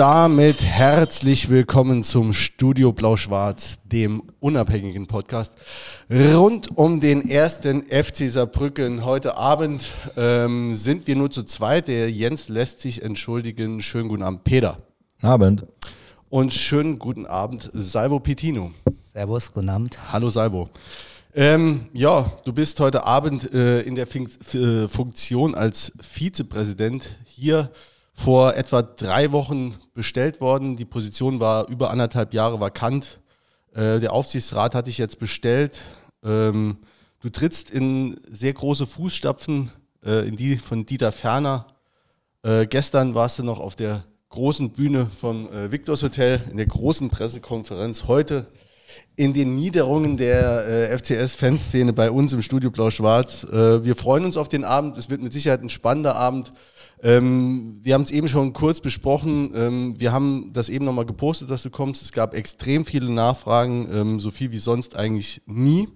Damit herzlich willkommen zum Studio Blau-Schwarz, dem unabhängigen Podcast rund um den ersten FC Saarbrücken. Heute Abend ähm, sind wir nur zu zweit. Der Jens lässt sich entschuldigen. Schönen guten Abend, Peter. Abend. Und schönen guten Abend, Salvo Pitino. Servus, guten Abend. Hallo Salvo. Ähm, ja, du bist heute Abend äh, in der Fink äh, Funktion als Vizepräsident hier vor etwa drei Wochen bestellt worden. Die Position war über anderthalb Jahre vakant. Äh, der Aufsichtsrat hat dich jetzt bestellt. Ähm, du trittst in sehr große Fußstapfen, äh, in die von Dieter Ferner. Äh, gestern warst du noch auf der großen Bühne vom äh, Victors Hotel, in der großen Pressekonferenz. Heute in den Niederungen der äh, FCS-Fanszene bei uns im Studio Blau-Schwarz. Äh, wir freuen uns auf den Abend. Es wird mit Sicherheit ein spannender Abend. Ähm, wir haben es eben schon kurz besprochen. Ähm, wir haben das eben nochmal gepostet, dass du kommst. Es gab extrem viele Nachfragen, ähm, so viel wie sonst eigentlich nie.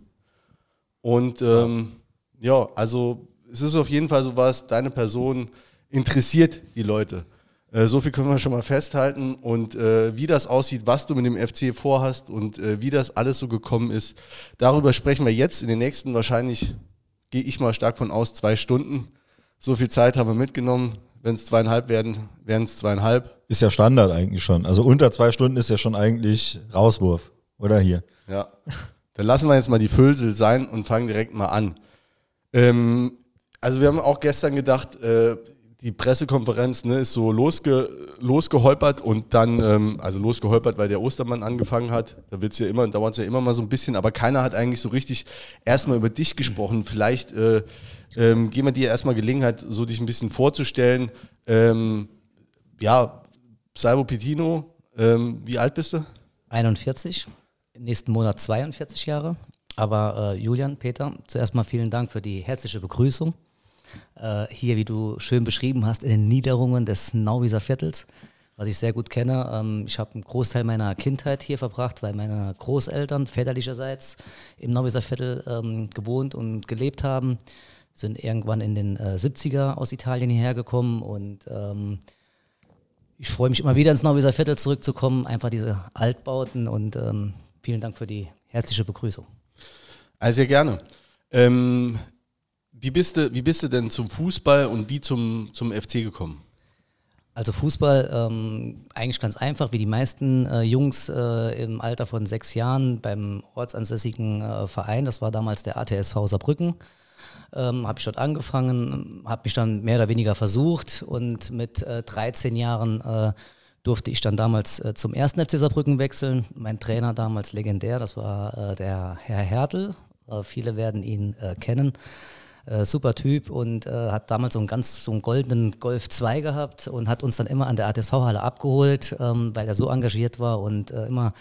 Und ähm, ja, also es ist auf jeden Fall so was, deine Person interessiert die Leute. Äh, so viel können wir schon mal festhalten. Und äh, wie das aussieht, was du mit dem FC vorhast und äh, wie das alles so gekommen ist, darüber sprechen wir jetzt in den nächsten wahrscheinlich, gehe ich mal stark von aus, zwei Stunden. So viel Zeit haben wir mitgenommen. Wenn es zweieinhalb werden, werden es zweieinhalb. Ist ja Standard eigentlich schon. Also unter zwei Stunden ist ja schon eigentlich Rauswurf, oder hier? Ja. Dann lassen wir jetzt mal die Füllsel sein und fangen direkt mal an. Ähm, also wir haben auch gestern gedacht, äh, die Pressekonferenz ne, ist so losge, losgeholpert und dann, ähm, also losgeholpert, weil der Ostermann angefangen hat. Da wird's ja immer, dauert es ja immer mal so ein bisschen, aber keiner hat eigentlich so richtig erstmal über dich gesprochen. Vielleicht äh, ähm, geben wir dir erstmal Gelegenheit, so dich ein bisschen vorzustellen. Ähm, ja, Salvo Pitino, ähm, wie alt bist du? 41, nächsten Monat 42 Jahre. Aber äh, Julian, Peter, zuerst mal vielen Dank für die herzliche Begrüßung. Äh, hier, wie du schön beschrieben hast, in den Niederungen des Nauwieser Viertels, was ich sehr gut kenne. Ähm, ich habe einen Großteil meiner Kindheit hier verbracht, weil meine Großeltern väterlicherseits im Nauwieser Viertel ähm, gewohnt und gelebt haben sind irgendwann in den äh, 70er aus Italien hierher gekommen und ähm, ich freue mich immer wieder ins Nauwieser Viertel zurückzukommen, einfach diese Altbauten und ähm, vielen Dank für die herzliche Begrüßung. Also sehr gerne. Ähm, wie, bist du, wie bist du denn zum Fußball und wie zum, zum FC gekommen? Also Fußball ähm, eigentlich ganz einfach, wie die meisten äh, Jungs äh, im Alter von sechs Jahren beim ortsansässigen äh, Verein, das war damals der ATSV Saarbrücken ähm, habe ich dort angefangen, habe mich dann mehr oder weniger versucht und mit äh, 13 Jahren äh, durfte ich dann damals äh, zum ersten FC Saarbrücken wechseln. Mein Trainer damals legendär, das war äh, der Herr Hertel. Äh, viele werden ihn äh, kennen. super Typ und hat damals so einen ganz so einen goldenen Golf 2 gehabt und hat uns dann immer an der ATSV-Halle abgeholt, ähm, weil er so engagiert war und immer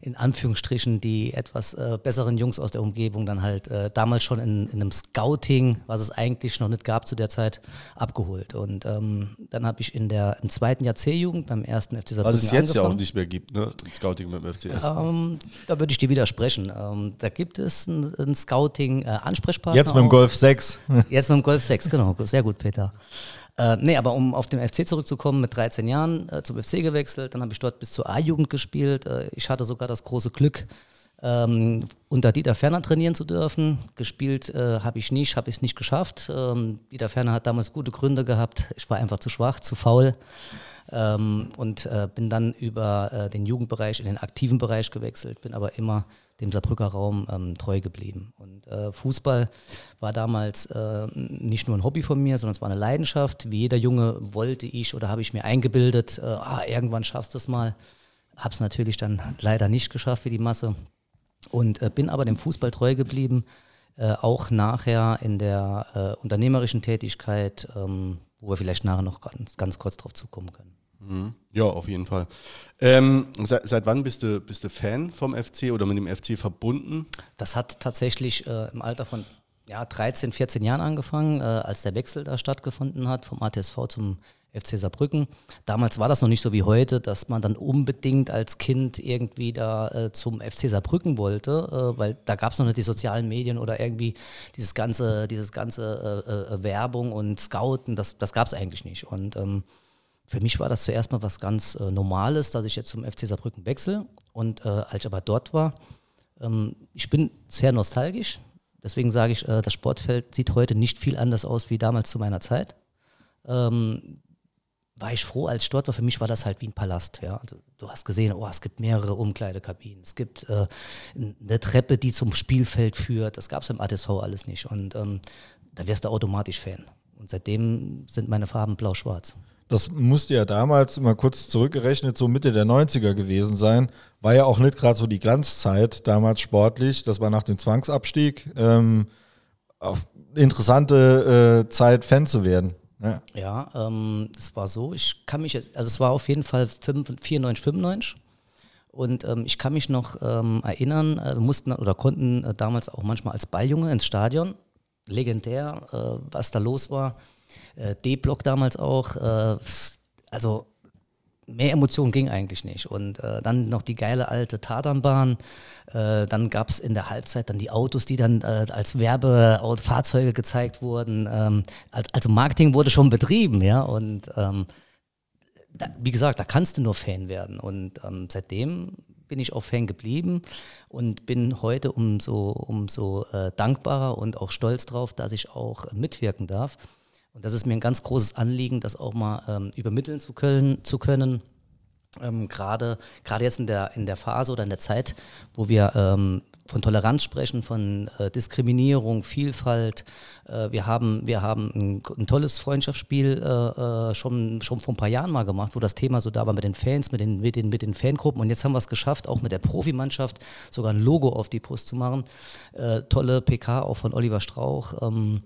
in Anführungsstrichen die etwas äh, besseren Jungs aus der Umgebung dann halt äh, damals schon in, in, einem Scouting, was es eigentlich noch nicht gab zu der Zeit, abgeholt. Und ähm, dann habe ich in der im zweiten Jahr C-Jugend beim ersten FC Saarbrücken Was es jetzt angefangen. ja auch nicht mehr gibt, ne? Scouting mit dem FCS. Ähm, da würde ich dir widersprechen. Ähm, da gibt es ein, ein Scouting-Ansprechpartner. Jetzt mit dem. Golf 6. Jetzt mit dem Golf 6, genau. Sehr gut, Peter. Äh, nee, aber um auf den FC zurückzukommen, mit 13 Jahren äh, zum FC gewechselt, dann habe ich dort bis zur A-Jugend gespielt. Äh, ich hatte sogar das große Glück, ähm, unter Dieter Ferner trainieren zu dürfen. Gespielt äh, habe ich nicht, habe ich es nicht geschafft. Ähm, Dieter Ferner hat damals gute Gründe gehabt. Ich war einfach zu schwach, zu faul. Ähm, und äh, bin dann über äh, den Jugendbereich in den aktiven Bereich gewechselt, bin aber immer dem Saarbrücker Raum ähm, treu geblieben. Und äh, Fußball war damals äh, nicht nur ein Hobby von mir, sondern es war eine Leidenschaft. Wie jeder Junge wollte ich oder habe ich mir eingebildet, äh, ah, irgendwann schaffst du es mal. Habe es natürlich dann leider nicht geschafft wie die Masse. Und äh, bin aber dem Fußball treu geblieben, äh, auch nachher in der äh, unternehmerischen Tätigkeit, ähm, wo wir vielleicht nachher noch ganz, ganz kurz drauf zukommen können. Mhm. Ja, auf jeden Fall. Ähm, seit, seit wann bist du, bist du Fan vom FC oder mit dem FC verbunden? Das hat tatsächlich äh, im Alter von ja, 13, 14 Jahren angefangen, äh, als der Wechsel da stattgefunden hat vom ATSV zum FC Saarbrücken. Damals war das noch nicht so wie heute, dass man dann unbedingt als Kind irgendwie da äh, zum FC Saarbrücken wollte, äh, weil da gab es noch nicht die sozialen Medien oder irgendwie dieses ganze, dieses ganze äh, äh, Werbung und Scouten, das, das gab es eigentlich nicht. Und ähm, für mich war das zuerst mal was ganz äh, Normales, dass ich jetzt zum FC Saarbrücken wechsle. Und äh, als ich aber dort war, ähm, ich bin sehr nostalgisch. Deswegen sage ich, äh, das Sportfeld sieht heute nicht viel anders aus wie damals zu meiner Zeit. Ähm, war ich froh, als ich dort war. Für mich war das halt wie ein Palast. Ja? Also, du hast gesehen, oh, es gibt mehrere Umkleidekabinen. Es gibt äh, eine Treppe, die zum Spielfeld führt. Das gab es im ATSV alles nicht. Und ähm, da wirst du automatisch Fan. Und seitdem sind meine Farben blau-schwarz. Das musste ja damals mal kurz zurückgerechnet so Mitte der 90er gewesen sein. War ja auch nicht gerade so die Glanzzeit damals sportlich. Das war nach dem Zwangsabstieg. Ähm, interessante äh, Zeit, Fan zu werden. Ja, ja ähm, es war so, ich kann mich jetzt, also es war auf jeden Fall 94, 95. Und ähm, ich kann mich noch ähm, erinnern, äh, wir mussten oder konnten äh, damals auch manchmal als Balljunge ins Stadion. Legendär, äh, was da los war. Äh, D-Block damals auch. Äh, also mehr Emotionen ging eigentlich nicht. Und äh, dann noch die geile alte Tatanbahn. Äh, dann gab es in der Halbzeit dann die Autos, die dann äh, als Werbefahrzeuge gezeigt wurden. Ähm, also Marketing wurde schon betrieben, ja. Und ähm, da, wie gesagt, da kannst du nur Fan werden. Und ähm, seitdem bin ich auch Fan geblieben und bin heute umso, umso äh, dankbarer und auch stolz drauf, dass ich auch mitwirken darf. Und das ist mir ein ganz großes Anliegen, das auch mal ähm, übermitteln zu können. Zu können. Ähm, gerade, gerade jetzt in der, in der Phase oder in der Zeit, wo wir ähm, von Toleranz sprechen, von äh, Diskriminierung, Vielfalt. Äh, wir haben, wir haben ein, ein tolles Freundschaftsspiel äh, äh, schon, schon vor ein paar Jahren mal gemacht, wo das Thema so da war mit den Fans, mit den, mit den, mit den Fangruppen. Und jetzt haben wir es geschafft, auch mit der Profimannschaft sogar ein Logo auf die Brust zu machen. Äh, tolle PK auch von Oliver Strauch. Ähm,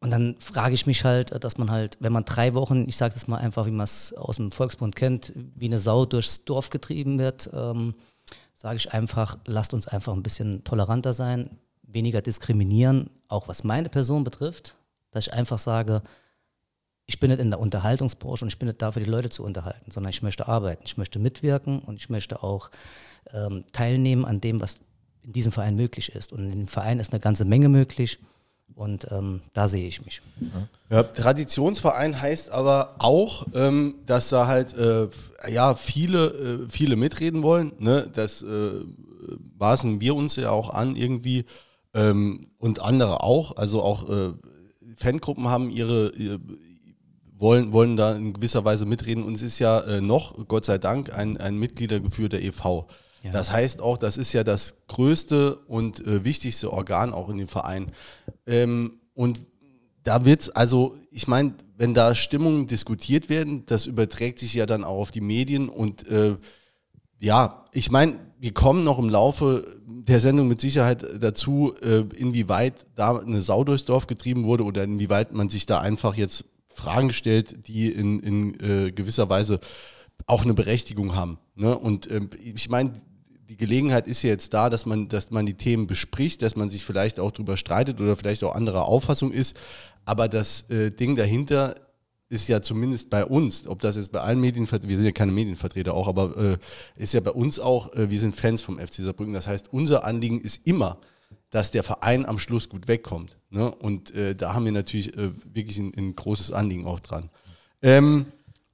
und dann frage ich mich halt, dass man halt, wenn man drei Wochen, ich sage es mal einfach, wie man es aus dem Volksbund kennt, wie eine Sau durchs Dorf getrieben wird, ähm, sage ich einfach, lasst uns einfach ein bisschen toleranter sein, weniger diskriminieren, auch was meine Person betrifft, dass ich einfach sage, ich bin nicht in der Unterhaltungsbranche und ich bin nicht da, für die Leute zu unterhalten, sondern ich möchte arbeiten, ich möchte mitwirken und ich möchte auch ähm, teilnehmen an dem, was in diesem Verein möglich ist. Und in dem Verein ist eine ganze Menge möglich. Und ähm, da sehe ich mich. Ja, Traditionsverein heißt aber auch, ähm, dass da halt äh, ja, viele, äh, viele mitreden wollen. Ne? Das äh, maßen wir uns ja auch an irgendwie ähm, und andere auch. Also auch äh, Fangruppen haben ihre, wollen, wollen da in gewisser Weise mitreden. Und es ist ja äh, noch, Gott sei Dank, ein, ein mitgliedergeführter e.V. Ja. Das heißt auch, das ist ja das größte und äh, wichtigste Organ auch in dem Verein. Ähm, und da wird es, also ich meine, wenn da Stimmungen diskutiert werden, das überträgt sich ja dann auch auf die Medien und äh, ja, ich meine, wir kommen noch im Laufe der Sendung mit Sicherheit dazu, äh, inwieweit da eine Sau durchs Dorf getrieben wurde oder inwieweit man sich da einfach jetzt Fragen stellt, die in, in äh, gewisser Weise auch eine Berechtigung haben. Ne? Und ähm, ich meine, die Gelegenheit ist ja jetzt da, dass man, dass man die Themen bespricht, dass man sich vielleicht auch darüber streitet oder vielleicht auch anderer Auffassung ist. Aber das äh, Ding dahinter ist ja zumindest bei uns, ob das jetzt bei allen Medienvertretern, wir sind ja keine Medienvertreter auch, aber äh, ist ja bei uns auch, äh, wir sind Fans vom FC Saarbrücken. Das heißt, unser Anliegen ist immer, dass der Verein am Schluss gut wegkommt. Ne? Und äh, da haben wir natürlich äh, wirklich ein, ein, großes Anliegen auch dran. Ähm,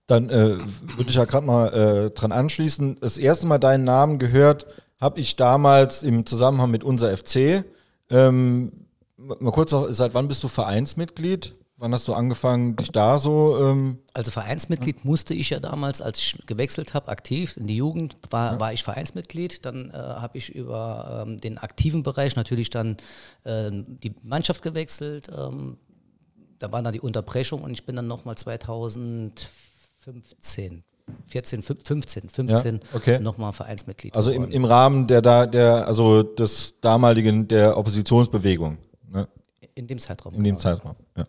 dann äh, würde ich ja gerade mal äh, dran anschließen. Das erste Mal deinen Namen gehört habe ich damals im Zusammenhang mit unser FC. Ähm, mal kurz noch, seit wann bist du Vereinsmitglied? Wann hast du angefangen, dich da so? Ähm also Vereinsmitglied ja. musste ich ja damals, als ich gewechselt habe, aktiv in die Jugend, war, ja. war ich Vereinsmitglied. Dann äh, habe ich über ähm, den aktiven Bereich natürlich dann äh, die Mannschaft gewechselt. Ähm, da war dann die Unterbrechung und ich bin dann nochmal 2004 15, 14, 15, 15 ja, okay. nochmal Vereinsmitglied. Also im, im, Rahmen der da, der, also des damaligen der Oppositionsbewegung. Ne? In dem Zeitraum. In dem genau. Zeitraum, ja.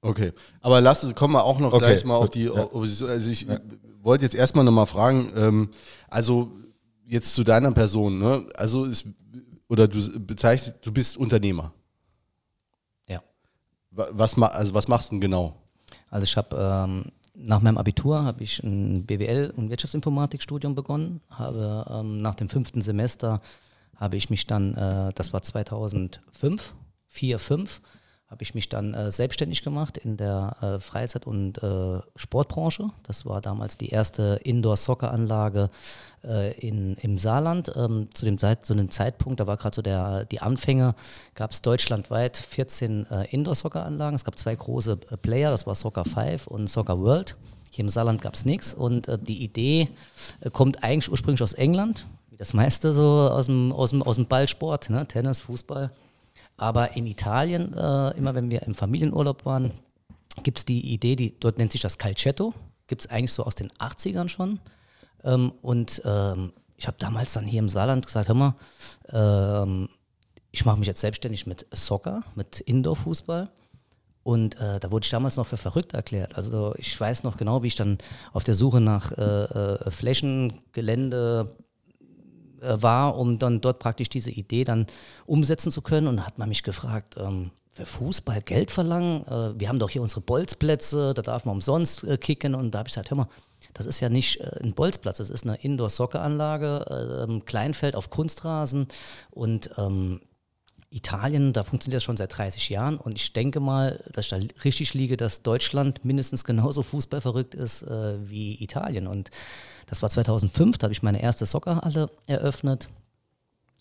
Okay, aber lass, kommen wir auch noch okay. gleich mal auf die ja. Opposition. Also ich ja. wollte jetzt erstmal nochmal fragen, ähm, also jetzt zu deiner Person, ne? Also ist, oder du bezeichnest, du bist Unternehmer. Ja. Was, also was machst du denn genau? Also ich habe ähm, nach meinem Abitur habe ich ein BWL- und Wirtschaftsinformatikstudium begonnen. Habe ähm, nach dem fünften Semester habe ich mich dann, äh, das war 2005, 4, 5, habe ich mich dann äh, selbstständig gemacht in der äh, Freizeit- und äh, Sportbranche. Das war damals die erste Indoor-Soccer-Anlage äh, in, im Saarland. Ähm, zu, dem Zeit, zu einem Zeitpunkt, da war gerade so der, die Anfänge, gab es deutschlandweit 14 äh, Indoor-Soccer-Anlagen. Es gab zwei große äh, Player, das war Soccer 5 und Soccer World. Hier im Saarland gab es nichts und die Idee kommt eigentlich ursprünglich aus England, wie das meiste so aus dem, aus dem, aus dem Ballsport, ne? Tennis, Fußball. Aber in Italien, äh, immer wenn wir im Familienurlaub waren, gibt es die Idee, die, dort nennt sich das Calcetto, gibt es eigentlich so aus den 80ern schon. Ähm, und ähm, ich habe damals dann hier im Saarland gesagt, hör mal, ähm, ich mache mich jetzt selbstständig mit Soccer, mit Indoor-Fußball. Und äh, da wurde ich damals noch für verrückt erklärt. Also ich weiß noch genau, wie ich dann auf der Suche nach äh, äh, Flächen, Gelände, war, um dann dort praktisch diese Idee dann umsetzen zu können. Und hat man mich gefragt, ähm, für Fußball Geld verlangen? Äh, wir haben doch hier unsere Bolzplätze, da darf man umsonst äh, kicken. Und da habe ich gesagt, hör mal, das ist ja nicht äh, ein Bolzplatz, das ist eine Indoor-Soccer-Anlage, ähm, Kleinfeld auf Kunstrasen und ähm, Italien, da funktioniert das schon seit 30 Jahren und ich denke mal, dass ich da richtig liege, dass Deutschland mindestens genauso fußballverrückt ist äh, wie Italien. Und das war 2005, da habe ich meine erste Soccerhalle eröffnet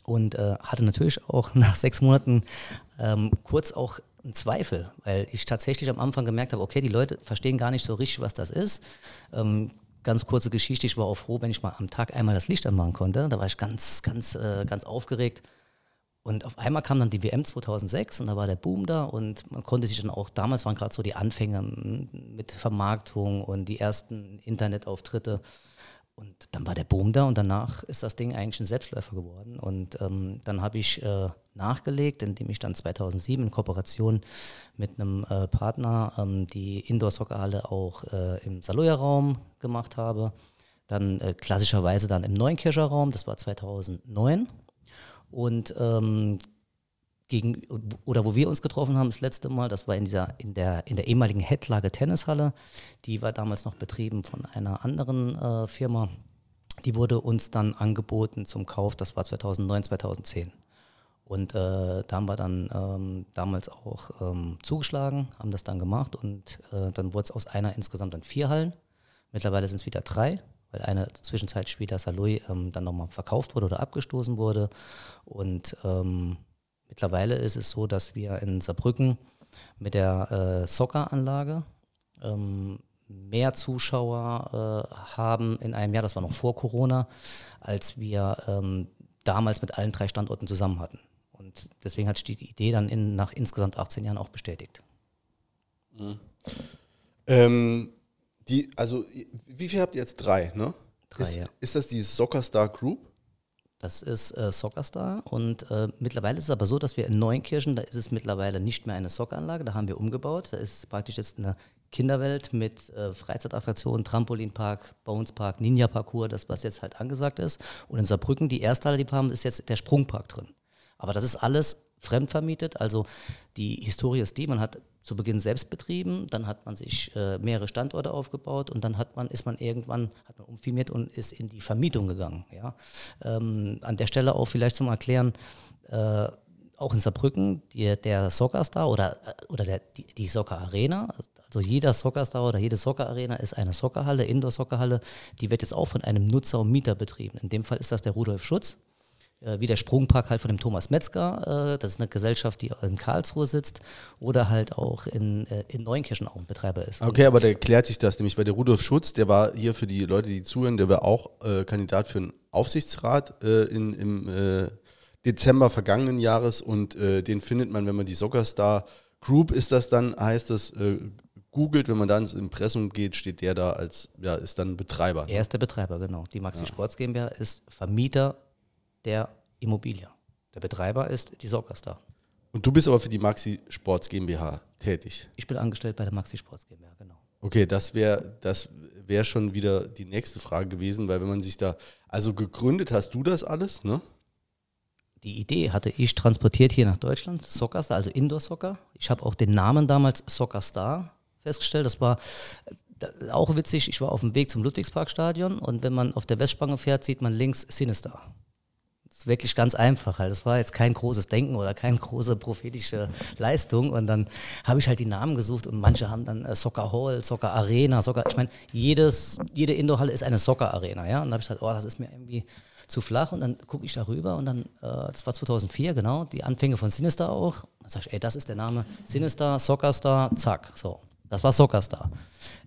und äh, hatte natürlich auch nach sechs Monaten ähm, kurz auch einen Zweifel, weil ich tatsächlich am Anfang gemerkt habe, okay, die Leute verstehen gar nicht so richtig, was das ist. Ähm, ganz kurze Geschichte, ich war auch froh, wenn ich mal am Tag einmal das Licht anmachen konnte. Da war ich ganz, ganz, äh, ganz aufgeregt. Und auf einmal kam dann die WM 2006 und da war der Boom da und man konnte sich dann auch, damals waren gerade so die Anfänge mit Vermarktung und die ersten Internetauftritte. Und dann war der Boom da und danach ist das Ding eigentlich ein Selbstläufer geworden. Und ähm, dann habe ich äh, nachgelegt, indem ich dann 2007 in Kooperation mit einem äh, Partner ähm, die Indoor-Soccerhalle auch äh, im Saloya-Raum gemacht habe. Dann äh, klassischerweise dann im Neunkircher Raum, das war 2009. Und ähm, gegen, oder wo wir uns getroffen haben das letzte Mal, das war in dieser, in der, in der ehemaligen Headlage Tennishalle. Die war damals noch betrieben von einer anderen äh, Firma. Die wurde uns dann angeboten zum Kauf, das war 2009, 2010. Und äh, da haben wir dann ähm, damals auch ähm, zugeschlagen, haben das dann gemacht und äh, dann wurde es aus einer insgesamt dann vier Hallen. Mittlerweile sind es wieder drei, weil eine Zwischenzeit später Saloy ähm, dann nochmal verkauft wurde oder abgestoßen wurde. Und ähm, Mittlerweile ist es so, dass wir in Saarbrücken mit der äh, Soccer-Anlage ähm, mehr Zuschauer äh, haben in einem Jahr, das war noch vor Corona, als wir ähm, damals mit allen drei Standorten zusammen hatten. Und deswegen hat sich die Idee dann in, nach insgesamt 18 Jahren auch bestätigt. Mhm. Ähm, die, also, wie viel habt ihr jetzt? Drei, ne? Drei, ist, ja. ist das die Soccer Star Group? Das ist äh, Soccerstar und äh, mittlerweile ist es aber so, dass wir in Neunkirchen, da ist es mittlerweile nicht mehr eine Socceranlage, da haben wir umgebaut. Da ist praktisch jetzt eine Kinderwelt mit äh, Freizeitattraktionen, Trampolinpark, Bonespark, Ninja-Parcours, das was jetzt halt angesagt ist. Und in Saarbrücken, die erste Halle, die wir haben, ist jetzt der Sprungpark drin. Aber das ist alles fremdvermietet. Also die Historie ist die, man hat zu Beginn selbst betrieben, dann hat man sich äh, mehrere Standorte aufgebaut und dann hat man, ist man irgendwann, hat man umfirmiert und ist in die Vermietung gegangen. Ja? Ähm, an der Stelle auch vielleicht zum Erklären, äh, auch in Saarbrücken, die, der Soccerstar oder, oder der, die, die Soccer Arena, also jeder Soccerstar oder jede Soccer Arena ist eine Soccerhalle, Indoor-Soccerhalle, die wird jetzt auch von einem Nutzer und Mieter betrieben. In dem Fall ist das der Rudolf Schutz äh, wie der Sprungpark halt von dem Thomas Metzger, äh, das ist eine Gesellschaft, die in Karlsruhe sitzt, oder halt auch in, äh, in Neunkirchen auch ein Betreiber ist. Okay, aber der klärt sich das nämlich, weil der Rudolf Schutz, der war hier für die Leute, die zuhören, der war auch äh, Kandidat für einen Aufsichtsrat äh, in, im äh, Dezember vergangenen Jahres und den findet man, wenn man die Soccerstar Group ist das dann, heißt das, googelt, wenn man da ins Impressum geht, steht der da als, ja, ist dann Betreiber. Er ist der Betreiber, genau. Die Maxi ja. Sports GmbH ist Vermieter der Immobilie. Der Betreiber ist die Soccerstar. Und du bist aber für die Maxi Sports GmbH tätig? Ich bin angestellt bei der Maxi Sports GmbH, genau. Okay, das wäre das wär schon wieder die nächste Frage gewesen, weil wenn man sich da, also gegründet hast du das alles, ne? Die Idee hatte ich transportiert hier nach Deutschland, Soccerstar, also Indoor Soccer. Ich habe auch den Namen damals Soccerstar festgestellt. Das war auch witzig. Ich war auf dem Weg zum Ludwigsparkstadion und wenn man auf der Westspange fährt, sieht man links Sinistar ist wirklich ganz einfach. Halt. Das war jetzt kein großes Denken oder keine große prophetische Leistung. Und dann habe ich halt die Namen gesucht und manche haben dann äh, Soccer Hall, Soccer Arena, Soccer. Ich meine, jedes, jede Indoor-Halle ist eine Soccer Arena, ja. Und dann habe ich gesagt, oh, das ist mir irgendwie zu flach. Und dann gucke ich darüber und dann, äh, das war 2004, genau, die Anfänge von Sinister auch. Dann sage ich, ey, das ist der Name Sinister, Soccerstar, zack, so. Das war Soccerstar.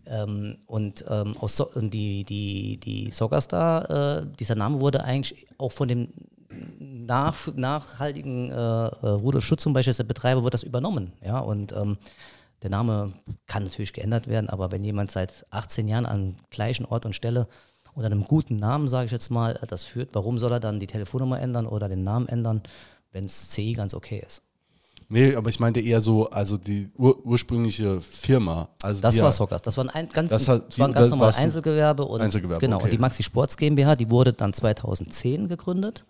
Ähm, und ähm, aus so die, die, die Soccerstar, äh, dieser Name wurde eigentlich auch von dem nach, nachhaltigen äh, äh, Rudolf Schutz zum Beispiel, der Betreiber, wird das übernommen. Ja? Und ähm, der Name kann natürlich geändert werden, aber wenn jemand seit 18 Jahren am gleichen Ort und Stelle unter einem guten Namen, sage ich jetzt mal, das führt, warum soll er dann die Telefonnummer ändern oder den Namen ändern, wenn es CI ganz okay ist? Nee, aber ich meinte eher so, also die ur ursprüngliche Firma. Also das die, war Sockers. Das war ein, ein ganz, das hat, das war ein ganz normales Einzelgewerbe. Und, Einzelgewerbe, genau, okay. und die Maxi Sports GmbH, die wurde dann 2010 gegründet.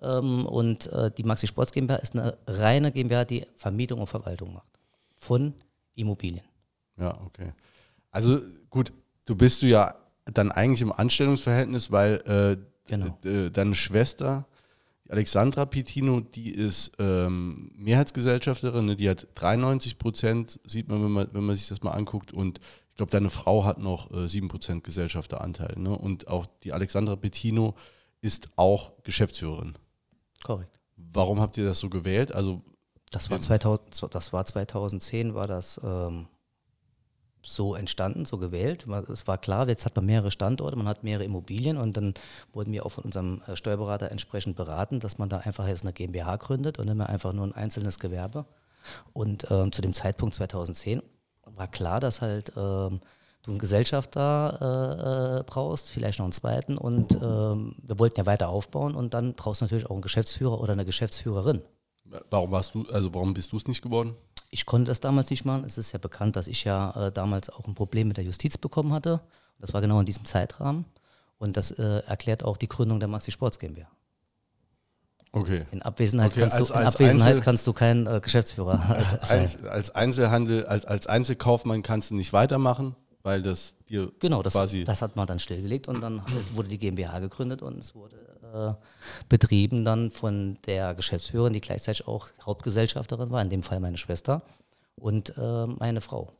Ähm, und äh, die Maxi Sports GmbH ist eine reine GmbH, die Vermietung und Verwaltung macht. Von Immobilien. Ja, okay. Also gut, du bist du ja dann eigentlich im Anstellungsverhältnis, weil äh, Genau. deine Schwester, die Alexandra Pitino, die ist ähm, Mehrheitsgesellschafterin, ne? die hat 93 Prozent, sieht man wenn, man, wenn man sich das mal anguckt. Und ich glaube, deine Frau hat noch äh, 7 Prozent Gesellschafteranteil. Ne? Und auch die Alexandra Pitino ist auch Geschäftsführerin. Korrekt. Warum habt ihr das so gewählt? Also, Das war, Ja. 2000, das war 2010, war das ähm, so entstanden, so gewählt. Es war klar, jetzt hat man mehrere Standorte, man hat mehrere Immobilien und dann wurden wir auch von unserem äh, Steuerberater entsprechend beraten, dass man da einfach jetzt eine GmbH gründet und nicht mehr einfach nur ein einzelnes Gewerbe. Und ähm, zu dem Zeitpunkt 2010 war klar, dass halt ähm, du einen Gesellschafter äh, äh, brauchst, vielleicht noch einen zweiten und ähm, wir wollten ja weiter aufbauen und dann brauchst du natürlich auch einen Geschäftsführer oder eine Geschäftsführerin. warum warst du, also warum bist du es nicht geworden? Ich konnte das damals nicht machen. Es ist ja bekannt, dass ich ja äh, damals auch ein Problem mit der Justiz bekommen hatte. Das war genau in diesem Zeitrahmen. Und das äh, erklärt auch die Gründung der Maxi Sports GmbH. Okay. In Abwesenheit, Okay, kannst, als- du, in als Abwesenheit Einzel- kannst du kein äh, Geschäftsführer sein. Als, als Einzelhandel, als, als Einzelkaufmann kannst du nicht weitermachen, weil das dir Genau, das, quasi. das hat man dann stillgelegt und dann wurde die GmbH gegründet und es wurde äh, betrieben dann von der Geschäftsführerin, die gleichzeitig auch Hauptgesellschafterin war, in dem Fall meine Schwester und äh, meine Frau.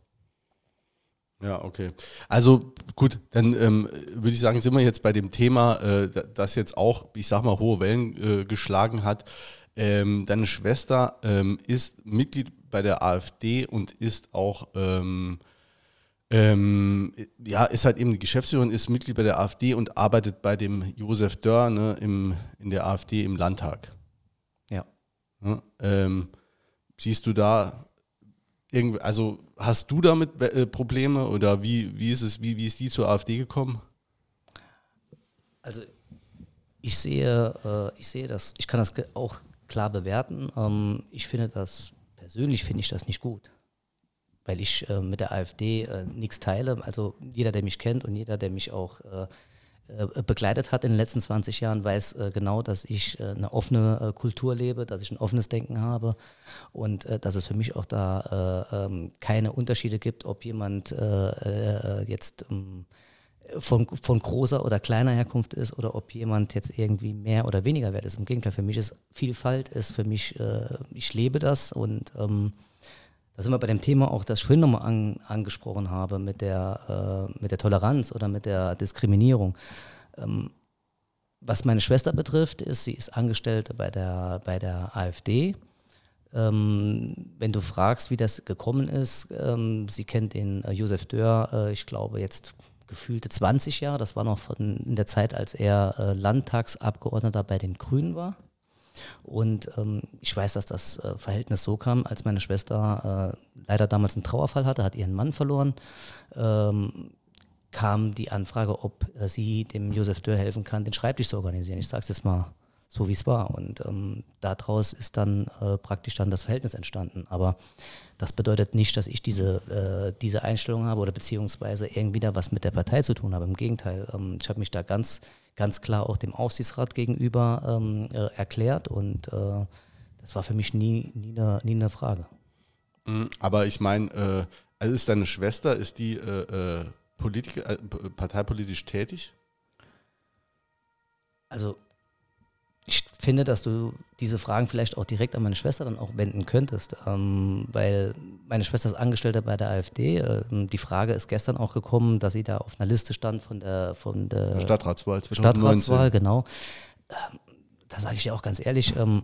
ja, okay. Also gut, dann ähm, würde ich sagen, sind wir jetzt bei dem Thema, äh, da- das jetzt auch, ich sag mal, hohe Wellen äh, geschlagen hat. Ähm, deine Schwester ähm, ist Mitglied bei der AfD und ist auch ähm, ja, ist halt eben die Geschäftsführerin, ist Mitglied bei der AfD und arbeitet bei dem Josef Dörr ne, im, in der AfD im Landtag. Ja. Ne? Ähm, siehst du da irgendwie, also hast du damit äh, Probleme oder wie, wie ist es, wie, wie ist die zur AfD gekommen? Also ich sehe, äh, ich sehe das, ich kann das auch klar bewerten. Ähm, ich finde das, persönlich finde ich das nicht gut. Weil ich äh, mit der AfD äh, nichts teile. Also jeder, der mich kennt und jeder, der mich auch äh, äh, begleitet hat in den letzten 20 Jahren, weiß äh, genau, dass ich äh, eine offene Kultur lebe, dass ich ein offenes Denken habe und dass es für mich auch da äh, ähm, keine Unterschiede gibt, ob jemand jetzt ähm, von, von großer oder kleiner Herkunft ist oder ob jemand jetzt irgendwie mehr oder weniger wert ist. Im Gegenteil, für mich ist Vielfalt, ist für mich, ich lebe das und ähm, da sind wir bei dem Thema auch, das ich vorhin nochmal an, angesprochen habe, mit der, äh, mit der Toleranz oder mit der Diskriminierung. Ähm, was meine Schwester betrifft, ist, sie ist Angestellte bei der, bei der AfD. Ähm, wenn du fragst, wie das gekommen ist, ähm, sie kennt den äh, Josef Dörr, äh, ich glaube jetzt gefühlte 20 Jahre, das war noch von, in der Zeit, als er äh, Landtagsabgeordneter bei den Grünen war. Und ähm, ich weiß, dass das äh, Verhältnis so kam, als meine Schwester äh, leider damals einen Trauerfall hatte, hat ihren Mann verloren, ähm, kam die Anfrage, ob äh, sie dem Josef Dörr helfen kann, den Schreibtisch zu organisieren. Ich sage es jetzt mal so, wie es war. Und ähm, daraus ist dann äh, praktisch dann das Verhältnis entstanden. Aber das bedeutet nicht, dass ich diese, äh, diese Einstellung habe oder beziehungsweise irgendwie da was mit der Partei zu tun habe. Im Gegenteil, ähm, ich habe mich da ganz, ganz klar auch dem Aufsichtsrat gegenüber ähm, äh, erklärt und äh, das war für mich nie, nie, eine, nie eine Frage. Mhm, Aber ich meine, äh, also ist deine Schwester, ist die äh, Politiker, parteipolitisch tätig? Also ich finde, dass du diese Fragen vielleicht auch direkt an meine Schwester dann auch wenden könntest, ähm, weil meine Schwester ist Angestellte bei der AfD. Ähm, die Frage ist gestern auch gekommen, dass sie da auf einer Liste stand von der, von der Stadtratswahl 2019. Stadtratswahl, genau. Ähm, da sage ich dir auch ganz ehrlich, ähm,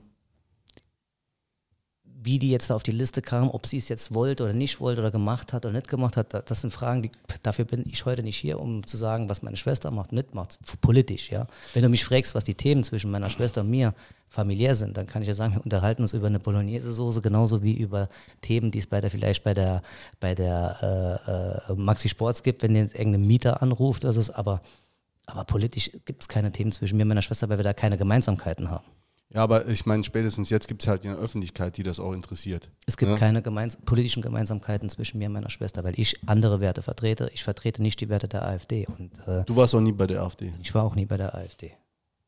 wie die jetzt da auf die Liste kam, ob sie es jetzt wollte oder nicht wollte oder gemacht hat oder nicht gemacht hat, das sind Fragen, die, dafür bin ich heute nicht hier, um zu sagen, was meine Schwester macht nicht macht, politisch, ja. Wenn du mich fragst, was die Themen zwischen meiner Schwester und mir familiär sind, dann kann ich ja sagen, wir unterhalten uns über eine Bolognese-Soße genauso wie über Themen, die es bei der, vielleicht bei der, bei der äh, äh, Maxi Sports gibt, wenn jetzt irgendein Mieter anruft, ist aber, aber politisch gibt es keine Themen zwischen mir und meiner Schwester, weil wir da keine Gemeinsamkeiten haben. Ja, aber ich meine, spätestens jetzt gibt es halt eine Öffentlichkeit, die das auch interessiert. Es gibt Ja? keine gemeins politischen Gemeinsamkeiten zwischen mir und meiner Schwester, weil ich andere Werte vertrete. Ich vertrete nicht die Werte der AfD und äh, Du warst auch nie bei der AfD. ich war auch nie bei der AfD.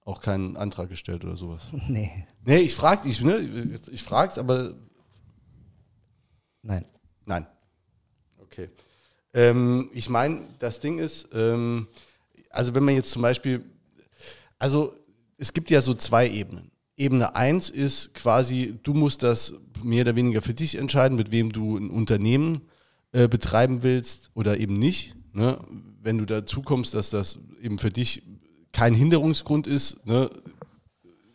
Auch keinen Antrag gestellt oder sowas. Nee, Nee, ich frag dich, ne? Ich frag's, aber nein. nein. Okay. Ähm, ich meine, das Ding ist, ähm, also wenn man jetzt zum Beispiel, also es gibt ja so zwei Ebenen. Ebene 1 ist quasi, du musst das mehr oder weniger für dich entscheiden, mit wem du ein Unternehmen äh, betreiben willst oder eben nicht. Ne? Wenn du dazu kommst, dass das eben für dich kein Hinderungsgrund ist, ne?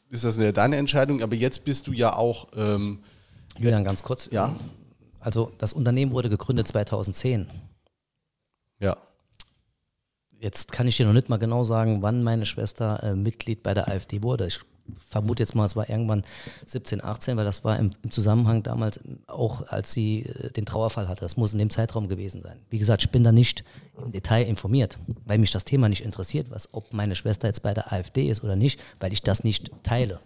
ist das ja deine Entscheidung. Aber jetzt bist du ja auch, ähm, Julian, ganz kurz. ja, Also das Unternehmen wurde gegründet 2010. ja. Jetzt kann ich dir noch nicht mal genau sagen, wann meine Schwester äh, Mitglied bei der AfD wurde. Ich vermute jetzt mal, es war irgendwann 17, 18, weil das war im, im Zusammenhang damals auch, als sie äh, den Trauerfall hatte. Das muss in dem Zeitraum gewesen sein. Wie gesagt, ich bin da nicht im Detail informiert, weil mich das Thema nicht interessiert, was, ob meine Schwester jetzt bei der AfD ist oder nicht, weil ich das nicht teile.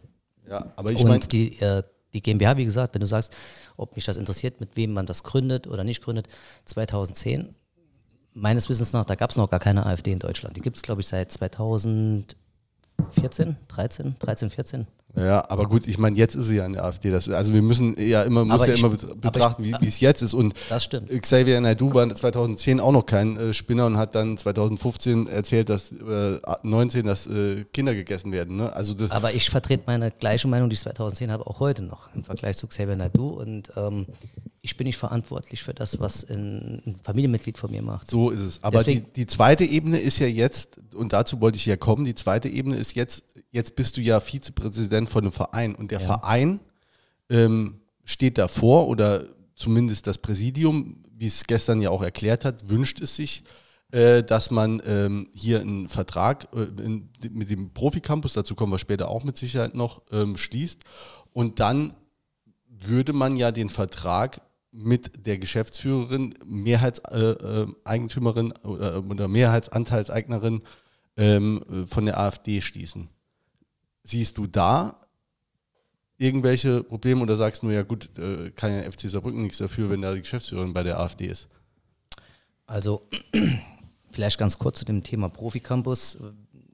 Ja, aber ich Und meine, die, äh, die GmbH, wie gesagt, wenn du sagst, ob mich das interessiert, mit wem man das gründet oder nicht gründet, 2010, meines Wissens nach, da gab es noch gar keine AfD in Deutschland. Die gibt es, glaube ich, seit 2014, 13, 13, 14. Ja, aber gut, ich meine, jetzt ist sie ja in der AfD. Das, also wir müssen ja immer, muss ja immer bet- aber ich- betrachten, wie es jetzt ist. Und Das stimmt. Xavier Naidoo war 2010 auch noch kein äh, Spinner und hat dann 2015 erzählt, dass äh, 19, dass äh, Kinder gegessen werden. Ne? Also das, Aber ich vertrete meine gleiche Meinung, die ich 2010 habe, auch heute noch im Vergleich zu Xavier Naidoo. Und ähm, ich bin nicht verantwortlich für das, was ein, Familienmitglied von mir macht. so ist es. Aber die, die zweite Ebene ist ja jetzt, und dazu wollte ich ja kommen, die zweite Ebene ist jetzt, jetzt bist du ja Vizepräsident von einem Verein und der Ja. Verein ähm, steht davor oder zumindest das Präsidium, wie es gestern ja auch erklärt hat, wünscht es sich, äh, dass man ähm, hier einen Vertrag äh, in, mit dem Profi-Campus, dazu kommen wir später auch mit Sicherheit noch, ähm, schließt. Und dann würde man ja den Vertrag mit der Geschäftsführerin, Mehrheitseigentümerin äh, Eigentümerin oder, oder Mehrheitsanteilseignerin ähm, äh, von der AfD schließen. Siehst du da irgendwelche Probleme oder sagst du nur, ja gut, äh, kann ja FC Saarbrücken nichts dafür, wenn da die Geschäftsführerin bei der AfD ist? Also vielleicht ganz kurz zu dem Thema Profi-Campus.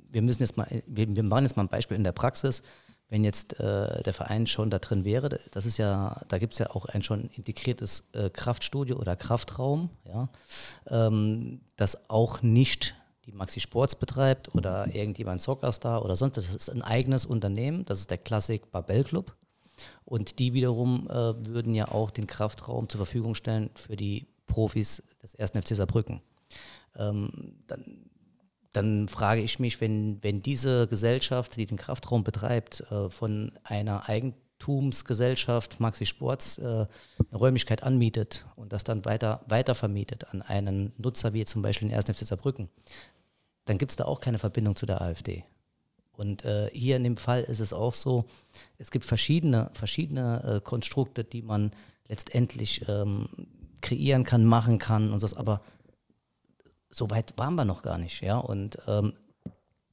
Wir müssen jetzt mal, wir, wir machen jetzt mal ein Beispiel in der Praxis. Wenn jetzt äh, der Verein schon da drin wäre, das ist ja, da gibt es ja auch ein schon integriertes äh, Kraftstudio oder Kraftraum, ja, ähm, das auch nicht die Maxi Sports betreibt oder irgendjemand Soccerstar oder sonst. Das ist ein eigenes Unternehmen, das ist der Classic Babel Club. Und die wiederum äh, würden ja auch den Kraftraum zur Verfügung stellen für die Profis des 1. FC Saarbrücken. Ähm, dann, dann frage ich mich, wenn, wenn diese Gesellschaft, die den Kraftraum betreibt, äh, von einer Eigentumsgesellschaft Maxi Sports äh, eine Räumlichkeit anmietet und das dann weiter, weiter vermietet an einen Nutzer wie zum Beispiel den 1. FC Saarbrücken, dann gibt es da auch keine Verbindung zu der AfD. Und äh, hier in dem Fall ist es auch so, es gibt verschiedene, verschiedene äh, Konstrukte, die man letztendlich ähm, kreieren kann, machen kann und so, aber so weit waren wir noch gar nicht, ja. Und ähm,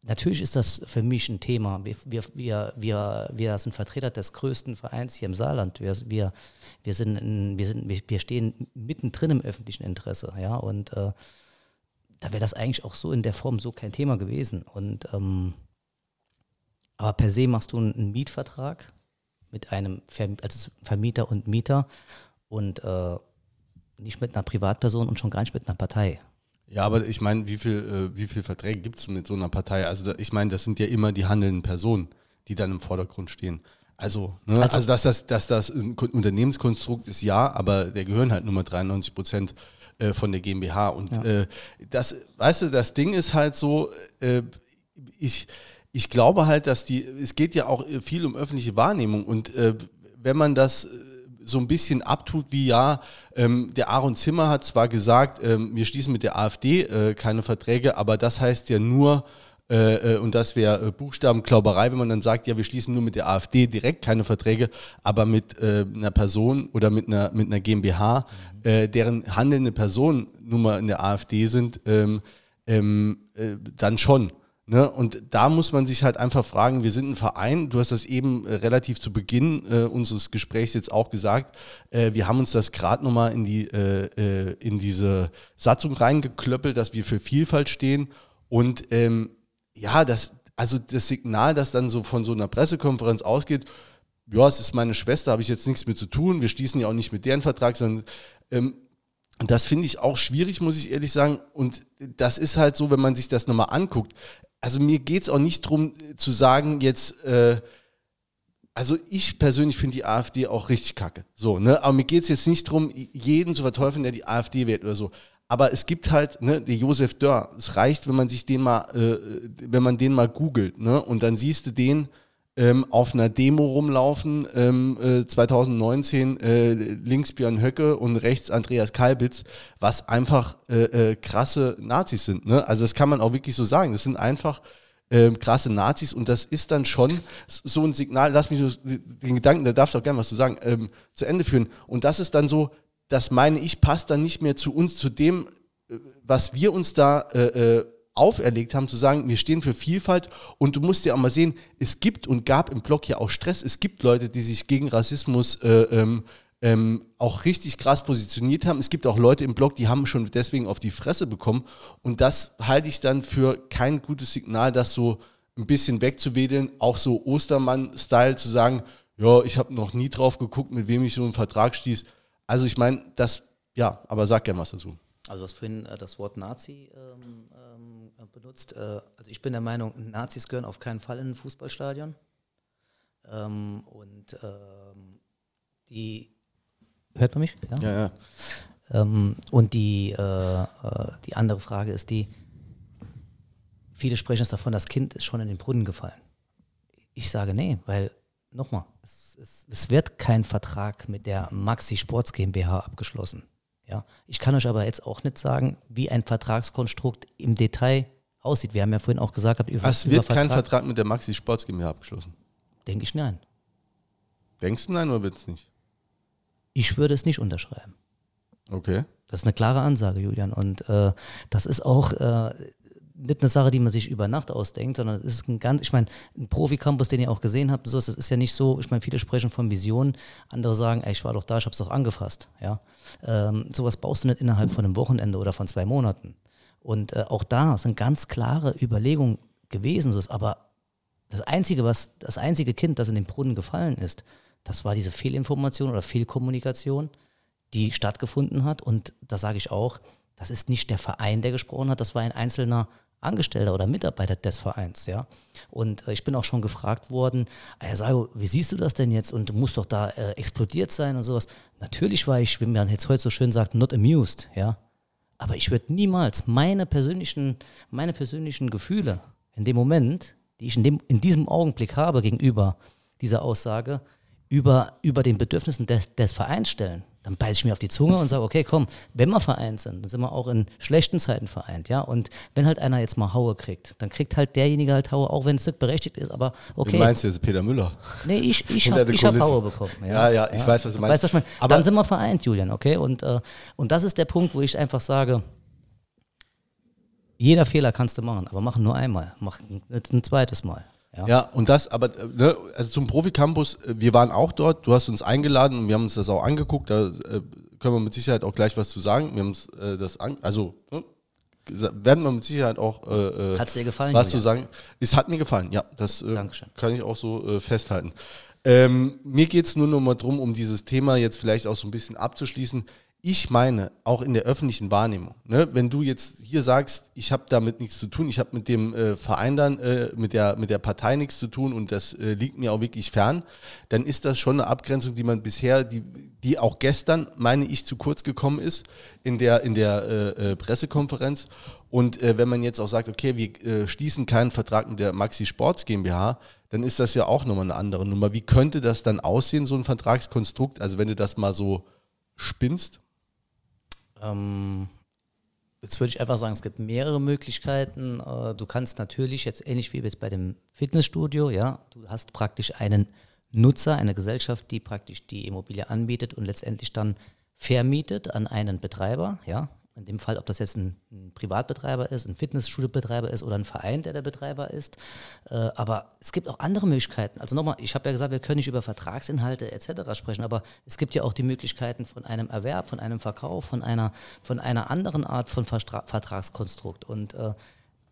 natürlich ist das für mich ein Thema. Wir, wir, wir, wir, sind Vertreter des größten Vereins hier im Saarland. Wir, wir, wir, sind, in, wir, sind, wir stehen mittendrin im öffentlichen Interesse, ja. Und äh, da wäre das eigentlich auch so in der Form so kein Thema gewesen. Und ähm, aber per se machst du einen Mietvertrag mit einem Verm also Vermieter und Mieter und äh, nicht mit einer Privatperson und schon gar nicht mit einer Partei. Ja, aber ich meine, wie viel, äh, wie viel Verträge gibt es mit so einer Partei? Also da, ich meine, das sind ja immer die handelnden Personen. die dann im Vordergrund stehen. Also, ne, also, also, dass, das, dass das ein Unternehmenskonstrukt ist, ja, aber der gehören halt nur mal 93 Prozent äh, von der GmbH. Und ja. äh, das, weißt du, das Ding ist halt so, äh, ich, ich glaube halt, dass die, es geht ja auch viel um öffentliche Wahrnehmung und äh, wenn man das äh, so ein bisschen abtut, wie ja, ähm, der Aaron Zimmer hat zwar gesagt, ähm, wir schließen mit der AfD äh, keine Verträge, aber das heißt ja nur, äh, äh, und das wäre äh, Buchstabenklauberei, wenn man dann sagt, ja, wir schließen nur mit der AfD direkt keine Verträge, aber mit äh, einer Person oder mit einer, mit einer GmbH, mhm. äh, deren handelnde Personen nun mal in der AfD sind, ähm, ähm, äh, dann schon. Ne? Und da muss man sich halt einfach fragen, wir sind ein Verein, du hast das eben äh, relativ zu Beginn äh, unseres Gesprächs jetzt auch gesagt, äh, wir haben uns das gerade nochmal in, die, in diese Satzung reingeklöppelt, dass wir für Vielfalt stehen und ähm, ja, das, also das Signal, das dann so von so einer Pressekonferenz ausgeht, ja, es ist meine Schwester, habe ich jetzt nichts mit zu tun, wir schließen ja auch nicht mit deren Vertrag, sondern ähm, das finde ich auch schwierig, muss ich ehrlich sagen. Und das ist halt so, wenn man sich das nochmal anguckt also mir geht es auch nicht darum zu sagen, jetzt, äh, also ich persönlich finde die AfD auch richtig kacke. So, ne? Aber mir geht es jetzt nicht darum, jeden zu verteufeln, der die AfD wählt oder so. Aber es gibt halt, ne, der Josef Dörr, es reicht, wenn man sich den mal, äh, wenn man den mal googelt, ne? Und dann siehst du den, ähm, auf einer Demo rumlaufen, ähm, äh, 2019 äh, links Björn Höcke und rechts Andreas Kalbitz, was einfach äh, äh, krasse Nazis sind. Ne? Also das kann man auch wirklich so sagen. Das sind einfach ähm, krasse Nazis und das ist dann schon so ein Signal, lass mich nur den Gedanken, da darfst du auch gerne was zu sagen, ähm, zu Ende führen. Und das ist dann so, das meine ich, passt dann nicht mehr zu uns, zu dem, äh, was wir uns da äh, äh auferlegt haben, zu sagen, wir stehen für Vielfalt und du musst ja auch mal sehen, es gibt und gab im Blog ja auch Stress. Es gibt Leute, die sich gegen Rassismus äh, ähm, ähm, auch richtig krass positioniert haben. Es gibt auch Leute im Blog, die haben schon deswegen auf die Fresse bekommen und das halte ich dann für kein gutes Signal, das so ein bisschen wegzuwedeln, auch so Ostermann-Style zu sagen, ja, ich habe noch nie drauf geguckt, mit wem ich so einen Vertrag stieß. Also ich meine, das, ja, aber sag gerne was dazu. Also du hast vorhin äh, das Wort Nazi ähm, ähm, benutzt. Äh, also ich bin der Meinung, Nazis gehören auf keinen Fall in ein Fußballstadion. Ähm, und ähm, die hört man mich? Ja, ja. ja. Ähm, und die, äh, äh, die andere Frage ist die, viele sprechen es davon, das Kind ist schon in den Brunnen gefallen. Ich sage nee, weil nochmal, es, es, es wird kein Vertrag mit der Maxi Sports GmbH abgeschlossen. Ja, ich kann euch aber jetzt auch nicht sagen, wie ein Vertragskonstrukt im Detail aussieht. Wir haben ja vorhin auch gesagt, über, es wird Vertrag, kein Vertrag mit der Maxi Sports GmbH abgeschlossen. Denke ich nein. Denkst du nein oder wird es nicht? Ich würde es nicht unterschreiben. Okay. Das ist eine klare Ansage, Julian. Und äh, das ist auch, äh, nicht eine Sache, die man sich über Nacht ausdenkt, sondern es ist ein ganz, ich meine, ein Profi-Campus, den ihr auch gesehen habt, so, das ist ja nicht so, ich meine, viele sprechen von Visionen, andere sagen, ey, ich war doch da, ich habe es doch angefasst, ja. Ähm, sowas baust du nicht innerhalb von einem Wochenende oder von zwei Monaten. Und äh, auch da sind ganz klare Überlegungen gewesen, so ist, aber das einzige, was, das einzige Kind, das in den Brunnen gefallen ist, das war diese Fehlinformation oder Fehlkommunikation, die stattgefunden hat. Und da sage ich auch, das ist nicht der Verein, der gesprochen hat, das war ein einzelner Angestellter oder Mitarbeiter des Vereins, ja. Und äh, ich bin auch schon gefragt worden, Herr Sago, wie siehst du das denn jetzt? Und du musst doch da äh, explodiert sein und sowas. Natürlich war ich, wie man jetzt heute so schön sagt, not amused, ja. Aber ich würde niemals meine persönlichen, meine persönlichen Gefühle in dem Moment, die ich in, dem, in diesem Augenblick habe gegenüber dieser Aussage, über, über den Bedürfnissen des, des Vereins stellen dann beiße ich mir auf die Zunge und sage, okay, komm, wenn wir vereint sind, dann sind wir auch in schlechten Zeiten vereint, ja. Und wenn halt einer jetzt mal Haue kriegt, dann kriegt halt derjenige halt Haue, auch wenn es nicht berechtigt ist, aber okay. Wie meinst du jetzt Peter Müller? Nee, ich, ich habe hab Haue bekommen. Ja, ja, ja ich ja. weiß, was du meinst. Weißt, was ich mein? aber dann sind wir vereint, Julian, okay? Und, äh, und das ist der Punkt, wo ich einfach sage, jeder Fehler kannst du machen, aber mach nur einmal, mach ein zweites Mal. Ja. ja, und das, aber ne, also zum Profi-Campus, äh, wir waren auch dort, du hast uns eingeladen und wir haben uns das auch angeguckt, da äh, können wir mit Sicherheit auch gleich was zu sagen. Wir haben uns äh, das an, also ne, werden wir mit Sicherheit auch äh, äh Hat's dir gefallen, was Julia? zu sagen. Es hat mir gefallen, ja, das äh, kann ich auch so festhalten. Ähm, mir geht es nur noch mal darum, um dieses Thema jetzt vielleicht auch so ein bisschen abzuschließen. Ich meine, auch in der öffentlichen Wahrnehmung, ne, wenn du jetzt hier sagst, ich habe damit nichts zu tun, ich habe mit dem äh, Verein dann, äh, mit, der, mit der Partei nichts zu tun und das äh, liegt mir auch wirklich fern, dann ist das schon eine Abgrenzung, die man bisher, die, die auch gestern, meine ich, zu kurz gekommen ist in der, in der äh, äh, Pressekonferenz. Und äh, wenn man jetzt auch sagt, okay, wir schließen keinen Vertrag mit der Maxi Sports GmbH, dann ist das ja auch nochmal eine andere Nummer. Wie könnte das dann aussehen, so ein Vertragskonstrukt? Also wenn du das mal so spinnst? Ähm, jetzt würde ich einfach sagen, es gibt mehrere Möglichkeiten. Äh, du kannst natürlich jetzt ähnlich wie jetzt bei dem Fitnessstudio, ja, du hast praktisch einen Nutzer, eine Gesellschaft, die praktisch die Immobilie anbietet und letztendlich dann vermietet an einen Betreiber, ja, in dem Fall, ob das jetzt ein, ein Privatbetreiber ist, ein Fitnessstudiobetreiber ist oder ein Verein, der der Betreiber ist. Äh, aber es gibt auch andere Möglichkeiten. Also nochmal, ich habe ja gesagt, wir können nicht über Vertragsinhalte etc. sprechen, aber es gibt ja auch die Möglichkeiten von einem Erwerb, von einem Verkauf, von einer, von einer anderen Art von Verstra Vertragskonstrukt. Und äh,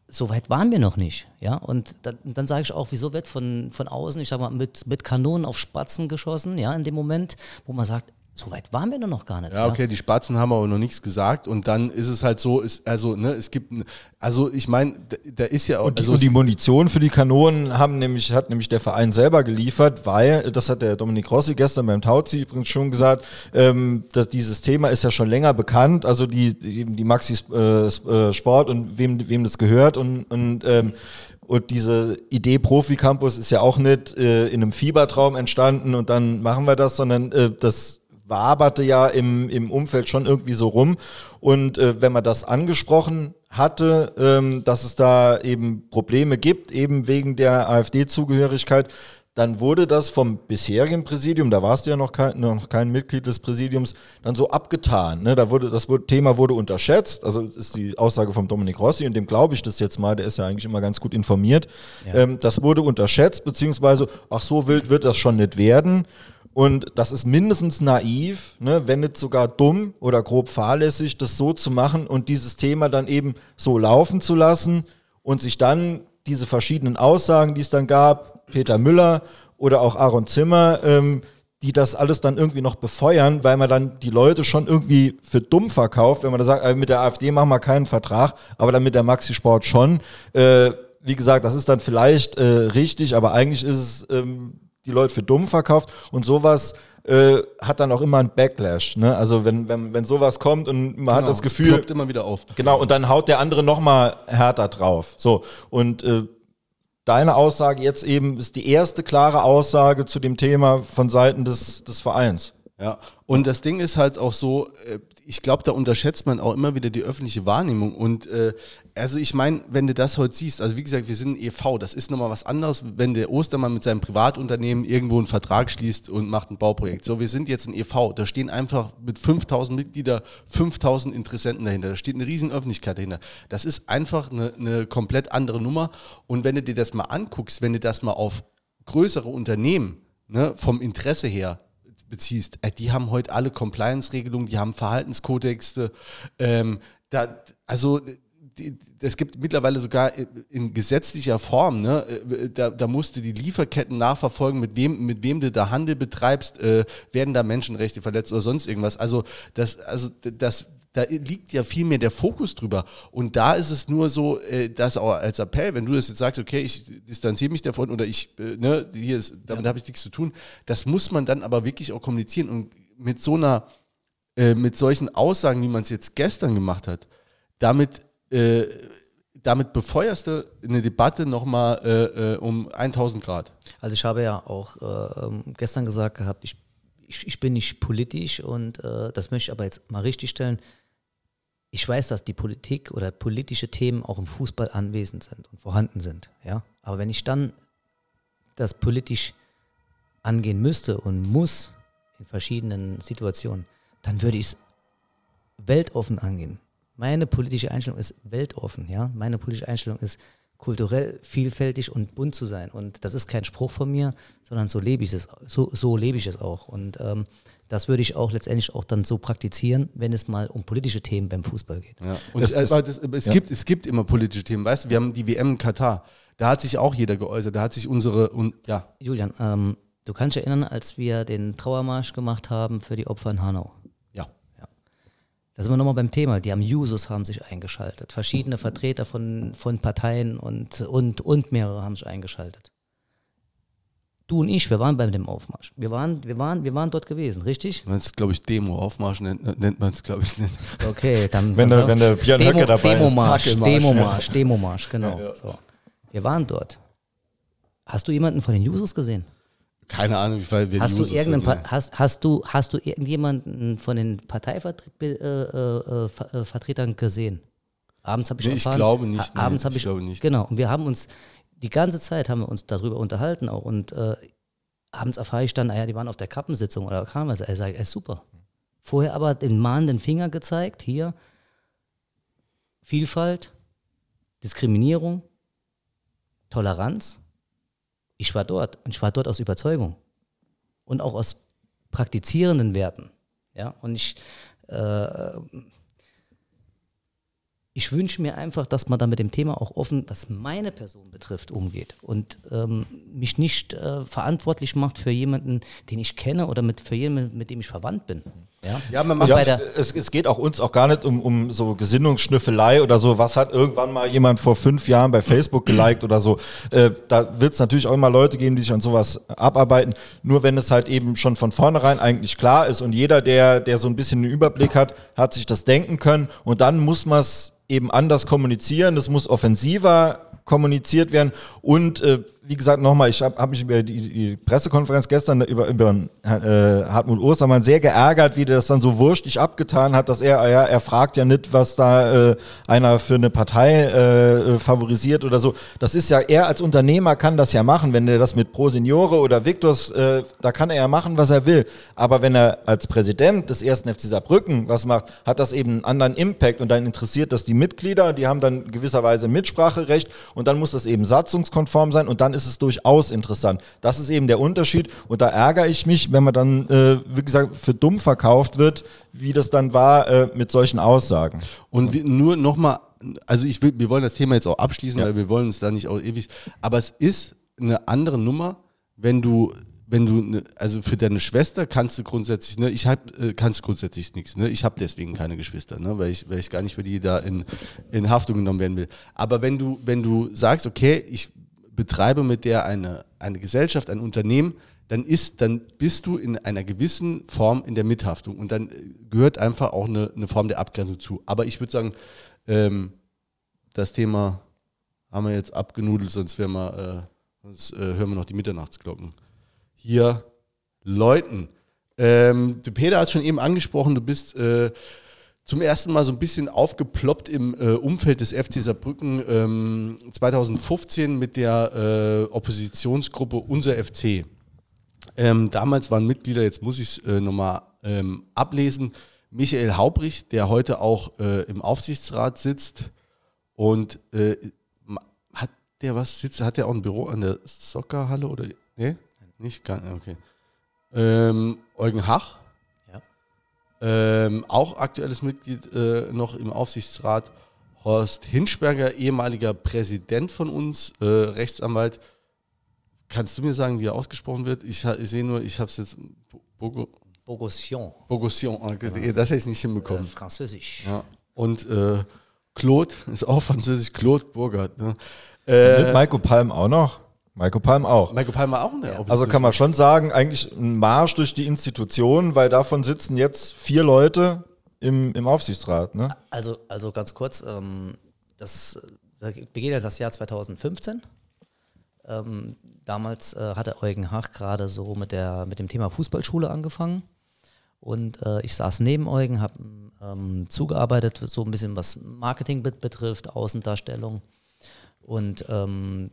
so weit waren wir noch nicht. Ja? Und dann, dann sage ich auch, wieso wird von, von außen, ich sage mal, mit, mit Kanonen auf Spatzen geschossen, ja, in dem Moment, wo man sagt, so weit waren wir doch noch gar nicht. Ja, okay, die Spatzen haben aber noch nichts gesagt und dann ist es halt so, ist, also, ne, es gibt, also ich meine, da, da, ist ja auch. Und die, also und die Munition für die Kanonen haben nämlich, hat nämlich der Verein selber geliefert, weil, das hat der Dominik Rossi gestern beim Tauzi übrigens schon gesagt, ähm, dass dieses Thema ist ja schon länger bekannt, also die, die, die Maxi äh, äh, Sport und wem, wem das gehört und, und ähm, und diese Idee Profi Campus ist ja auch nicht äh, in einem Fiebertraum entstanden und dann machen wir das, sondern äh, das waberte ja im, im Umfeld schon irgendwie so rum. Und äh, wenn man das angesprochen hatte, ähm, dass es da eben Probleme gibt, eben wegen der AfD-Zugehörigkeit, dann wurde das vom bisherigen Präsidium, da warst du ja noch kein, noch kein Mitglied des Präsidiums, dann so abgetan. Ne? Da wurde, das Thema wurde unterschätzt. Also ist die Aussage von Dominik Rossi, und dem glaube ich das jetzt mal, der ist ja eigentlich immer ganz gut informiert. Ja. Ähm, das wurde unterschätzt, beziehungsweise, ach so wild wird das schon nicht werden. Und das ist mindestens naiv, ne, wenn nicht sogar dumm oder grob fahrlässig, das so zu machen und dieses Thema dann eben so laufen zu lassen und sich dann diese verschiedenen Aussagen, die es dann gab, Peter Müller oder auch Aaron Zimmer, ähm, die das alles dann irgendwie noch befeuern, weil man dann die Leute schon irgendwie für dumm verkauft, wenn man da sagt, äh, mit der AfD machen wir keinen Vertrag, aber dann mit der Maxi Sport schon. Äh, wie gesagt, das ist dann vielleicht äh, richtig, aber eigentlich ist es ähm, die Leute für dumm verkauft und sowas äh, hat dann auch immer einen Backlash. Ne? Also wenn, wenn, wenn sowas kommt und man genau, hat das Gefühl. Ploppt immer wieder auf. Genau, und dann haut der andere nochmal härter drauf. So, und äh, deine Aussage jetzt eben ist die erste klare Aussage zu dem Thema von Seiten des, des Vereins. Ja, und das Ding ist halt auch so, äh, ich glaube, da unterschätzt man auch immer wieder die öffentliche Wahrnehmung. Und äh, also ich meine, wenn du das heute siehst, also wie gesagt, wir sind ein EV, das ist nochmal was anderes, wenn der Ostermann mit seinem Privatunternehmen irgendwo einen Vertrag schließt und macht ein Bauprojekt. So, wir sind jetzt ein EV, da stehen einfach mit 5000 Mitgliedern 5000 Interessenten dahinter, da steht eine riesen Öffentlichkeit dahinter. Das ist einfach eine, eine komplett andere Nummer. Und wenn du dir das mal anguckst, wenn du das mal auf größere Unternehmen ne, vom Interesse her beziehst, äh, die haben heute alle Compliance-Regelungen, die haben Verhaltenskodexe. Ähm, da, also es gibt mittlerweile sogar in gesetzlicher Form, ne, äh, da, da musst du die Lieferketten nachverfolgen, mit wem, mit wem du da Handel betreibst, äh, werden da Menschenrechte verletzt oder sonst irgendwas. Also das, also das, da liegt ja viel mehr der Fokus drüber. Und da ist es nur so, äh, dass auch als Appell, wenn du das jetzt sagst, okay, ich distanziere mich davon oder ich, äh, ne, hier ist, damit ja. habe ich nichts zu tun, das muss man dann aber wirklich auch kommunizieren. Und mit so einer, äh, mit solchen Aussagen, wie man es jetzt gestern gemacht hat, damit, äh, damit befeuerst du eine Debatte nochmal äh, äh, um 1000 Grad. Also ich habe ja auch äh, ähm, gestern gesagt gehabt, ich, ich, ich bin nicht politisch und äh, das möchte ich aber jetzt mal richtig stellen ich weiß, dass die Politik oder politische Themen auch im Fußball anwesend sind und vorhanden sind. Ja? Aber wenn ich dann das politisch angehen müsste und muss in verschiedenen Situationen, dann würde ich es weltoffen angehen. Meine politische Einstellung ist weltoffen. Ja? Meine politische Einstellung ist kulturell vielfältig und bunt zu sein. Und das ist kein Spruch von mir, sondern so lebe ich es, so, so lebe ich es auch. Und ähm, das würde ich auch letztendlich auch dann so praktizieren, wenn es mal um politische Themen beim Fußball geht. Ja. Und es, es, das, es ja. gibt, es gibt immer politische Themen. Weißt du, wir haben die WM in Katar. Da hat sich auch jeder geäußert. Da hat sich unsere. Und, ja. Julian, ähm, du kannst dich erinnern, als wir den Trauermarsch gemacht haben für die Opfer in Hanau. Ja. ja. Da sind wir nochmal beim Thema. Die haben Users haben sich eingeschaltet. Verschiedene Vertreter von, von Parteien und, und, und mehrere haben sich eingeschaltet. Du und ich, wir waren bei dem Aufmarsch. Wir waren, wir waren, wir waren dort gewesen, richtig? Das ist, glaube ich, Demo. Aufmarsch nennt, nennt man es, glaube ich, nicht. Okay, dann. Wenn der- wenn der Björn Demo, Höcke dabei ist. Demomarsch, Fackelmarsch, Demomarsch, Demomarsch, genau. So. Wir waren dort. Hast du jemanden von den Users gesehen? Keine Ahnung, ich weiß, wer Hast du, irgendeinen Pa- hast, hast, du, hast du irgendjemanden von den Parteivertretern äh, äh, äh, gesehen? Abends habe ich Nee, ich erfahren. glaube nicht, nee, Abends habe ich ich, glaube nicht. Genau. Und wir haben uns die ganze Zeit haben wir uns darüber unterhalten auch und äh, abends erfahre ich dann, ah ja, die waren auf der Kappensitzung oder kam was. Er sagt, er ist super. Vorher aber den mahnenden Finger gezeigt, hier Vielfalt, Diskriminierung, Toleranz. Ich war dort und ich war dort aus Überzeugung und auch aus praktizierenden Werten. Ja, und ich, äh, ich wünsche mir einfach, dass man da mit dem Thema auch offen, was meine Person betrifft, umgeht und ähm, mich nicht äh, verantwortlich macht für jemanden, den ich kenne oder mit, für jemanden, mit dem ich verwandt bin. Ja, Ja, man macht Ja, es, es geht auch uns auch gar nicht um, um so Gesinnungsschnüffelei oder so. Was hat irgendwann mal jemand vor fünf Jahren bei Facebook geliked oder so? Äh, da wird es natürlich auch immer Leute geben, die sich an sowas abarbeiten. Nur wenn es halt eben schon von vornherein eigentlich klar ist und jeder, der, der so ein bisschen einen Überblick hat, hat sich das denken können und dann muss man es eben anders kommunizieren. Das muss offensiver kommuniziert werden. Und äh, wie gesagt, nochmal, ich habe hab mich über die, die Pressekonferenz gestern über, über äh, Hartmut Ostermann sehr geärgert, wie der das dann so wurschtig abgetan hat, dass er, ja, er fragt ja nicht, was da äh, einer für eine Partei äh, favorisiert oder so. Das ist ja, er als Unternehmer kann das ja machen, wenn er das mit Pro Signore oder Victors, äh, da kann er ja machen, was er will. Aber wenn er als Präsident des ersten FC Saarbrücken was macht, hat das eben einen anderen Impact und dann interessiert das die Mitglieder, die haben dann gewisserweise Mitspracherecht und dann muss das eben satzungskonform sein und dann ist es durchaus interessant. Das ist eben der Unterschied und da ärgere ich mich, wenn man dann, äh, wie gesagt, für dumm verkauft wird, wie das dann war äh, mit solchen Aussagen. Und wir, nur nochmal, also ich will, wir wollen das Thema jetzt auch abschließen, Ja. weil wir wollen uns da nicht auch ewig, aber es ist eine andere Nummer, wenn du, wenn du, ne, also für deine Schwester kannst du grundsätzlich, ne, ich hab, äh, kannst grundsätzlich nichts, ne, ich habe deswegen keine Geschwister, ne, weil ich, weil ich gar nicht für die da in, in Haftung genommen werden will. Aber wenn du, wenn du sagst, okay, ich betreibe mit der eine, eine Gesellschaft, ein Unternehmen, dann ist, dann bist du in einer gewissen Form in der Mithaftung und dann äh, gehört einfach auch eine, eine Form der Abgrenzung zu. Aber ich würde sagen, ähm, das Thema haben wir jetzt abgenudelt, sonst, wir, äh, sonst äh, hören wir noch die Mitternachtsglocken. Hier läuten. Ähm, Peter hat schon eben angesprochen, du bist äh, zum ersten Mal so ein bisschen aufgeploppt im äh, Umfeld des FC Saarbrücken ähm, 2015 mit der äh, Oppositionsgruppe Unser FC. Ähm, damals waren Mitglieder, jetzt muss ich es äh, nochmal ähm, ablesen, Michael Haubrich, der heute auch äh, im Aufsichtsrat sitzt und äh, hat der was sitzt, hat der auch ein Büro an der Soccerhalle oder nee? Nicht gar okay. Ähm, Eugen Hach. Ähm, auch aktuelles Mitglied äh, noch im Aufsichtsrat. Horst Hinschberger, ehemaliger Präsident von uns, äh, Rechtsanwalt. Kannst du mir sagen, wie er ausgesprochen wird? Ich, ich sehe nur, ich habe es jetzt. Bogo, Bogossion, Bogossion, ah, das hätte ich nicht äh, hinbekommen. Französisch. Ja. Und äh, Claude, ist auch französisch, Claude Burgert. Ne? Äh, Mit Maiko Palm auch noch? Maiko Palm auch. Michael Palmer auch in der Also kann man schon sagen, eigentlich ein Marsch durch die Institutionen, weil davon sitzen jetzt vier Leute im, im Aufsichtsrat. Ne? Also, also ganz kurz, ähm, das da beginnt ja das Jahr 2015. Ähm, damals äh, hatte Eugen Hach gerade so mit, der, mit dem Thema Fußballschule angefangen. Und äh, ich saß neben Eugen, habe ähm, zugearbeitet, so ein bisschen was Marketing bet betrifft, Außendarstellung. Und ähm,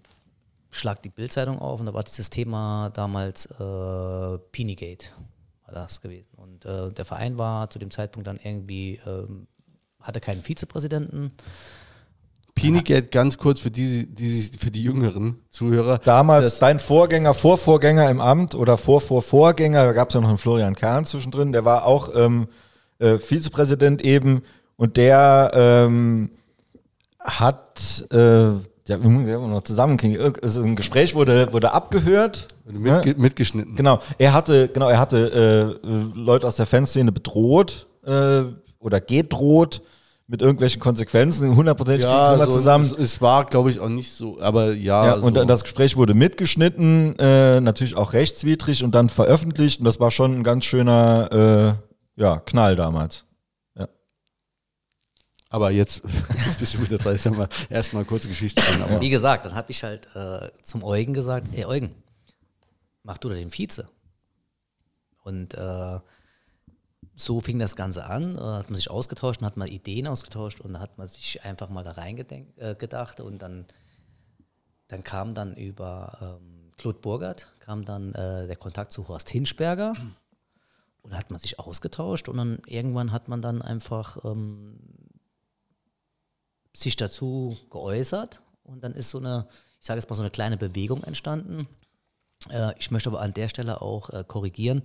schlag die Bildzeitung auf und da war dieses Thema damals äh, Pinigate war das gewesen. Und äh, der Verein war zu dem Zeitpunkt dann irgendwie, ähm, hatte keinen Vizepräsidenten. Pinigate, ganz kurz für die, die, für die jüngeren Zuhörer. Damals Das- dein Vorgänger, Vorvorgänger im Amt oder Vorvorvorgänger, da gab es ja noch einen Florian Kahn zwischendrin, der war auch ähm, äh, Vizepräsident eben und der ähm, hat, äh, ja, wir müssen noch zusammenkriegen, also ein Gespräch wurde, wurde abgehört. Mitge ne? mitgeschnitten. Genau, er hatte, genau, er hatte äh, Leute aus der Fanszene bedroht, äh, oder gedroht mit irgendwelchen Konsequenzen. Hundertprozentig kriegen sie immer so, zusammen. Es, es war, glaube ich, auch nicht so, aber ja. Ja, und so. dann das Gespräch wurde mitgeschnitten, äh, natürlich auch rechtswidrig und dann veröffentlicht. Und das war schon ein ganz schöner äh, ja, Knall damals. Aber jetzt, jetzt bist du wieder dran. Ich sag mal, erstmal kurze Geschichte. Aber Wie gesagt, dann habe ich halt äh, zum Eugen gesagt, ey Eugen, mach du da den Vize. Und äh, so fing das Ganze an, äh, hat man sich ausgetauscht und hat mal Ideen ausgetauscht und hat man sich einfach mal da reingedacht äh, und dann, dann kam dann über ähm, Claude Burgert, kam dann äh, der Kontakt zu Horst Hinschberger und da hat man sich ausgetauscht und dann irgendwann hat man dann einfach ähm, sich dazu geäußert und dann ist so eine, ich sage jetzt mal so eine kleine Bewegung entstanden. Äh, ich möchte aber an der Stelle auch äh, korrigieren,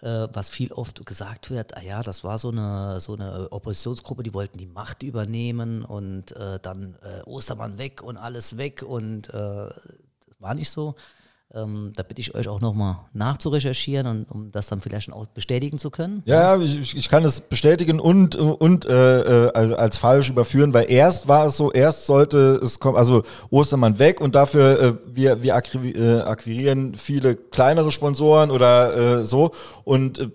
äh, was viel oft gesagt wird, ah ja, das war so eine, so eine Oppositionsgruppe, die wollten die Macht übernehmen und äh, dann äh, Ostermann weg und alles weg und äh, das war nicht so. Ähm, da bitte ich euch auch nochmal nachzurecherchieren, und, um das dann vielleicht auch bestätigen zu können. Ja, ich, ich kann es bestätigen und, und äh, äh, als, als falsch überführen, weil erst war es so, erst sollte es kommen, also Ostermann weg und dafür, äh, wir, wir äh, akquirieren viele kleinere Sponsoren oder äh, so und äh,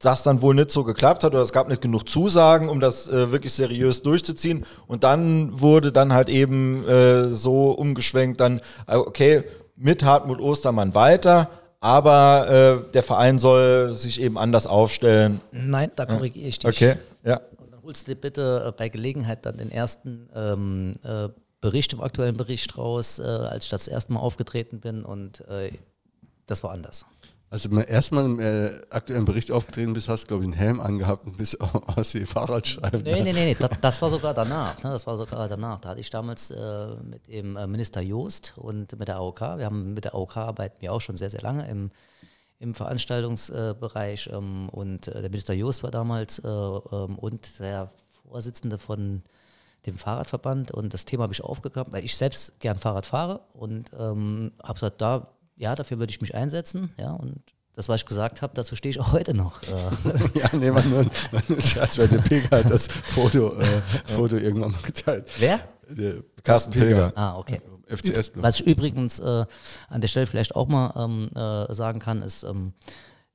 das dann wohl nicht so geklappt hat oder es gab nicht genug Zusagen, um das äh, wirklich seriös durchzuziehen. Und dann wurde dann halt eben äh, so umgeschwenkt, dann, okay, mit Hartmut Ostermann weiter, aber äh, der Verein soll sich eben anders aufstellen. Nein, da korrigiere ich dich. Okay, ja. Und dann holst du dir bitte äh, bei Gelegenheit dann den ersten ähm, äh, Bericht im aktuellen Bericht raus, äh, als ich das erste Mal aufgetreten bin und äh, das war anders. Also erstmal im äh, aktuellen Bericht aufgetreten bist, hast du, glaube ich, einen Helm angehabt und bist aus dem Fahrradstreifen. Nee, nee, nee, nee. Das, das war sogar danach. Ne? Das war sogar danach. Da hatte ich damals äh, mit dem äh, Minister Joost und mit der AOK, wir haben mit der AOK arbeiten wir auch schon sehr, sehr lange im, im Veranstaltungsbereich ähm, und äh, der Minister Joost war damals äh, ähm, und der Vorsitzende von dem Fahrradverband und das Thema habe ich aufgegriffen, weil ich selbst gern Fahrrad fahre und ähm, habe gesagt, da, ja, dafür würde ich mich einsetzen, ja, und das, was ich gesagt habe, dazu stehe ich auch heute noch. Äh, Ja, nee, war nur ein, war nur ein Scherz, weil der Pilger hat das Foto, äh, Foto irgendwann mal geteilt. wer? Der Carsten Pilger. Ah, okay. FCS -Block. Was ich übrigens äh, an der Stelle vielleicht auch mal ähm, äh, sagen kann, ist ähm,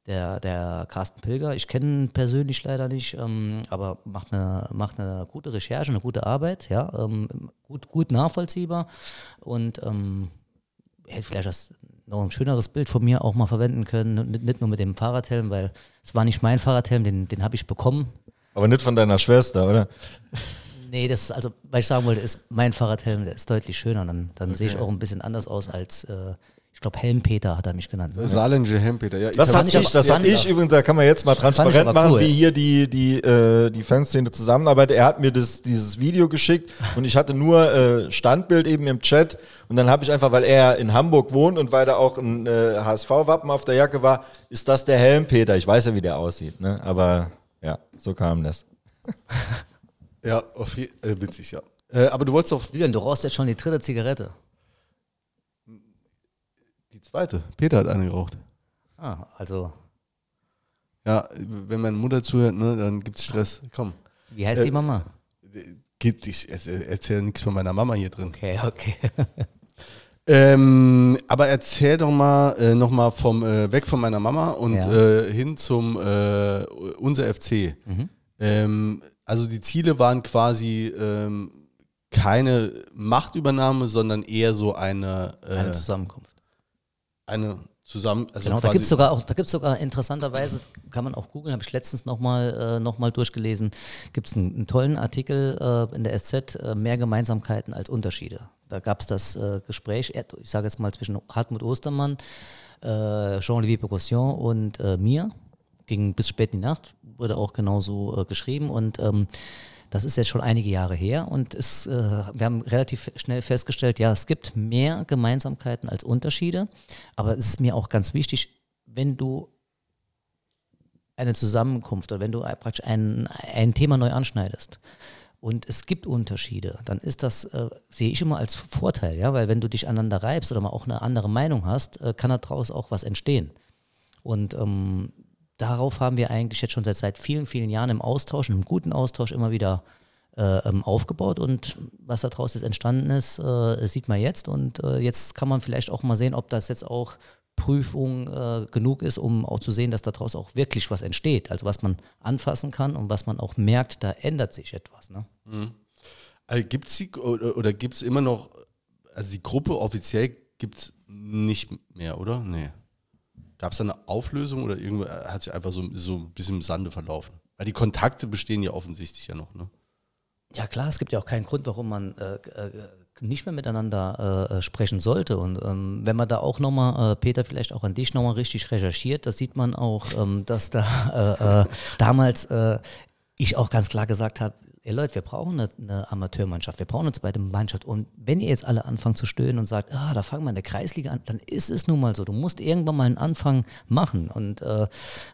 der, der Carsten Pilger. Ich kenne ihn persönlich leider nicht, ähm, aber macht eine, macht eine gute Recherche, eine gute Arbeit, ja, ähm, gut, gut nachvollziehbar und ähm, hätte vielleicht das noch ein schöneres Bild von mir auch mal verwenden können, nicht, nur mit dem Fahrradhelm, weil es war nicht mein Fahrradhelm, den, den habe ich bekommen. Aber nicht von deiner Schwester, oder? Nee, das ist, also, was ich sagen wollte, ist mein Fahrradhelm, der ist deutlich schöner. Dann, dann sehe ich auch ein bisschen anders aus als, äh, ich glaube, Helmpeter hat er mich genannt. Ne? Saarländische Hempeter. Ja, ich Das hatte ich ich, das fand ich übrigens, da kann man jetzt mal Fand transparent machen, cool. wie hier die, die, äh, die Fanszene zusammenarbeitet. Er hat mir das, dieses Video geschickt und ich hatte nur äh, Standbild eben im Chat und dann habe ich einfach, weil er in Hamburg wohnt und weil da auch ein äh, HSV-Wappen auf der Jacke war, ist das der Helmpeter. Ich weiß ja, wie der aussieht, ne? aber ja, so kam das. ja, auf äh, witzig, ja. Äh, aber du wolltest auf Julian, du rauchst jetzt schon die dritte Zigarette. Zweite. Peter hat eine geraucht. Ah, also, Ja, wenn meine Mutter zuhört, ne, dann gibt es Stress. Komm. wie heißt Äh, die Mama? Gibt, ich erzähle nichts von meiner Mama hier drin. Okay, okay. Ähm, aber erzähl doch mal äh, noch mal vom äh, weg von meiner Mama und Ja. äh, hin zum äh, unser FC. Mhm. Ähm, also die Ziele waren quasi ähm, keine Machtübernahme, sondern eher so eine äh, Eine Zusammenkunft. Eine zusammen. Also Genau, da gibt es sogar auch, da gibt's sogar interessanterweise, kann man auch googeln, habe ich letztens nochmal äh, noch mal durchgelesen, gibt es einen, einen tollen Artikel äh, in der SZ, äh, mehr Gemeinsamkeiten als Unterschiede. Da gab es das äh, Gespräch, ich sage jetzt mal zwischen Hartmut Ostermann, äh, Jean-Louis Pecossion und äh, mir, ging bis spät in die Nacht, wurde auch genauso äh, geschrieben und ähm, das ist jetzt schon einige Jahre her und es, äh, wir haben relativ schnell festgestellt, ja, es gibt mehr Gemeinsamkeiten als Unterschiede, aber es ist mir auch ganz wichtig, wenn du eine Zusammenkunft oder wenn du praktisch ein, ein Thema neu anschneidest und es gibt Unterschiede, dann ist das, äh, sehe ich immer als Vorteil, ja, weil wenn du dich aneinander reibst oder mal auch eine andere Meinung hast, äh, kann daraus auch was entstehen. Und ähm, darauf haben wir eigentlich jetzt schon seit, seit vielen, vielen Jahren im Austausch, im guten Austausch immer wieder äh, ähm, aufgebaut und was daraus jetzt entstanden ist, äh, sieht man jetzt und äh, jetzt kann man vielleicht auch mal sehen, ob das jetzt auch Prüfung äh, genug ist, um auch zu sehen, dass daraus auch wirklich was entsteht, also was man anfassen kann und was man auch merkt, da ändert sich etwas. Ne? Mhm. Also gibt es oder, oder gibt es immer noch, also die Gruppe offiziell gibt es nicht mehr, oder? Nee. Gab es da eine Auflösung oder irgendwo hat sich einfach so, so ein bisschen im Sande verlaufen? Weil die Kontakte bestehen ja offensichtlich ja noch, ne? Ja klar, es gibt ja auch keinen Grund, warum man äh, äh, nicht mehr miteinander äh, sprechen sollte. Und ähm, wenn man da auch nochmal, äh, Peter, vielleicht auch an dich nochmal richtig recherchiert, da sieht man auch, ähm, dass da äh, äh, damals ich auch ganz klar gesagt habe, ey Leute, wir brauchen eine, eine, Amateurmannschaft, wir brauchen eine zweite Mannschaft. Und wenn ihr jetzt alle anfangt zu stöhnen und sagt, ah, da fangen wir in der Kreisliga an, dann ist es nun mal so. Du musst irgendwann mal einen Anfang machen. Und äh,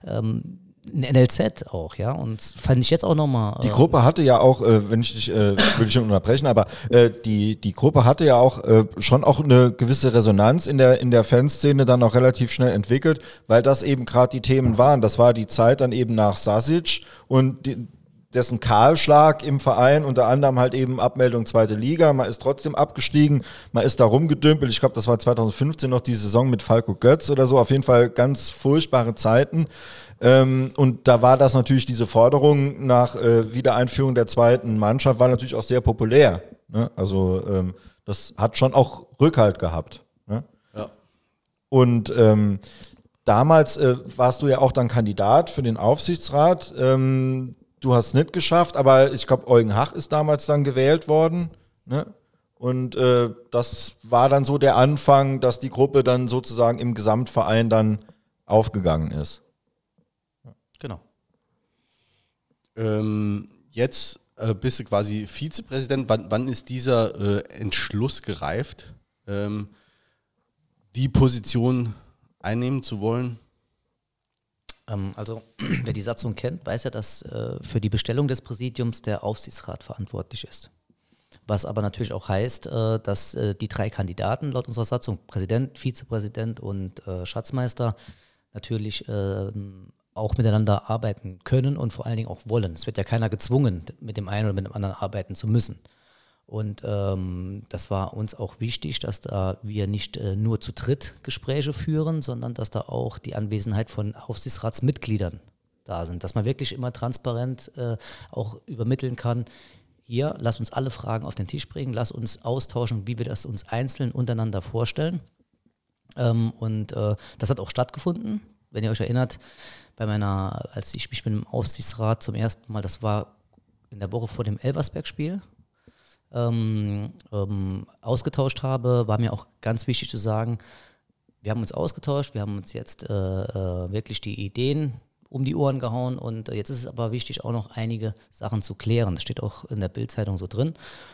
ähm, ein NLZ auch, ja. Und fand ich jetzt auch nochmal. Die äh, Gruppe hatte ja auch, äh, wenn ich dich, äh, würde ich schon unterbrechen, aber äh, die, die Gruppe hatte ja auch äh, schon auch eine gewisse Resonanz in der, in der Fanszene dann auch relativ schnell entwickelt, weil das eben gerade die Themen waren. Das war die Zeit dann eben nach Sasic und die, dessen Kahlschlag im Verein, unter anderem halt eben Abmeldung zweite Liga. Man ist trotzdem abgestiegen, man ist da rumgedümpelt. Ich glaube, das war 2015 noch die Saison mit Falco Götz oder so. Auf jeden Fall ganz furchtbare Zeiten. Ähm, und da war das natürlich, diese Forderung nach äh, Wiedereinführung der zweiten Mannschaft war natürlich auch sehr populär. Ne? Also ähm, das hat schon auch Rückhalt gehabt. Ne? Ja. Und ähm, damals äh, warst du ja auch dann Kandidat für den Aufsichtsrat. Ähm, du hast es nicht geschafft, aber ich glaube, Eugen Hach ist damals dann gewählt worden. Ne? Und äh, das war dann so der Anfang, dass die Gruppe dann sozusagen im Gesamtverein dann aufgegangen ist. Genau. Ähm, jetzt äh, bist du quasi Vizepräsident. Wann, wann ist dieser äh, Entschluss gereift, ähm, die Position einnehmen zu wollen? Ähm, also, wer die Satzung kennt, weiß ja, dass äh, für die Bestellung des Präsidiums der Aufsichtsrat verantwortlich ist. Was aber natürlich auch heißt, äh, dass äh, die drei Kandidaten laut unserer Satzung, Präsident, Vizepräsident und äh, Schatzmeister, natürlich ähm, auch miteinander arbeiten können und vor allen Dingen auch wollen. Es wird ja keiner gezwungen, mit dem einen oder mit dem anderen arbeiten zu müssen. Und ähm, das war uns auch wichtig, dass da wir nicht äh, nur zu dritt Gespräche führen, sondern dass da auch die Anwesenheit von Aufsichtsratsmitgliedern da sind. Dass man wirklich immer transparent äh, auch übermitteln kann, hier, lass uns alle Fragen auf den Tisch bringen, lass uns austauschen, wie wir das uns einzeln untereinander vorstellen. Ähm, und äh, das hat auch stattgefunden. Wenn ihr euch erinnert, bei meiner, als ich mich mit dem Aufsichtsrat zum ersten Mal, das war in der Woche vor dem Elversberg-Spiel, ähm, ähm, ausgetauscht habe, war mir auch ganz wichtig zu sagen, wir haben uns ausgetauscht, wir haben uns jetzt äh, äh, wirklich die Ideen um die Ohren gehauen und jetzt ist es aber wichtig, auch noch einige Sachen zu klären. Das steht auch in der Bildzeitung so drin.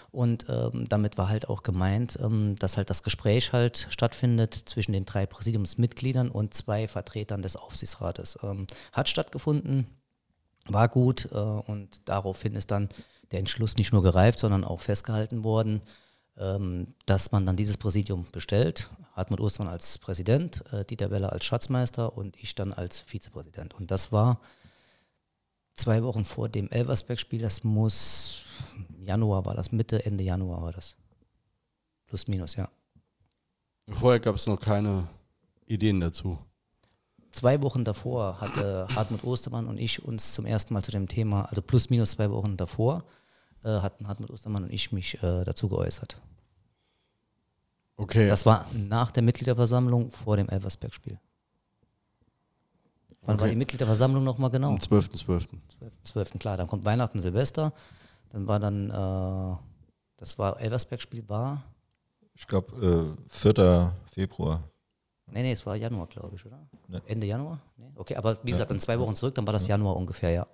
Und ähm, damit war halt auch gemeint, ähm, dass halt das Gespräch halt stattfindet zwischen den drei Präsidiumsmitgliedern und zwei Vertretern des Aufsichtsrates. Ähm, hat stattgefunden, war gut äh, und daraufhin ist dann der Entschluss nicht nur gereift, sondern auch festgehalten worden, ähm, dass man dann dieses Präsidium bestellt. Hartmut Ostermann als Präsident, äh, Dieter Weller als Schatzmeister und ich dann als Vizepräsident. Und das war zwei Wochen vor dem Elversberg-Spiel. Das muss Januar war das, Mitte, Ende Januar war das. Plus, minus, ja. Vorher gab es noch keine Ideen dazu. Zwei Wochen davor hatte Hartmut Ostermann und ich uns zum ersten Mal zu dem Thema, also plus minus zwei Wochen davor, äh, hatten Hartmut Ostermann und ich mich äh, dazu geäußert. Okay. Das war nach der Mitgliederversammlung vor dem Elversberg-Spiel. Wann okay. war die Mitgliederversammlung nochmal genau? Am 12.12. 12. 12. klar. Dann kommt Weihnachten, Silvester. Dann war dann, äh, das war Elversberg-Spiel war? Ich glaube, äh, 4. Februar. Nee, nee, es war Januar, glaube ich, oder? Nee. Ende Januar? Nee. Okay, aber wie gesagt, dann zwei Wochen zurück, dann war das Januar ungefähr, ja.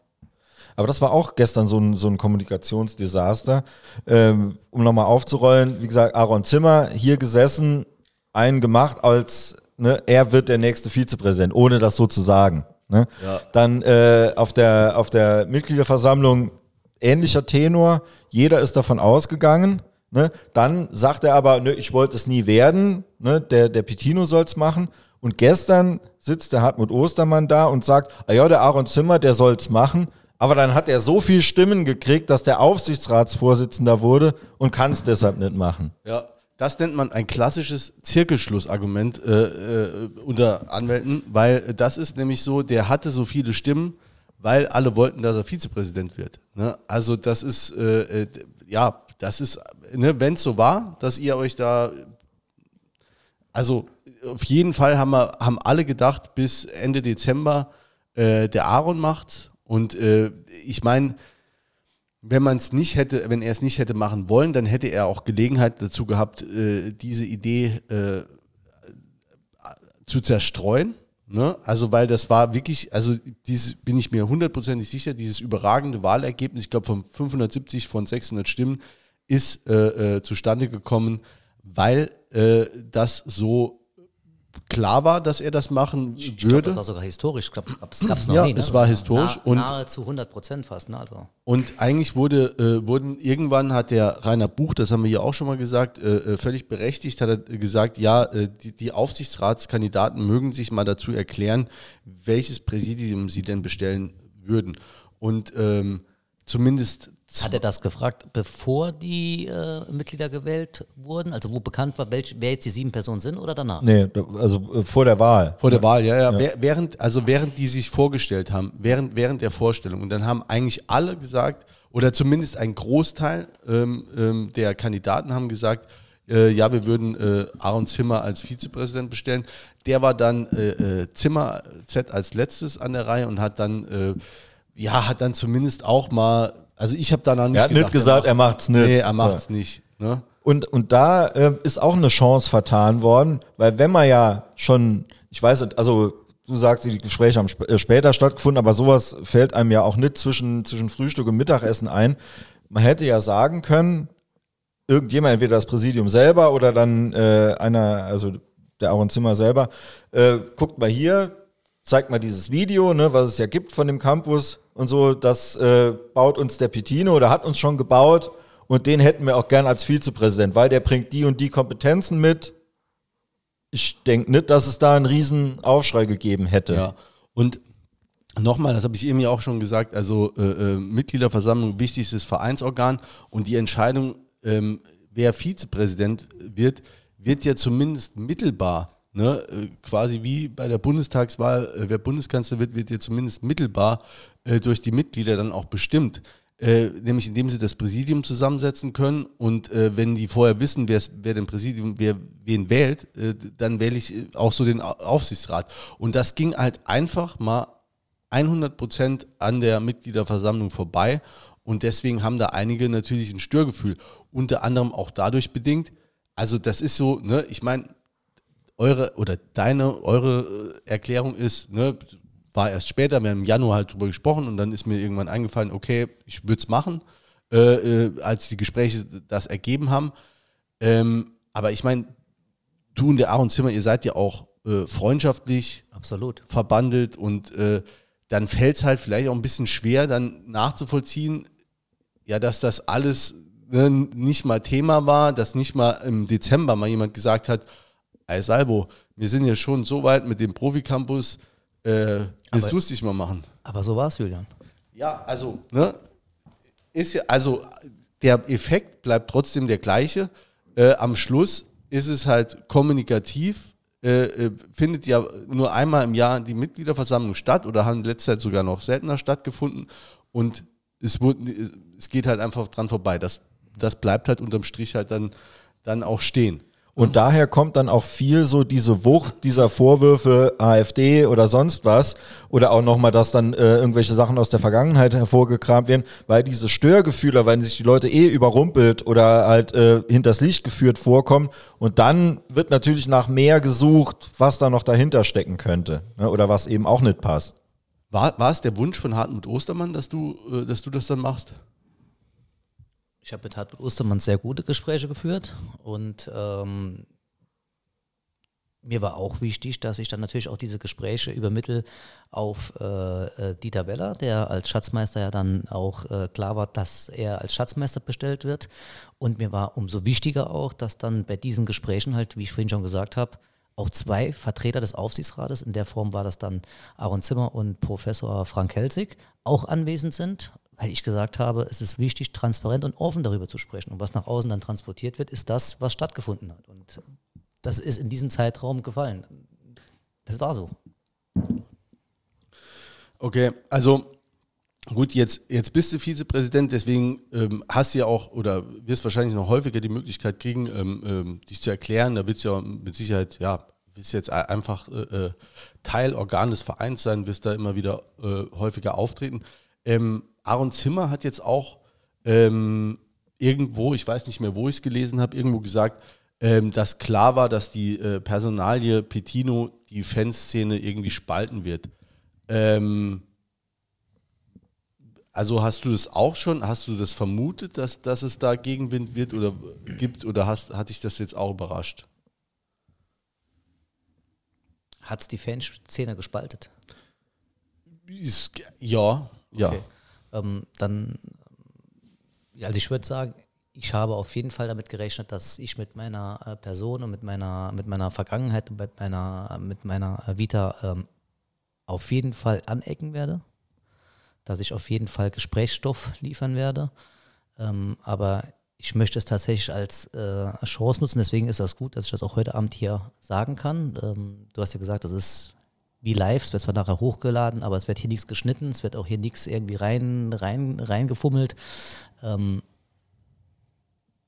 Aber das war auch gestern so ein, so ein Kommunikationsdesaster. Ähm, um nochmal aufzurollen, wie gesagt, Aaron Zimmer hier gesessen, einen gemacht als, ne, er wird der nächste Vizepräsident, ohne das so zu sagen. Ne? Ja. Dann äh, auf, der, auf der Mitgliederversammlung ähnlicher Tenor, jeder ist davon ausgegangen. Ne? Dann sagt er aber, ne, ich wollte es nie werden, ne? der, der Pitino soll es machen. Und gestern sitzt der Hartmut Ostermann da und sagt, ah ja, der Aaron Zimmer, der soll's machen. Aber dann hat er so viel Stimmen gekriegt, dass der Aufsichtsratsvorsitzender wurde und kann es deshalb nicht machen. Ja, das nennt man ein klassisches Zirkelschlussargument äh, äh, unter Anwälten, weil das ist nämlich so, der hatte so viele Stimmen, weil alle wollten, dass er Vizepräsident wird. Ne? Also das ist, äh, äh ja, das ist, ne, wenn es so war, dass ihr euch da, also auf jeden Fall haben, wir, haben alle gedacht, bis Ende Dezember äh, der Aaron macht. Und äh, ich meine, wenn man es nicht hätte, wenn er es nicht hätte machen wollen, dann hätte er auch Gelegenheit dazu gehabt, äh, diese Idee äh, zu zerstreuen. Ne? Also, weil das war wirklich, also dieses bin ich mir hundertprozentig sicher, dieses überragende Wahlergebnis, ich glaube von 570 von 600 Stimmen, ist äh, äh, zustande gekommen, weil äh, das so klar war, dass er das machen Ich würde. Glaub, das war sogar historisch. Ich glaube, es gab es noch Ja, nie. Ne? es war historisch Na, und- nahezu 100 Prozent fast. Ne? Also. Und eigentlich wurde, äh, wurden irgendwann hat der Rainer Buch, das haben wir hier auch schon mal gesagt, äh, äh, völlig berechtigt, hat er gesagt, ja, äh, die, die Aufsichtsratskandidaten mögen sich mal dazu erklären, welches Präsidium sie denn bestellen würden. Und ähm, zumindest Hat er das gefragt, bevor die äh, Mitglieder gewählt wurden? Also wo bekannt war, welch, wer jetzt die sieben Personen sind oder danach? Nee, also äh, vor der Wahl. Vor der Wahl, ja, ja. Wäh- Während, also während die sich vorgestellt haben, während, während der Vorstellung. Und dann haben eigentlich alle gesagt, oder zumindest ein Großteil ähm, ähm, der Kandidaten haben gesagt, äh, ja, wir würden äh, Aaron Zimmer als Vizepräsident bestellen. Der war dann äh, äh, Zimmer Z als letztes an der Reihe und hat dann, äh, ja, hat dann zumindest auch mal, also ich habe danach nicht Er hat nicht gesagt, er macht's nicht. Nee, er So. macht's nicht. Ne? Und, und da äh, ist auch eine Chance vertan worden, weil wenn man ja schon, ich weiß nicht, also du sagst, die Gespräche haben sp äh, später stattgefunden, aber sowas fällt einem ja auch nicht zwischen, zwischen Frühstück und Mittagessen ein. Man hätte ja sagen können, irgendjemand, entweder das Präsidium selber oder dann äh, einer, also der Aaron Zimmer selber, äh, guckt mal hier, zeigt mal dieses Video, ne, was es ja gibt von dem Campus und so, das äh, baut uns der Petino oder hat uns schon gebaut und den hätten wir auch gern als Vizepräsident, weil der bringt die und die Kompetenzen mit. Ich denke nicht, dass es da einen riesen Aufschrei gegeben hätte. Ja. Und nochmal, das habe ich eben ja auch schon gesagt, also äh, äh, Mitgliederversammlung, wichtigstes Vereinsorgan und die Entscheidung, ähm, wer Vizepräsident wird, wird ja zumindest mittelbar, ne, äh, quasi wie bei der Bundestagswahl, äh, wer Bundeskanzler wird, wird ja zumindest mittelbar äh, durch die Mitglieder dann auch bestimmt. Äh, nämlich indem sie das Präsidium zusammensetzen können und äh, wenn die vorher wissen, wer den Präsidium, wer wen wählt, äh, dann wähle ich auch so den Au- Aufsichtsrat. Und das ging halt einfach mal 100 Prozent an der Mitgliederversammlung vorbei und deswegen haben da einige natürlich ein Störgefühl. Unter anderem auch dadurch bedingt, also das ist so, ne, ich meine, eure oder deine, eure äh, Erklärung ist, ne, war erst später, wir haben im Januar halt drüber gesprochen und dann ist mir irgendwann eingefallen, okay, ich würde es machen, äh, äh, als die Gespräche das ergeben haben. Ähm, aber ich meine, du und der Aaron Zimmer, ihr seid ja auch äh, freundschaftlich Absolut. verbandelt und äh, dann fällt es halt vielleicht auch ein bisschen schwer, dann nachzuvollziehen, ja, dass das alles ne, nicht mal Thema war, dass nicht mal im Dezember mal jemand gesagt hat, Salvo, wir sind ja schon so weit mit dem Proficampus, äh, willst du es dich mal machen? Aber so war es, Julian. Ja, also, ne, ist ja, also der Effekt bleibt trotzdem der gleiche. Äh, am Schluss ist es halt kommunikativ, äh, äh, findet ja nur einmal im Jahr die Mitgliederversammlung statt oder haben in letzter Zeit sogar noch seltener stattgefunden und es, wurde, es geht halt einfach dran vorbei. Das, das bleibt halt unterm Strich halt dann, dann auch stehen. Und daher kommt dann auch viel so diese Wucht dieser Vorwürfe AfD oder sonst was oder auch nochmal, dass dann äh, irgendwelche Sachen aus der Vergangenheit hervorgekramt werden, weil diese Störgefühle, wenn sich die Leute eh überrumpelt oder halt äh, hinters Licht geführt vorkommen und dann wird natürlich nach mehr gesucht, was da noch dahinter stecken könnte ne, oder was eben auch nicht passt. War, war es der Wunsch von Hartmut Ostermann, dass du, äh, dass du das dann machst? Ich habe mit Hartmut Ostermann sehr gute Gespräche geführt und ähm, mir war auch wichtig, dass ich dann natürlich auch diese Gespräche übermittel auf äh, äh, Dieter Weller, der als Schatzmeister ja dann auch äh, klar war, dass er als Schatzmeister bestellt wird. Und mir war umso wichtiger auch, dass dann bei diesen Gesprächen halt, wie ich vorhin schon gesagt habe, auch zwei Vertreter des Aufsichtsrates, in der Form war das dann Aaron Zimmer und Professor Frank Helsig, auch anwesend sind, weil ich gesagt habe, es ist wichtig, transparent und offen darüber zu sprechen. Und was nach außen dann transportiert wird, ist das, was stattgefunden hat. Und das ist in diesem Zeitraum gefallen. Das war so. Okay, also gut, jetzt, jetzt bist du Vizepräsident, deswegen ähm, hast du ja auch oder wirst wahrscheinlich noch häufiger die Möglichkeit kriegen, ähm, ähm, dich zu erklären. Da wird du ja mit Sicherheit, ja, wirst jetzt einfach äh, äh, Teilorgan des Vereins sein, wirst da immer wieder äh, häufiger auftreten. Ähm, Aaron Zimmer hat jetzt auch ähm, irgendwo, ich weiß nicht mehr, wo ich es gelesen habe, irgendwo gesagt, ähm, dass klar war, dass die äh, Personalie Petino die Fanszene irgendwie spalten wird. Ähm, also hast du das auch schon, hast du das vermutet, dass, dass es da Gegenwind wird oder gibt oder hast, hat dich das jetzt auch überrascht? Hat es die Fanszene gespaltet? Ja, ja. Okay. Ähm, dann, also ich würde sagen, ich habe auf jeden Fall damit gerechnet, dass ich mit meiner äh, Person und mit meiner, mit meiner Vergangenheit und mit meiner, mit meiner Vita ähm, auf jeden Fall anecken werde, dass ich auf jeden Fall Gesprächsstoff liefern werde. Ähm, aber ich möchte es tatsächlich als äh, Chance nutzen, deswegen ist das gut, dass ich das auch heute Abend hier sagen kann. Ähm, du hast ja gesagt, das ist wie live, es wird zwar nachher hochgeladen, aber es wird hier nichts geschnitten, es wird auch hier nichts irgendwie rein, rein, reingefummelt. Ähm,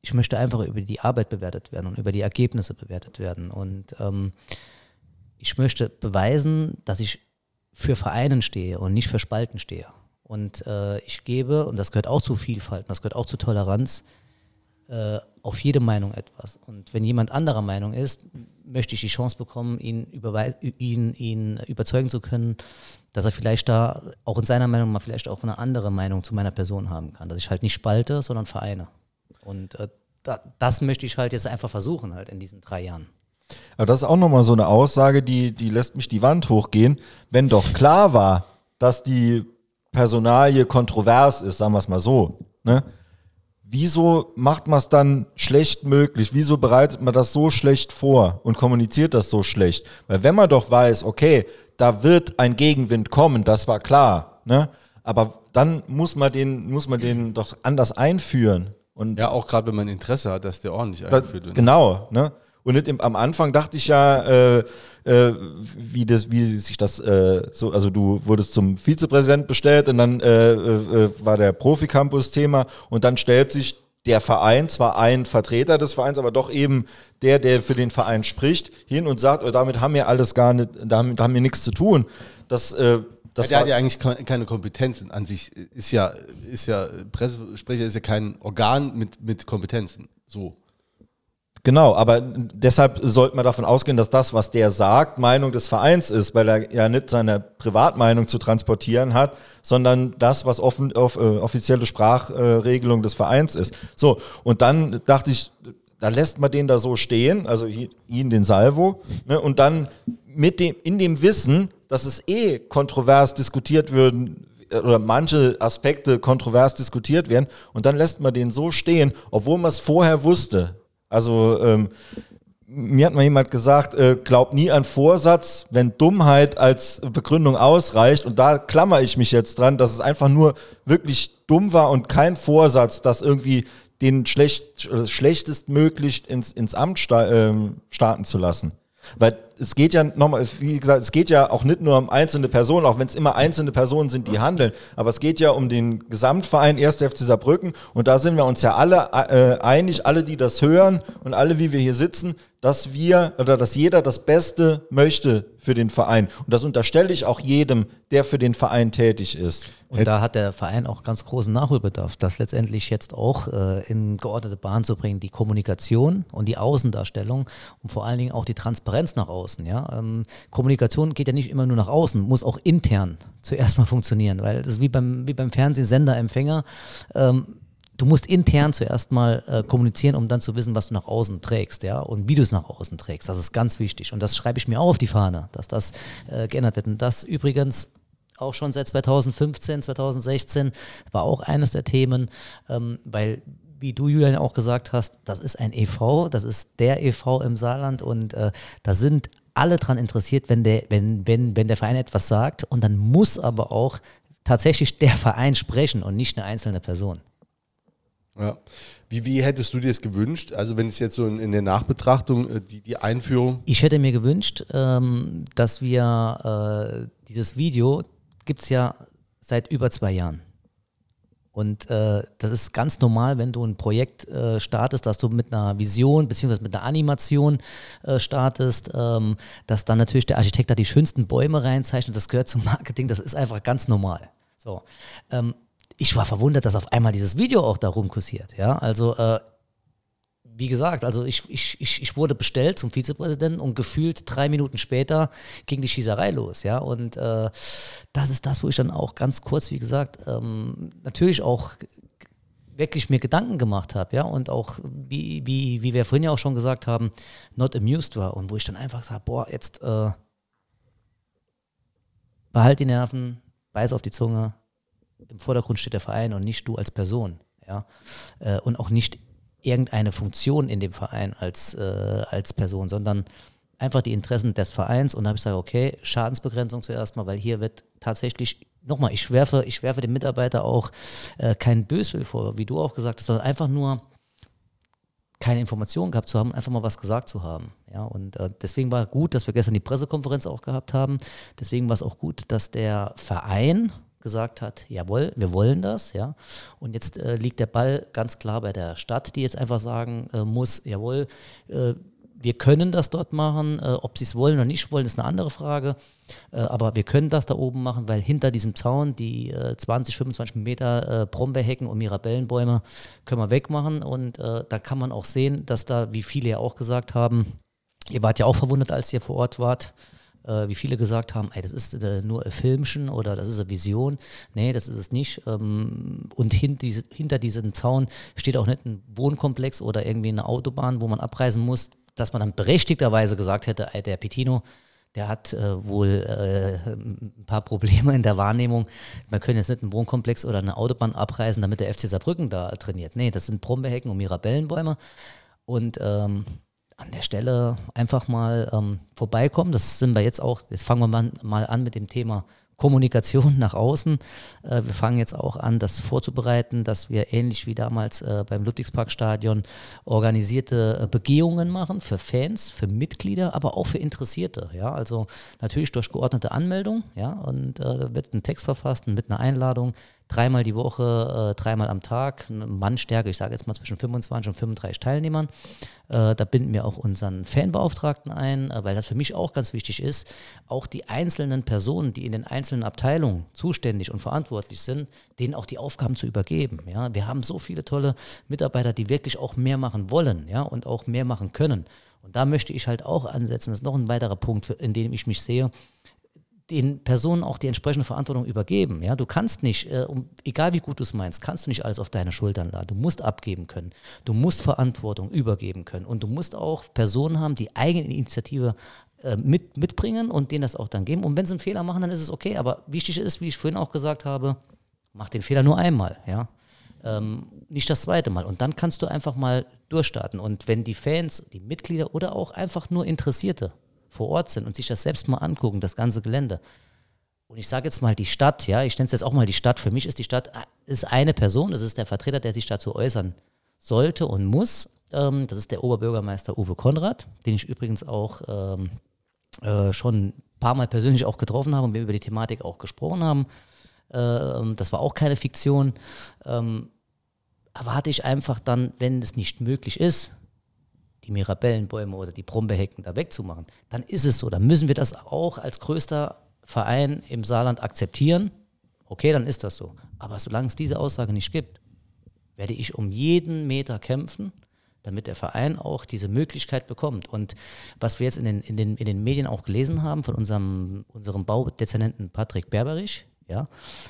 ich möchte einfach über die Arbeit bewertet werden und über die Ergebnisse bewertet werden. Und ähm, ich möchte beweisen, dass ich für Vereinen stehe und nicht für Spalten stehe. Und äh, ich gebe, und das gehört auch zu Vielfalt, das gehört auch zu Toleranz, äh, auf jede Meinung etwas. Und wenn jemand anderer Meinung ist, möchte ich die Chance bekommen, ihn, ihn, ihn überzeugen zu können, dass er vielleicht da auch in seiner Meinung mal vielleicht auch eine andere Meinung zu meiner Person haben kann. Dass ich halt nicht spalte, sondern vereine. Und äh, da, das möchte ich halt jetzt einfach versuchen, halt in diesen drei Jahren. Aber das ist auch nochmal so eine Aussage, die, die lässt mich die Wand hochgehen. Wenn doch klar war, dass die Personalie kontrovers ist, sagen wir es mal so, ne? Wieso macht man es dann schlecht möglich? Wieso bereitet man das so schlecht vor und kommuniziert das so schlecht? Weil wenn man doch weiß, okay, da wird ein Gegenwind kommen, das war klar, ne? aber dann muss man den, muss man den doch anders einführen. Und ja, auch gerade wenn man Interesse hat, dass der ordentlich eingeführt wird. Genau, ne? Und nicht im, am Anfang dachte ich ja, äh, äh, wie, das, wie sich das äh, so, also du wurdest zum Vizepräsident bestellt und dann äh, äh, war der Profi-Campus-Thema und dann stellt sich der Verein, zwar ein Vertreter des Vereins, aber doch eben der, der für den Verein spricht, hin und sagt, oh, damit haben wir alles gar nicht, damit haben wir nichts zu tun. Das, äh, das ja, der hat ja eigentlich keine Kompetenzen an sich. Ist ja, ist ja, Pressesprecher ist ja kein Organ mit, mit Kompetenzen. So. Genau, aber deshalb sollte man davon ausgehen, dass das, was der sagt, Meinung des Vereins ist, weil er ja nicht seine Privatmeinung zu transportieren hat, sondern das, was offen, off, äh, offizielle Sprachregelung des Vereins ist. So, und dann dachte ich, da lässt man den da so stehen, also ihn, den Salvo, ne, und dann mit dem, in dem Wissen, dass es eh kontrovers diskutiert würden, oder manche Aspekte kontrovers diskutiert werden, und dann lässt man den so stehen, obwohl man es vorher wusste. Also ähm, mir hat mal jemand gesagt, äh, glaub nie an Vorsatz, wenn Dummheit als Begründung ausreicht. Und da klammer ich mich jetzt dran, dass es einfach nur wirklich dumm war und kein Vorsatz, das irgendwie den schlecht, schlechtestmöglich ins, ins Amt sta äh, starten zu lassen. Weil es geht ja nochmal, wie gesagt, es geht ja auch nicht nur um einzelne Personen, auch wenn es immer einzelne Personen sind, die handeln, aber es geht ja um den Gesamtverein 1. FC Saarbrücken und da sind wir uns ja alle äh, einig, alle, die das hören und alle, wie wir hier sitzen, dass wir oder dass jeder das Beste möchte für den Verein. Und das unterstelle ich auch jedem, der für den Verein tätig ist. Und da hat der Verein auch ganz großen Nachholbedarf, das letztendlich jetzt auch äh, in geordnete Bahn zu bringen, die Kommunikation und die Außendarstellung und vor allen Dingen auch die Transparenz nach außen. Ja? Ähm, Kommunikation geht ja nicht immer nur nach außen, muss auch intern zuerst mal funktionieren, weil das ist wie beim, wie beim Fernsehsender, Empfänger. Ähm, du musst intern zuerst mal äh, kommunizieren, um dann zu wissen, was du nach außen trägst, ja, und wie du es nach außen trägst. Das ist ganz wichtig. Und das schreibe ich mir auch auf die Fahne, dass das äh, geändert wird. Und das übrigens auch schon seit 2015, 2016 war auch eines der Themen, ähm, weil wie du, Julian, auch gesagt hast, das ist ein EV, das ist der EV im Saarland und äh, da sind alle dran interessiert, wenn der, wenn, wenn, wenn der Verein etwas sagt und dann muss aber auch tatsächlich der Verein sprechen und nicht eine einzelne Person. Ja. Wie, wie hättest du dir das gewünscht? Also wenn es jetzt so in, in der Nachbetrachtung, äh, die, die Einführung. Ich hätte mir gewünscht, ähm, dass wir äh, dieses Video gibt es ja seit über zwei Jahren. Und äh, das ist ganz normal, wenn du ein Projekt äh, startest, dass du mit einer Vision bzw. mit einer Animation äh, startest, ähm, dass dann natürlich der Architekt da die schönsten Bäume reinzeichnet. Das gehört zum Marketing, das ist einfach ganz normal. So. Ähm, ich war verwundert, dass auf einmal dieses Video auch da rumkursiert. Ja, also äh, wie gesagt, also ich, ich, ich, ich wurde bestellt zum Vizepräsidenten und gefühlt drei Minuten später ging die Schießerei los, ja. Und äh, das ist das, wo ich dann auch ganz kurz, wie gesagt, ähm, natürlich auch wirklich mir Gedanken gemacht habe, ja, und auch, wie, wie, wie wir vorhin ja auch schon gesagt haben, not amused war und wo ich dann einfach sage, boah, jetzt äh, behalt die Nerven, beiß auf die Zunge, im Vordergrund steht der Verein und nicht du als Person, ja, äh, und auch nicht irgendeine Funktion in dem Verein als, äh, als Person, sondern einfach die Interessen des Vereins. Und da habe ich gesagt, okay, Schadensbegrenzung zuerst mal, weil hier wird tatsächlich, nochmal, ich werfe, ich werfe dem Mitarbeiter auch äh, keinen Böswill vor, wie du auch gesagt hast, sondern einfach nur keine Informationen gehabt zu haben, einfach mal was gesagt zu haben. Ja, und äh, deswegen war gut, dass wir gestern die Pressekonferenz auch gehabt haben. Deswegen war es auch gut, dass der Verein gesagt hat, jawohl, wir wollen das, ja. Und jetzt äh, liegt der Ball ganz klar bei der Stadt, die jetzt einfach sagen äh, muss, jawohl, äh, wir können das dort machen, äh, ob sie es wollen oder nicht wollen, ist eine andere Frage. Äh, aber wir können das da oben machen, weil hinter diesem Zaun die 20, äh, 25 Meter Brombeerhecken und Mirabellenbäume können wir wegmachen. Und da kann man auch sehen, dass da, wie viele ja auch gesagt haben, ihr wart ja auch verwundert, als ihr vor Ort wart, äh, wie viele gesagt haben, ey, das ist äh, nur ein Filmchen oder das ist eine Vision. Nee, das ist es nicht. Ähm, und hin, diese, hinter diesem Zaun steht auch nicht ein Wohnkomplex oder irgendwie eine Autobahn, wo man abreisen muss, dass man dann berechtigterweise gesagt hätte, ey, der Petino, der hat äh, wohl äh, ein paar Probleme in der Wahrnehmung. Man könnte jetzt nicht einen Wohnkomplex oder eine Autobahn abreißen, damit der FC Saarbrücken da trainiert. Nee, das sind Brombeerhecken und Mirabellenbäume. Und ähm, an der Stelle einfach mal ähm, vorbeikommen. Das sind wir jetzt auch, jetzt fangen wir mal, an mit dem Thema Kommunikation nach außen. Äh, wir fangen jetzt auch an, das vorzubereiten, dass wir ähnlich wie damals äh, beim Ludwigsparkstadion organisierte äh, Begehungen machen für Fans, für Mitglieder, aber auch für Interessierte. Ja, also natürlich durch geordnete Anmeldung. Ja, und äh, da wird ein Text verfasst mit einer Einladung dreimal die Woche, äh, dreimal am Tag, eine Mannstärke, ich sage jetzt mal zwischen 25 und 35 Teilnehmern. Äh, da binden wir auch unseren Fanbeauftragten ein, äh, weil das für mich auch ganz wichtig ist, auch die einzelnen Personen, die in den einzelnen Abteilungen zuständig und verantwortlich sind, denen auch die Aufgaben zu übergeben. Ja? Wir haben so viele tolle Mitarbeiter, die wirklich auch mehr machen wollen ja? und auch mehr machen können. Und da möchte ich halt auch ansetzen, das ist noch ein weiterer Punkt, in dem ich mich sehe, den Personen auch die entsprechende Verantwortung übergeben. Ja, du kannst nicht, äh, um, egal wie gut du es meinst, kannst du nicht alles auf deine Schultern laden. Du musst abgeben können. Du musst Verantwortung übergeben können. Und du musst auch Personen haben, die eigene Initiative äh, mit, mitbringen und denen das auch dann geben. Und wenn sie einen Fehler machen, dann ist es okay. Aber wichtig ist, wie ich vorhin auch gesagt habe, mach den Fehler nur einmal. Ja. Ähm, nicht das zweite Mal. Und dann kannst du einfach mal durchstarten. Und wenn die Fans, die Mitglieder oder auch einfach nur Interessierte vor Ort sind und sich das selbst mal angucken, das ganze Gelände. Und ich sage jetzt mal die Stadt, ja, ich nenne es jetzt auch mal die Stadt. Für mich ist die Stadt ist eine Person, das ist der Vertreter, der sich dazu äußern sollte und muss. Ähm, das ist der Oberbürgermeister Uwe Konrad, den ich übrigens auch ähm, äh, schon ein paar Mal persönlich auch getroffen habe und wir über die Thematik auch gesprochen haben. Ähm, das war auch keine Fiktion. Ähm, erwarte ich einfach dann, wenn es nicht möglich ist, die Mirabellenbäume oder die Brombeerhecken da wegzumachen, dann ist es so. Dann müssen wir das auch als größter Verein im Saarland akzeptieren. Okay, dann ist das so. Aber solange es diese Aussage nicht gibt, werde ich um jeden Meter kämpfen, damit der Verein auch diese Möglichkeit bekommt. Und was wir jetzt in den, in den, in den Medien auch gelesen haben von unserem, unserem Baudezernenten Patrick Berberich, ja,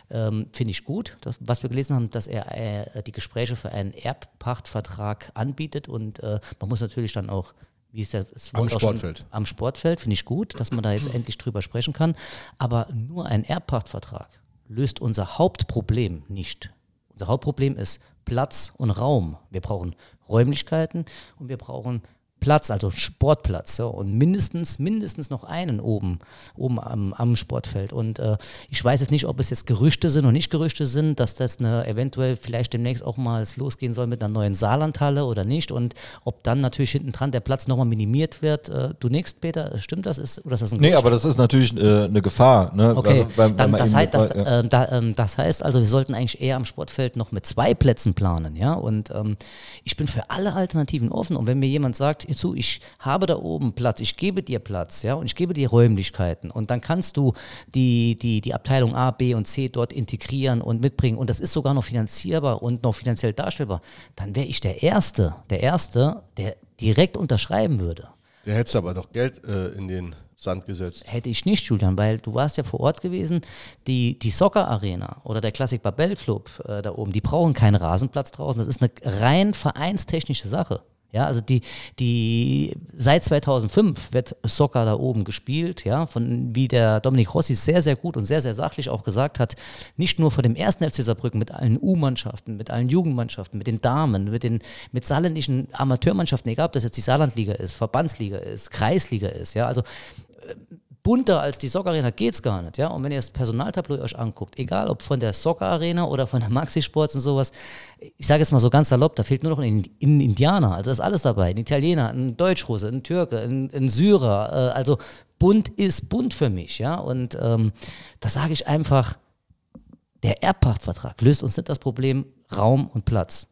ähm, finde ich gut, dass, was wir gelesen haben, dass er äh, die Gespräche für einen Erbpachtvertrag anbietet und äh, man muss natürlich dann auch, wie ist das am Sportfeld. Schon, am Sportfeld finde ich gut, dass man da jetzt endlich drüber sprechen kann. Aber nur ein Erbpachtvertrag löst unser Hauptproblem nicht. Unser Hauptproblem ist Platz und Raum. Wir brauchen Räumlichkeiten und wir brauchen Platz, also Sportplatz. Ja, und mindestens, mindestens noch einen oben, oben am, am Sportfeld. Und äh, ich weiß jetzt nicht, ob es jetzt Gerüchte sind oder nicht Gerüchte sind, dass das eine, eventuell vielleicht demnächst auch mal losgehen soll mit einer neuen Saarlandhalle oder nicht. Und ob dann natürlich hinten dran der Platz nochmal minimiert wird. Äh, du nächst, Peter, stimmt das? Ist, oder ist das ein Nee, aber das ist natürlich äh, eine Gefahr. Ne? Okay, also, weil, dann, das, heißt, das, ja. äh, da, ähm, das heißt also, wir sollten eigentlich eher am Sportfeld noch mit zwei Plätzen planen. Ja? Und ähm, ich bin für alle Alternativen offen. Und wenn mir jemand sagt, zu, ich habe da oben Platz, ich gebe dir Platz, ja, und ich gebe dir Räumlichkeiten und dann kannst du die, die, die Abteilung A, B und C dort integrieren und mitbringen und das ist sogar noch finanzierbar und noch finanziell darstellbar, dann wäre ich der Erste, der Erste, der direkt unterschreiben würde. Der hätte aber doch Geld äh, in den Sand gesetzt. Hätte ich nicht, Julian, weil du warst ja vor Ort gewesen. Die, die Soccer Arena oder der Classic Babel Club äh, da oben, die brauchen keinen Rasenplatz draußen. Das ist eine rein vereinstechnische Sache. Ja, also die, die, seit 2005 wird Soccer da oben gespielt, ja, von, wie der Dominik Rossi sehr, sehr gut und sehr, sehr sachlich auch gesagt hat, nicht nur vor dem ersten FC Saarbrücken mit allen U-Mannschaften, mit allen Jugendmannschaften, mit den Damen, mit den, mit saarländischen Amateurmannschaften, egal ob das jetzt die Saarlandliga ist, Verbandsliga ist, Kreisliga ist, ja, also bunter als die Soccer Arena geht es gar nicht. Ja? Und wenn ihr das Personaltableau euch anguckt, egal ob von der Soccer Arena oder von der Maxi Sports und sowas, ich sage jetzt mal so ganz salopp, da fehlt nur noch ein, ein Indianer, also ist alles dabei, ein Italiener, ein Deutschrusse, ein Türke, ein, ein Syrer, äh, also bunt ist bunt für mich. Ja? Und ähm, da sage ich einfach, der Erbpachtvertrag löst uns nicht das Problem Raum und Platz.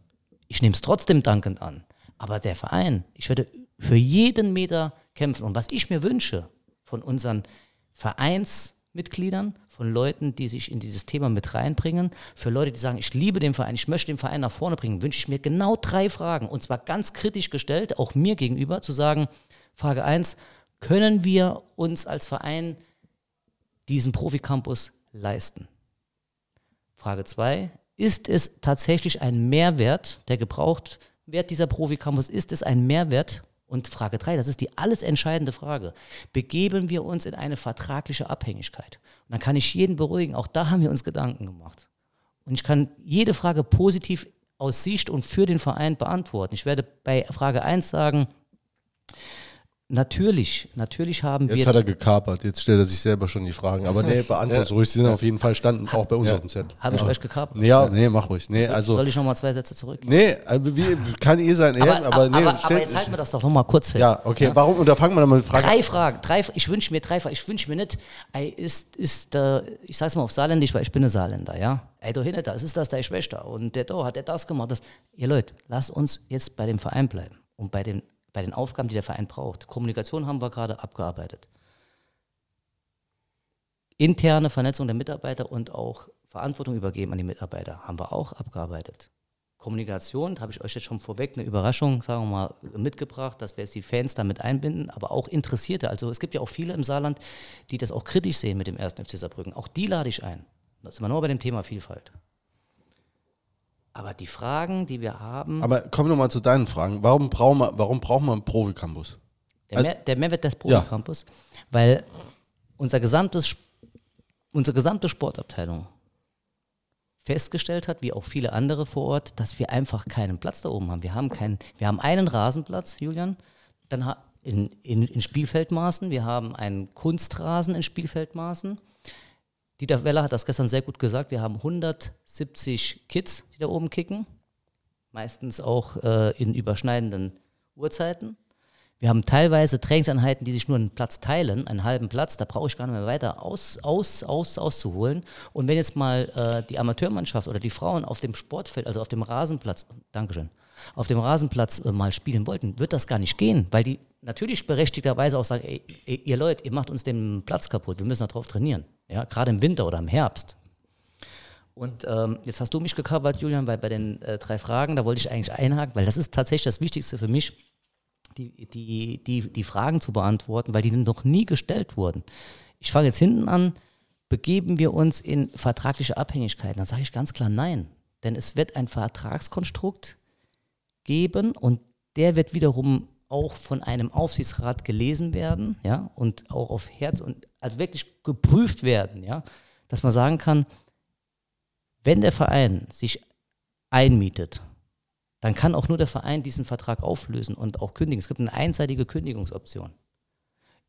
Ich nehme es trotzdem dankend an. Aber der Verein, ich werde für jeden Meter kämpfen. Und was ich mir wünsche, von unseren Vereinsmitgliedern, von Leuten, die sich in dieses Thema mit reinbringen, für Leute, die sagen, ich liebe den Verein, ich möchte den Verein nach vorne bringen, wünsche ich mir genau drei Fragen und zwar ganz kritisch gestellt, auch mir gegenüber, zu sagen, Frage 1, können wir uns als Verein diesen Profi-Campus leisten? Frage 2, ist es tatsächlich ein Mehrwert, der gebraucht wird, dieser Profi-Campus, ist es ein Mehrwert und Frage 3, das ist die alles entscheidende Frage. Begeben wir uns in eine vertragliche Abhängigkeit? Und dann kann ich jeden beruhigen, auch da haben wir uns Gedanken gemacht. Und ich kann jede Frage positiv aus Sicht und für den Verein beantworten. Ich werde bei Frage 1 sagen, Natürlich, natürlich haben jetzt wir. Jetzt hat er gekapert, jetzt stellt er sich selber schon die Fragen. Aber nee, beantwortet ja. ruhig, sie sind auf jeden Fall standen auch bei uns ja. auf dem Set. Habe ich euch gekapert? Ja, nee, mach ruhig. Nee, also, Soll ich nochmal zwei Sätze zurück? Nee, also wie, kann eh sein, aber, aber, aber, nee, aber, aber jetzt halten wir das doch nochmal kurz fest. Ja, okay, ja. warum? Und da fangen wir nochmal mit Fragen Drei Fragen, drei, ich wünsche mir drei Fragen, ich wünsche mir nicht, ey, ist, ist, äh, ich sag's mal auf Saarländisch, weil ich bin ein Saarländer, ja? Ey, du hinter das ist das deine Schwester und der da hat der das gemacht. Das. Ihr Leute, lasst uns jetzt bei dem Verein bleiben und bei den bei den Aufgaben, die der Verein braucht. Kommunikation haben wir gerade abgearbeitet. Interne Vernetzung der Mitarbeiter und auch Verantwortung übergeben an die Mitarbeiter haben wir auch abgearbeitet. Kommunikation, habe ich euch jetzt schon vorweg eine Überraschung, sagen wir mal, mitgebracht, dass wir jetzt die Fans damit einbinden, aber auch Interessierte. Also es gibt ja auch viele im Saarland, die das auch kritisch sehen mit dem ersten FC Saarbrücken. Auch die lade ich ein. Das ist immer nur bei dem Thema Vielfalt. Aber die Fragen, die wir haben. Aber kommen wir mal zu deinen Fragen. Warum brauchen wir, warum brauchen wir einen Profi-Campus? Der, Mehr, der Mehrwert des Profi-Campus, ja. weil unser gesamtes, unsere gesamte Sportabteilung festgestellt hat, wie auch viele andere vor Ort, dass wir einfach keinen Platz da oben haben. Wir haben keinen, wir haben einen Rasenplatz, Julian, dann in, in, in Spielfeldmaßen, wir haben einen Kunstrasen in Spielfeldmaßen Dieter Weller hat das gestern sehr gut gesagt. Wir haben 170 Kids, die da oben kicken. Meistens auch äh, in überschneidenden Uhrzeiten. Wir haben teilweise Trainingseinheiten, die sich nur einen Platz teilen, einen halben Platz. Da brauche ich gar nicht mehr weiter aus, aus, aus, auszuholen. Und wenn jetzt mal äh, die Amateurmannschaft oder die Frauen auf dem Sportfeld, also auf dem Rasenplatz, Dankeschön, auf dem Rasenplatz äh, mal spielen wollten, wird das gar nicht gehen, weil die natürlich berechtigterweise auch sagen, ey, ihr Leute, ihr macht uns den Platz kaputt, wir müssen darauf trainieren. Ja, gerade im Winter oder im Herbst. Und ähm, jetzt hast du mich gecovert, Julian, weil bei den äh, drei Fragen, da wollte ich eigentlich einhaken, weil das ist tatsächlich das Wichtigste für mich, die, die, die, die Fragen zu beantworten, weil die noch nie gestellt wurden. Ich fange jetzt hinten an, begeben wir uns in vertragliche Abhängigkeiten? Da sage ich ganz klar nein. Denn es wird ein Vertragskonstrukt geben und der wird wiederum auch von einem Aufsichtsrat gelesen werden, ja, und auch auf Herz und also wirklich geprüft werden, ja, dass man sagen kann, wenn der Verein sich einmietet, dann kann auch nur der Verein diesen Vertrag auflösen und auch kündigen. Es gibt eine einseitige Kündigungsoption.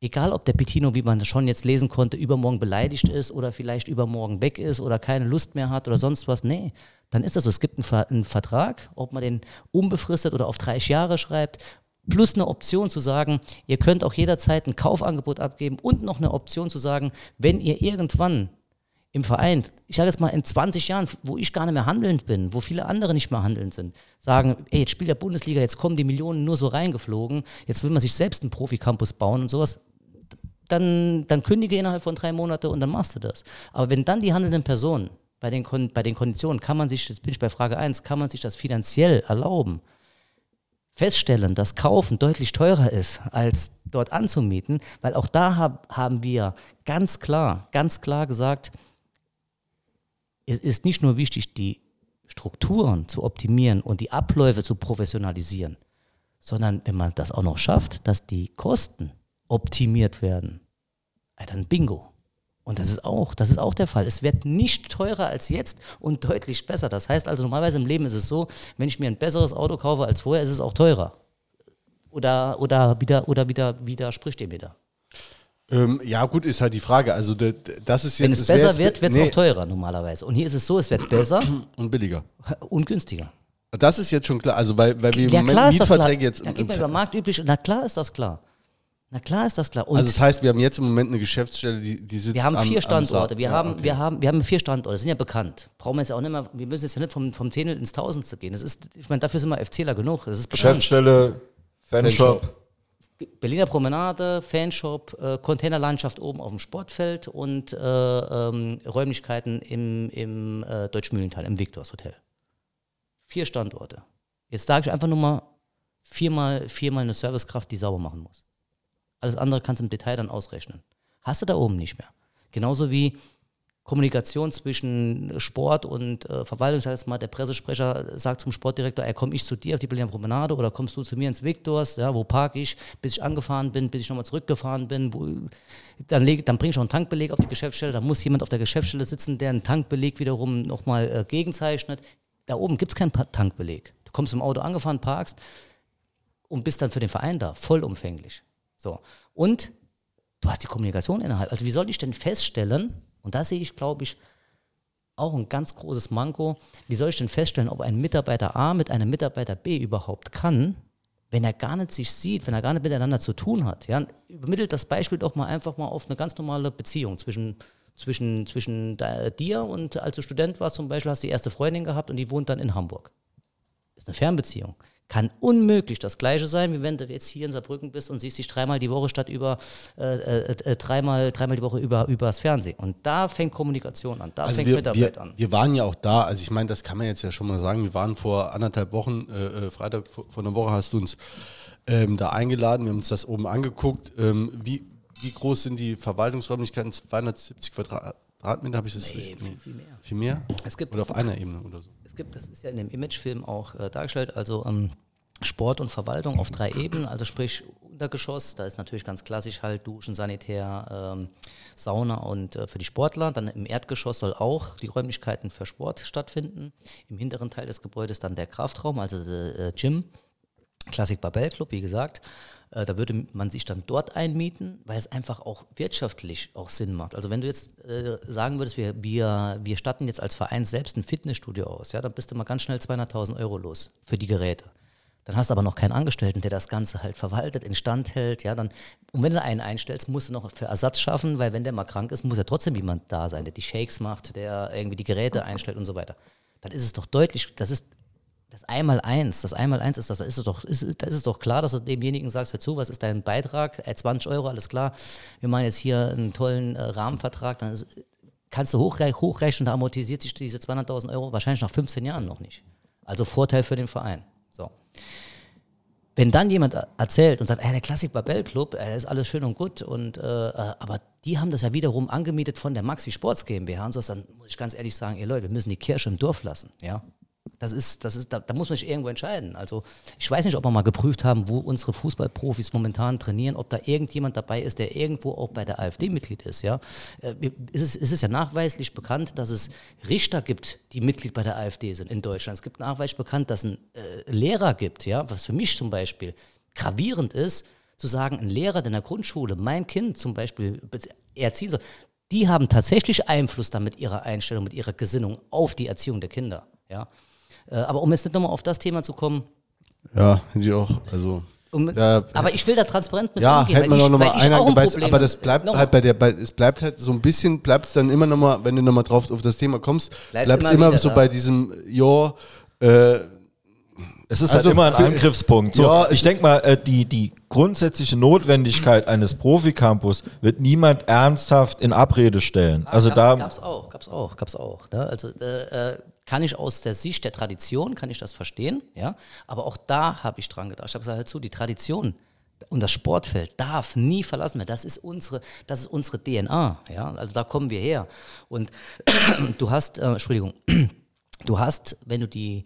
Egal, ob der Petino, wie man schon jetzt lesen konnte, übermorgen beleidigt ist oder vielleicht übermorgen weg ist oder keine Lust mehr hat oder sonst was. Nee, dann ist das so. Es gibt einen, Vertrag, ob man den unbefristet oder auf 30 Jahre schreibt, plus eine Option zu sagen, ihr könnt auch jederzeit ein Kaufangebot abgeben und noch eine Option zu sagen, wenn ihr irgendwann im Verein, ich sage jetzt mal in 20 Jahren, wo ich gar nicht mehr handelnd bin, wo viele andere nicht mehr handelnd sind, sagen, ey, jetzt spielt der Bundesliga, jetzt kommen die Millionen nur so reingeflogen, jetzt will man sich selbst einen Profi-Campus bauen und sowas, dann, dann kündige innerhalb von drei Monaten und dann machst du das. Aber wenn dann die handelnden Personen bei den, bei den Konditionen, kann man sich, jetzt bin ich bei Frage 1, kann man sich das finanziell erlauben, feststellen, dass Kaufen deutlich teurer ist, als dort anzumieten, weil auch da hab, haben wir ganz klar, ganz klar gesagt, es ist nicht nur wichtig, die Strukturen zu optimieren und die Abläufe zu professionalisieren, sondern wenn man das auch noch schafft, dass die Kosten optimiert werden, dann bingo. Und das ist auch, das ist auch der Fall. Es wird nicht teurer als jetzt und deutlich besser. Das heißt also, normalerweise im Leben ist es so, wenn ich mir ein besseres Auto kaufe als vorher, ist es auch teurer. Oder, oder wieder, oder wieder widerspricht dem wieder. Ähm, ja, gut, ist halt die Frage. Also, das ist jetzt. Wenn es besser jetzt, wird, wird es nee. auch teurer normalerweise. Und hier ist es so, es wird besser. Und billiger. Und günstiger. Das ist jetzt schon klar. Also, weil, weil wir ja, im Moment Mietverträge jetzt. Da geht man über marktüblich. Na klar ist das klar. Na klar ist das klar. Und also das heißt, wir haben jetzt im Moment eine Geschäftsstelle, die, die sitzt Wir haben vier am, Standorte. wir, ja, haben, okay. wir, haben, wir haben vier Standorte, sind ja bekannt. Brauchen wir jetzt auch nicht mehr, wir müssen jetzt ja nicht vom, vom Zehntel ins Tausendste gehen. Das ist, ich meine, dafür sind wir FCler genug. Das ist Geschäftsstelle, Fanshop. Berliner Promenade, Fanshop, äh, Containerlandschaft oben auf dem Sportfeld und äh, ähm, Räumlichkeiten im, im äh, Deutschmühlental, im Victors Hotel. Vier Standorte. Jetzt sage ich einfach nur mal viermal, viermal eine Servicekraft, die sauber machen muss. Alles andere kannst du im Detail dann ausrechnen. Hast du da oben nicht mehr. Genauso wie Kommunikation zwischen Sport und äh, Verwaltung. Das heißt mal, der Pressesprecher sagt zum Sportdirektor, ey, komm ich zu dir auf die Berliner Promenade oder kommst du zu mir ins Victors, ja, wo parke ich, bis ich angefahren bin, bis ich nochmal zurückgefahren bin. Wo, dann, leg, dann bringe ich noch einen Tankbeleg auf die Geschäftsstelle, da muss jemand auf der Geschäftsstelle sitzen, der einen Tankbeleg wiederum nochmal äh, gegenzeichnet. Da oben gibt es keinen Tankbeleg. Du kommst im Auto angefahren, parkst und bist dann für den Verein da, vollumfänglich. So. Und du hast die Kommunikation innerhalb. Also wie soll ich denn feststellen, und da sehe ich, glaube ich, auch ein ganz großes Manko. Wie soll ich denn feststellen, ob ein Mitarbeiter A mit einem Mitarbeiter B überhaupt kann, wenn er gar nicht sich sieht, wenn er gar nicht miteinander zu tun hat? Ja? Übermittelt das Beispiel doch mal einfach mal auf eine ganz normale Beziehung zwischen, zwischen, zwischen dir und als du Student warst zum Beispiel, hast du die erste Freundin gehabt und die wohnt dann in Hamburg. Ist eine Fernbeziehung kann unmöglich das Gleiche sein, wie wenn du jetzt hier in Saarbrücken bist und siehst dich dreimal die Woche statt über äh, äh, äh dreimal, dreimal die Woche über übers Fernsehen. Und da fängt Kommunikation an, da also fängt wir, Mitarbeit wir, an. Wir waren ja auch da, also ich meine, das kann man jetzt ja schon mal sagen, wir waren vor anderthalb Wochen, äh, äh Freitag vor, vor, einer Woche hast du uns ähm, da eingeladen, wir haben uns das oben angeguckt. Ähm, wie, wie groß sind die Verwaltungsräumlichkeiten? 270 Quadratmeter, habe ich das nee, richtig? Viel, viel mehr. Viel mehr? Es gibt, oder auf einer Ebene oder so? Es gibt, das ist ja in dem Imagefilm auch äh, dargestellt, also ähm, Sport und Verwaltung auf drei Ebenen, also sprich Untergeschoss, da ist natürlich ganz klassisch halt Duschen, Sanitär, ähm, Sauna und äh, für die Sportler. Dann im Erdgeschoss soll auch die Räumlichkeiten für Sport stattfinden. Im hinteren Teil des Gebäudes dann der Kraftraum, also der äh, Gym, Classic Babel Club, wie gesagt. Äh, da würde man sich dann dort einmieten, weil es einfach auch wirtschaftlich auch Sinn macht. Also wenn du jetzt äh, sagen würdest, wir, wir, wir statten jetzt als Verein selbst ein Fitnessstudio aus, ja, dann bist du mal ganz schnell 200.000 Euro los für die Geräte. Dann hast du aber noch keinen Angestellten, der das Ganze halt verwaltet, instand hält. Ja, dann, und wenn du einen einstellst, musst du noch für Ersatz schaffen, weil wenn der mal krank ist, muss ja trotzdem jemand da sein, der die Shakes macht, der irgendwie die Geräte einstellt und so weiter. Dann ist es doch deutlich, das ist das Einmal-Eins, das Einmal-Eins ist das, da ist es doch, ist, da ist es doch klar, dass du demjenigen sagst, hör zu, was ist dein Beitrag? Äh, 20 Euro, alles klar. Wir machen jetzt hier einen tollen äh, Rahmenvertrag, dann ist, kannst du hochrech hochrechnen, da amortisiert sich diese 200.000 Euro wahrscheinlich nach 15 Jahren noch nicht. Also Vorteil für den Verein. So. Wenn dann jemand erzählt und sagt, ey, der Klassik Babel Club, äh, ist alles schön und gut, und, äh, äh, aber die haben das ja wiederum angemietet von der Maxi Sports GmbH und so, dann muss ich ganz ehrlich sagen, ihr Leute, wir müssen die Kirche im Dorf lassen. Ja? Das ist, das ist, da, da, muss man sich irgendwo entscheiden. Also ich weiß nicht, ob wir mal geprüft haben, wo unsere Fußballprofis momentan trainieren, ob da irgendjemand dabei ist, der irgendwo auch bei der AfD Mitglied ist. Ja, äh, es ist, es ist ja nachweislich bekannt, dass es Richter gibt, die Mitglied bei der AfD sind in Deutschland. Es gibt nachweislich bekannt, dass es einen äh, Lehrer gibt, ja, was für mich zum Beispiel gravierend ist, zu sagen, ein Lehrer in der Grundschule, mein Kind zum Beispiel erziehen soll, die haben tatsächlich Einfluss dann mit ihrer Einstellung, mit ihrer Gesinnung auf die Erziehung der Kinder. Ja. Äh, aber um jetzt nicht nochmal auf das Thema zu kommen. Ja, finde ich auch. Also. Um, ja, aber ich will da transparent mit ja, umgehen. Hätte man noch mal einer ein aber das bleibt halt bei der, bei, es bleibt halt so ein bisschen, bleibt es dann immer nochmal, wenn du nochmal drauf auf das Thema kommst, bleibt es immer, immer so da. bei diesem, ja, äh, es ist halt also halt immer ein Angriffspunkt. So, ja, ich denke mal, äh, die, die grundsätzliche Notwendigkeit eines Proficampus wird niemand ernsthaft in Abrede stellen. Ah, also gab, da gab's auch, gab's auch, gab's auch. Ne? Also äh, äh, kann ich aus der Sicht der Tradition kann ich das verstehen, ja. Aber auch da habe ich dran gedacht. Ich habe gesagt, hör zu, die Tradition und das Sportfeld darf nie verlassen werden. Das ist unsere, das ist unsere DNA, ja. Also da kommen wir her. Und du hast, äh, Entschuldigung, du hast, wenn du die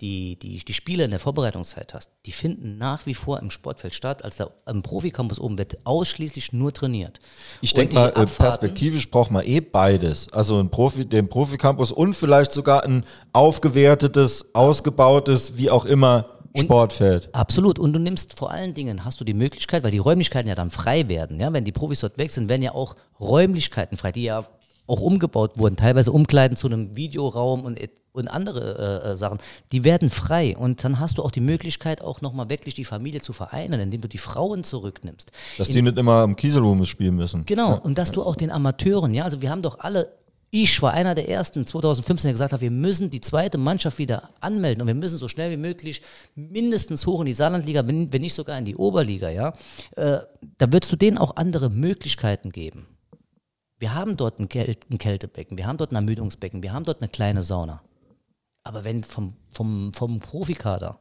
die, die, die Spiele in der Vorbereitungszeit hast, die finden nach wie vor im Sportfeld statt. Als da im Proficampus oben wird ausschließlich nur trainiert. Ich denke mal, äh, perspektivisch braucht man eh beides. Also ein Profi, den Proficampus und vielleicht sogar ein aufgewertetes, ausgebautes, wie auch immer, und Sportfeld. Absolut. Und du nimmst vor allen Dingen, hast du die Möglichkeit, weil die Räumlichkeiten ja dann frei werden. Ja? Wenn die Profis dort weg sind, werden ja auch Räumlichkeiten frei, die ja auch umgebaut wurden, teilweise Umkleiden zu einem Videoraum und, und andere äh, äh, Sachen, die werden frei. Und dann hast du auch die Möglichkeit, auch nochmal wirklich die Familie zu vereinen, indem du die Frauen zurücknimmst. Dass In, die nicht immer am Kieselhumus spielen müssen. Genau, ja. und dass du auch den Amateuren, ja, also wir haben doch alle ich war einer der ersten 2015, der gesagt hat, wir müssen die zweite Mannschaft wieder anmelden und wir müssen so schnell wie möglich mindestens hoch in die Saarlandliga, wenn, wenn nicht sogar in die Oberliga, ja. Äh, da würdest du denen auch andere Möglichkeiten geben. Wir haben dort ein, Käl ein Kältebecken, wir haben dort ein Ermüdungsbecken, wir haben dort eine kleine Sauna. Aber wenn vom, vom, vom Profikader,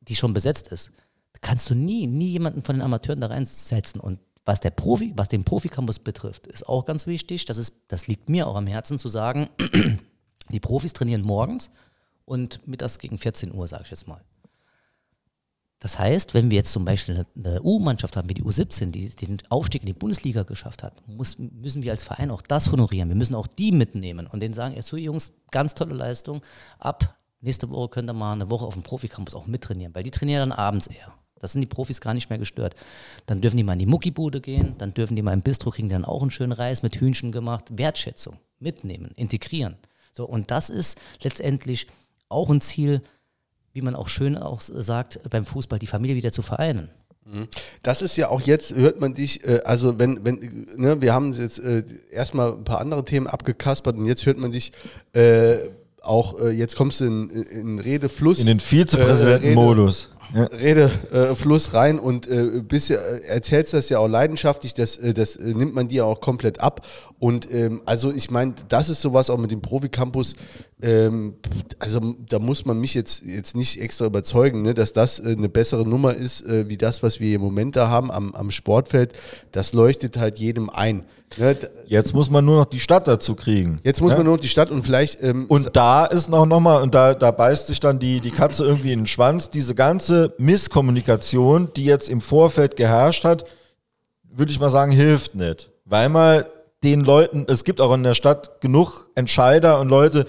die schon besetzt ist, kannst du nie, nie jemanden von den Amateuren da reinsetzen. Und was, der Profi, was den Proficampus betrifft, ist auch ganz wichtig. Das, ist, das liegt mir auch am Herzen zu sagen, die Profis trainieren morgens und mittags gegen 14 Uhr, sage ich jetzt mal. Das heißt, wenn wir jetzt zum Beispiel eine, U-Mannschaft haben, wie die U17, die den Aufstieg in die Bundesliga geschafft hat, muss, müssen wir als Verein auch das honorieren. Wir müssen auch die mitnehmen und denen sagen, so Jungs, ganz tolle Leistung, ab nächste Woche könnt ihr mal eine Woche auf dem Proficampus auch mittrainieren, weil die trainieren dann abends eher. Das sind die Profis gar nicht mehr gestört. Dann dürfen die mal in die Muckibude gehen, dann dürfen die mal im Bistro kriegen, dann auch einen schönen Reis mit Hühnchen gemacht. Wertschätzung, mitnehmen, integrieren. So, und das ist letztendlich auch ein Ziel, wie man auch schön auch sagt, beim Fußball die Familie wieder zu vereinen. Mhm. Das ist ja auch jetzt, hört man dich, äh, also wenn, wenn, ne, wir haben jetzt äh, erstmal ein paar andere Themen abgekaspert und jetzt hört man dich äh, auch, äh, jetzt kommst du in, in Redefluss. In den Vizepräsidentenmodus. Ja. Redefluss rein und äh, bist, erzählst das ja auch leidenschaftlich, das, das nimmt man dir auch komplett ab. Und ähm, also ich meine, das ist sowas auch mit dem Profi-Campus, ähm, also da muss man mich jetzt, jetzt nicht extra überzeugen, ne, dass das äh, eine bessere Nummer ist, äh, wie das, was wir im Moment da haben am, am Sportfeld. Das leuchtet halt jedem ein. Ne? Jetzt muss man nur noch die Stadt dazu kriegen. Jetzt muss ne? man nur noch die Stadt und vielleicht. Ähm, und da ist noch, noch mal, und da, da beißt sich dann die, die Katze irgendwie in den Schwanz, diese ganze Misskommunikation, die jetzt im Vorfeld geherrscht hat, würde ich mal sagen, hilft nicht. Weil mal den Leuten, es gibt auch in der Stadt genug Entscheider und Leute,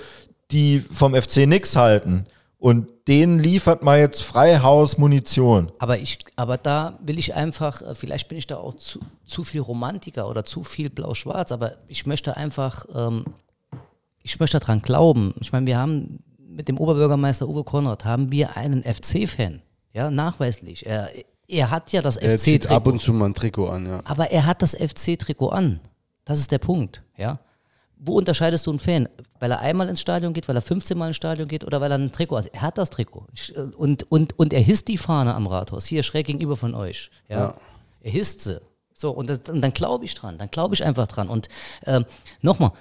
die vom FC nix halten. Und denen liefert man jetzt Freihaus Munition. Aber ich, aber da will ich einfach, äh, vielleicht bin ich da auch zu, zu viel Romantiker oder zu viel Blau-Schwarz, aber ich möchte einfach, ähm, ich möchte daran glauben. Ich meine, wir haben mit dem Oberbürgermeister Uwe Konrad haben wir einen FC-Fan, ja, nachweislich. Er, er hat ja das FC-Trikot. Er zieht ab und zu mal ein Trikot an, ja. Aber er hat das FC-Trikot an. Das ist der Punkt, ja. Wo unterscheidest du einen Fan? Weil er einmal ins Stadion geht, weil er 15 Mal ins Stadion geht oder weil er ein Trikot hat? Er hat das Trikot. Äh, und, und, und er hisst die Fahne am Rathaus, hier schräg gegenüber von euch. Ja. ja. Er hisst sie. So, und, das, und dann glaube ich dran, dann glaube ich einfach dran. Und äh, nochmal,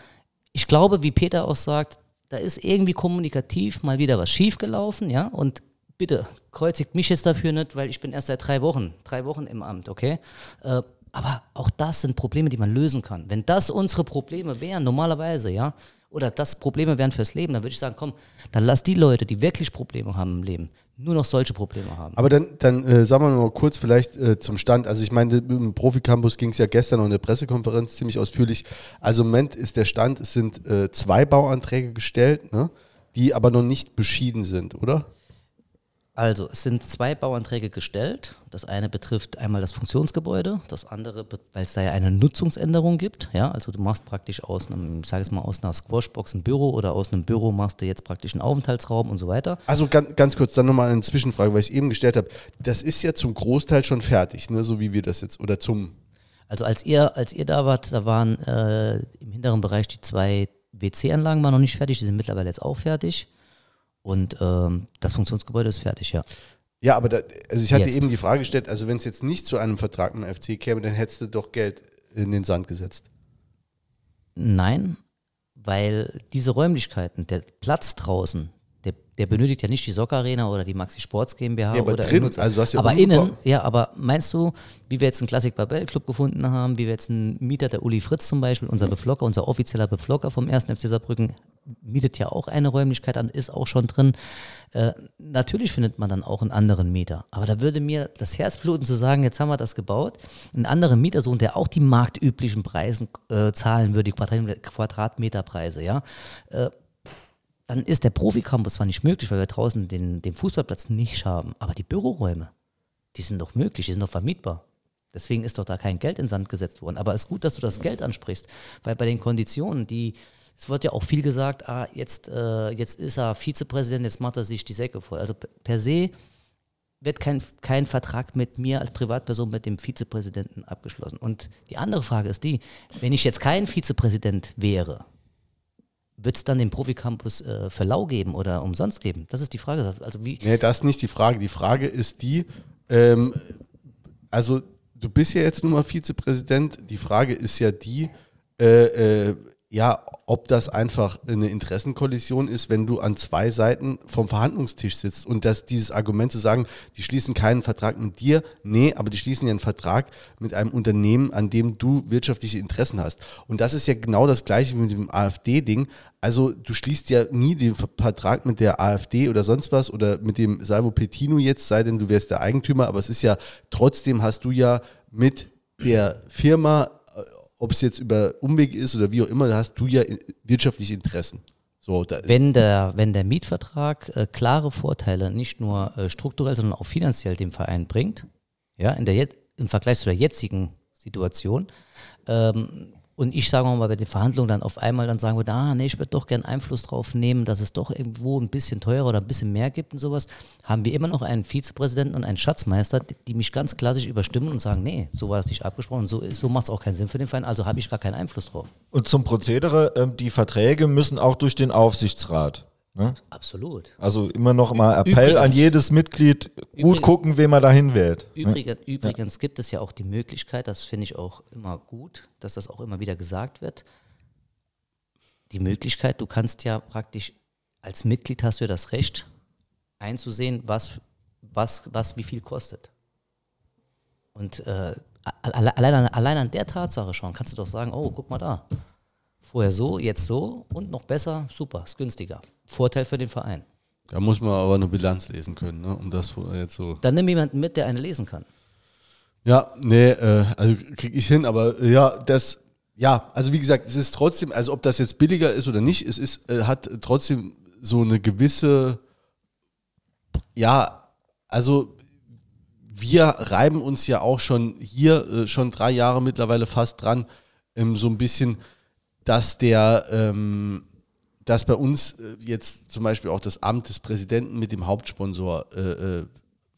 ich glaube, wie Peter auch sagt, da ist irgendwie kommunikativ mal wieder was schiefgelaufen, ja, und bitte kreuzigt mich jetzt dafür nicht, weil ich bin erst seit drei Wochen, drei Wochen im Amt, okay? Äh, Aber auch das sind Probleme, die man lösen kann. Wenn das unsere Probleme wären, normalerweise, ja, oder das Probleme wären fürs Leben, dann würde ich sagen, komm, dann lass die Leute, die wirklich Probleme haben im Leben, nur noch solche Probleme haben. Aber dann, dann äh, sagen wir mal kurz vielleicht äh, zum Stand. Also ich meine, im Profi-Campus ging es ja gestern noch in der Pressekonferenz ziemlich ausführlich. Also im Moment ist der Stand, es sind äh, zwei Bauanträge gestellt, ne, die aber noch nicht beschieden sind, oder? Also, es sind zwei Bauanträge gestellt. Das eine betrifft einmal das Funktionsgebäude, das andere, weil es da ja eine Nutzungsänderung gibt. Ja, also du machst praktisch aus einem, ich sage es mal, aus einer Squashbox ein Büro oder aus einem Büro machst du jetzt praktisch einen Aufenthaltsraum und so weiter. Also ganz, ganz kurz, dann nochmal eine Zwischenfrage, weil ich eben gestellt habe. Das ist ja zum Großteil schon fertig, ne, so wie wir das jetzt, oder zum. Also als ihr, als ihr da wart, da waren äh, im hinteren Bereich die zwei WC-Anlagen waren noch nicht fertig, die sind mittlerweile jetzt auch fertig. Und ähm, das Funktionsgebäude ist fertig, ja. Ja, aber da, also ich hatte jetzt. eben die Frage gestellt, also wenn es jetzt nicht zu einem Vertrag mit dem FC käme, dann hättest du doch Geld in den Sand gesetzt. Nein, weil diese Räumlichkeiten, der Platz draußen, der, benötigt ja nicht die Soccer Arena oder die Maxi Sports GmbH ja, aber oder drin, also du hast ja aber innen, ja, aber meinst du, wie wir jetzt einen Classic Babel Club gefunden haben, wie wir jetzt einen Mieter, der Uli Fritz zum Beispiel, unser Beflocker, unser offizieller Beflocker vom 1. FC Saarbrücken, mietet ja auch eine Räumlichkeit an, ist auch schon drin. Äh, natürlich findet man dann auch einen anderen Mieter. Aber da würde mir das Herz bluten zu sagen, jetzt haben wir das gebaut, einen anderen Mieter so, der auch die marktüblichen Preise äh, zahlen würde, die Quadratmeterpreise, ja. Äh, dann ist der Profi-Campus zwar nicht möglich, weil wir draußen den, den Fußballplatz nicht haben, aber die Büroräume, die sind doch möglich, die sind doch vermietbar. Deswegen ist doch da kein Geld in Sand gesetzt worden. Aber es ist gut, dass du das Geld ansprichst, weil bei den Konditionen, die, es wird ja auch viel gesagt, ah, jetzt, äh, jetzt ist er Vizepräsident, jetzt macht er sich die Säcke voll. Also per se wird kein, kein Vertrag mit mir als Privatperson mit dem Vizepräsidenten abgeschlossen. Und die andere Frage ist die, wenn ich jetzt kein Vizepräsident wäre, wird es dann den Profi-Campus äh, für lau geben oder umsonst geben? Das ist die Frage. Also wie nee, das ist nicht die Frage. Die Frage ist die, ähm, also du bist ja jetzt nun mal Vizepräsident. Die Frage ist ja die, äh, äh, ja, ob das einfach eine Interessenkollision ist, wenn du an zwei Seiten vom Verhandlungstisch sitzt und dass dieses Argument zu sagen, die schließen keinen Vertrag mit dir, nee, aber die schließen ja einen Vertrag mit einem Unternehmen, an dem du wirtschaftliche Interessen hast. Und das ist ja genau das gleiche wie mit dem AfD-Ding. Also du schließt ja nie den Vertrag mit der AfD oder sonst was oder mit dem Salvo Petino jetzt, sei denn du wärst der Eigentümer, aber es ist ja trotzdem hast du ja mit der Firma ob es jetzt über Umweg ist oder wie auch immer, da hast du ja wirtschaftliche Interessen. So, wenn, der, wenn der Mietvertrag äh, klare Vorteile nicht nur äh, strukturell, sondern auch finanziell dem Verein bringt, ja, in der, im Vergleich zu der jetzigen Situation, ähm, und ich sage mal bei den Verhandlungen dann auf einmal dann sagen würde, ah, nee, ich würde doch gern Einfluss drauf nehmen, dass es doch irgendwo ein bisschen teurer oder ein bisschen mehr gibt und sowas, haben wir immer noch einen Vizepräsidenten und einen Schatzmeister, die mich ganz klassisch überstimmen und sagen, nee, so war das nicht abgesprochen, so, so macht es auch keinen Sinn für den Verein, also habe ich gar keinen Einfluss drauf. Und zum Prozedere, äh, die Verträge müssen auch durch den Aufsichtsrat. Ne? Absolut. Also immer noch mal Appell übrigens, an jedes Mitglied, gut übrigens, gucken, wen man dahin wählt. Ne? Übrigens, ne? übrigens ja. gibt es ja auch die Möglichkeit, das finde ich auch immer gut, dass das auch immer wieder gesagt wird. Die Möglichkeit, du kannst ja praktisch als Mitglied hast du ja das Recht einzusehen, was, was, was wie viel kostet. Und äh, allein, allein an der Tatsache schon kannst du doch sagen, oh, guck mal da. Vorher so, jetzt so und noch besser, super, ist günstiger. Vorteil für den Verein. Da muss man aber eine Bilanz lesen können, ne? um das jetzt so. Dann nimm jemanden mit, der eine lesen kann. Ja, nee, äh, also kriege ich hin, aber äh, ja, das, ja, also wie gesagt, es ist trotzdem, also ob das jetzt billiger ist oder nicht, es ist, äh, hat trotzdem so eine gewisse, ja, also wir reiben uns ja auch schon hier äh, schon drei Jahre mittlerweile fast dran, ähm, so ein bisschen dass der, ähm, dass bei uns äh, jetzt zum Beispiel auch das Amt des Präsidenten mit dem Hauptsponsor äh, äh,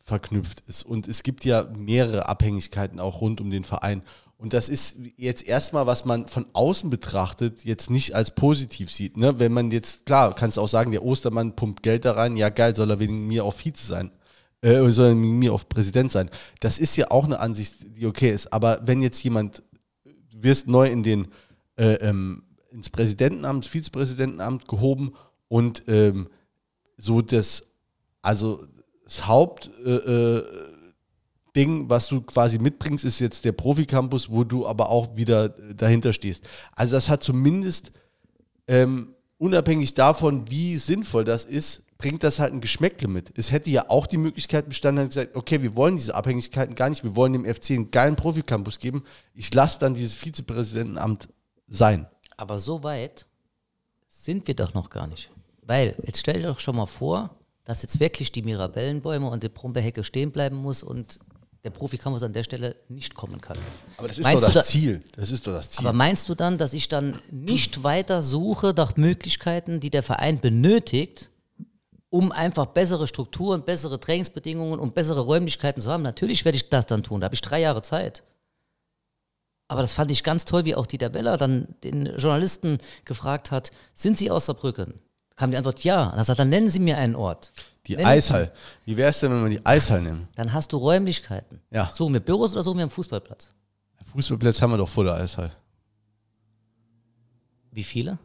verknüpft ist. Und es gibt ja mehrere Abhängigkeiten auch rund um den Verein. Und das ist jetzt erstmal, was man von außen betrachtet, jetzt nicht als positiv sieht. Ne? Wenn man jetzt, klar, kannst du auch sagen, der Ostermann pumpt Geld da rein, ja geil, soll er wegen mir auch Vize sein. Äh, soll er wegen mir auch Präsident sein. Das ist ja auch eine Ansicht, die okay ist. Aber wenn jetzt jemand, du wirst neu in den äh, ähm, ins Präsidentenamt, Vizepräsidentenamt gehoben und ähm, so das, also das Haupt, äh, äh was du quasi mitbringst, ist jetzt der Profi-Campus, wo du aber auch wieder dahinter stehst. Also das hat zumindest ähm, unabhängig davon, wie sinnvoll das ist, bringt das halt ein Geschmäckle mit. Es hätte ja auch die Möglichkeit bestanden, gesagt, okay, wir wollen diese Abhängigkeiten gar nicht, wir wollen dem FC einen geilen Profi-Campus geben. Ich lasse dann dieses Vizepräsidentenamt sein. Aber so weit sind wir doch noch gar nicht. Weil, jetzt stell dir doch schon mal vor, dass jetzt wirklich die Mirabellenbäume und die Brombeerhecke stehen bleiben muss und der Profi-Campus an der Stelle nicht kommen kann. Aber das ist Meinst doch das da- Ziel. Das ist doch das Ziel. Aber meinst du dann, dass ich dann nicht weiter suche nach Möglichkeiten, die der Verein benötigt, um einfach bessere Strukturen, bessere Trainingsbedingungen und bessere Räumlichkeiten zu haben? Natürlich werde ich das dann tun. Da habe ich drei Jahre Zeit. Aber das fand ich ganz toll, wie auch Dieter Beller dann den Journalisten gefragt hat, sind Sie aus Saarbrücken? Kam die Antwort ja. Und er sagt, dann nennen Sie mir einen Ort. die Nennen- Eishall. Wie wäre es denn, wenn wir die Eishall nehmen? Dann hast du Räumlichkeiten. Ja. Suchen wir Büros oder suchen wir einen Fußballplatz? Fußballplatz haben wir doch vor der Eishall. Wie viele?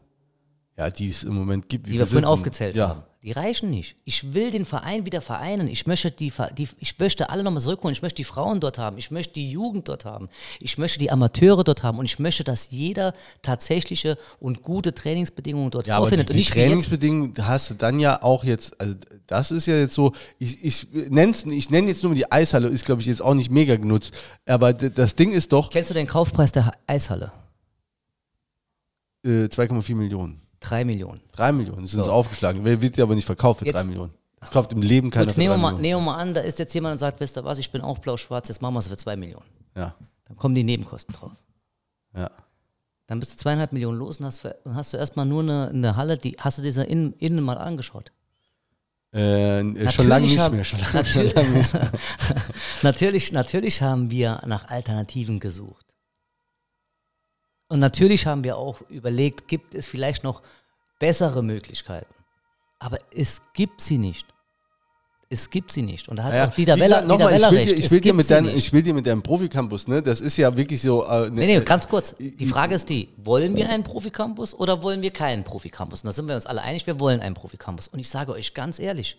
Ja, die es im Moment gibt. Wie die wir vorhin aufgezählt ja. haben. Die reichen nicht. Ich will den Verein wieder vereinen. Ich möchte, die, die, ich möchte alle nochmal zurückholen. Ich möchte die Frauen dort haben. Ich möchte die Jugend dort haben. Ich möchte die Amateure dort haben. Und ich möchte, dass jeder tatsächliche und gute Trainingsbedingungen dort Ja, aber die, vorfindet. und die jetzt, Trainingsbedingungen hast du dann ja auch jetzt, also das ist ja jetzt so, ich, ich nenn's, ich nenne jetzt nur die Eishalle, ist glaube ich jetzt auch nicht mega genutzt, aber das Ding ist doch Kennst du den Kaufpreis der Ha- Eishalle? äh, 2,4 Millionen. Drei Millionen. Drei Millionen sind es So. aufgeschlagen. Wer wird ja aber nicht verkauft für Jetzt- drei Millionen? Das kauft im Leben keiner Gut, nehmen wir, mal, nehmen wir mal an, da ist jetzt jemand und sagt, wisst ihr was, ich bin auch blau-schwarz, jetzt machen wir es für zwei Millionen. Ja, Dann kommen die Nebenkosten drauf. ja. Dann bist du zweieinhalb Millionen los und hast, und hast du erstmal nur eine, eine Halle, die hast du diese innen, innen mal angeschaut. Äh, äh, schon lange nicht mehr. Schon schon natürlich, lange nicht mehr. natürlich, natürlich haben wir nach Alternativen gesucht. Und natürlich haben wir auch überlegt, gibt es vielleicht noch bessere Möglichkeiten. Aber es gibt sie nicht. Es gibt sie nicht. Und da hat Ja, auch Dieter Weller, Dieter ich recht. dir- ich will dir mit deinem, ich will dir mit deinem Profi-Campus, ne, das ist ja wirklich so. Äh, ne, Nee, nee, ganz kurz. ich- Die Frage ist die, wollen wir einen Profi-Campus oder wollen wir keinen Profi-Campus? Und da sind wir uns alle einig, wir wollen einen Profi-Campus. Und ich sage euch ganz ehrlich,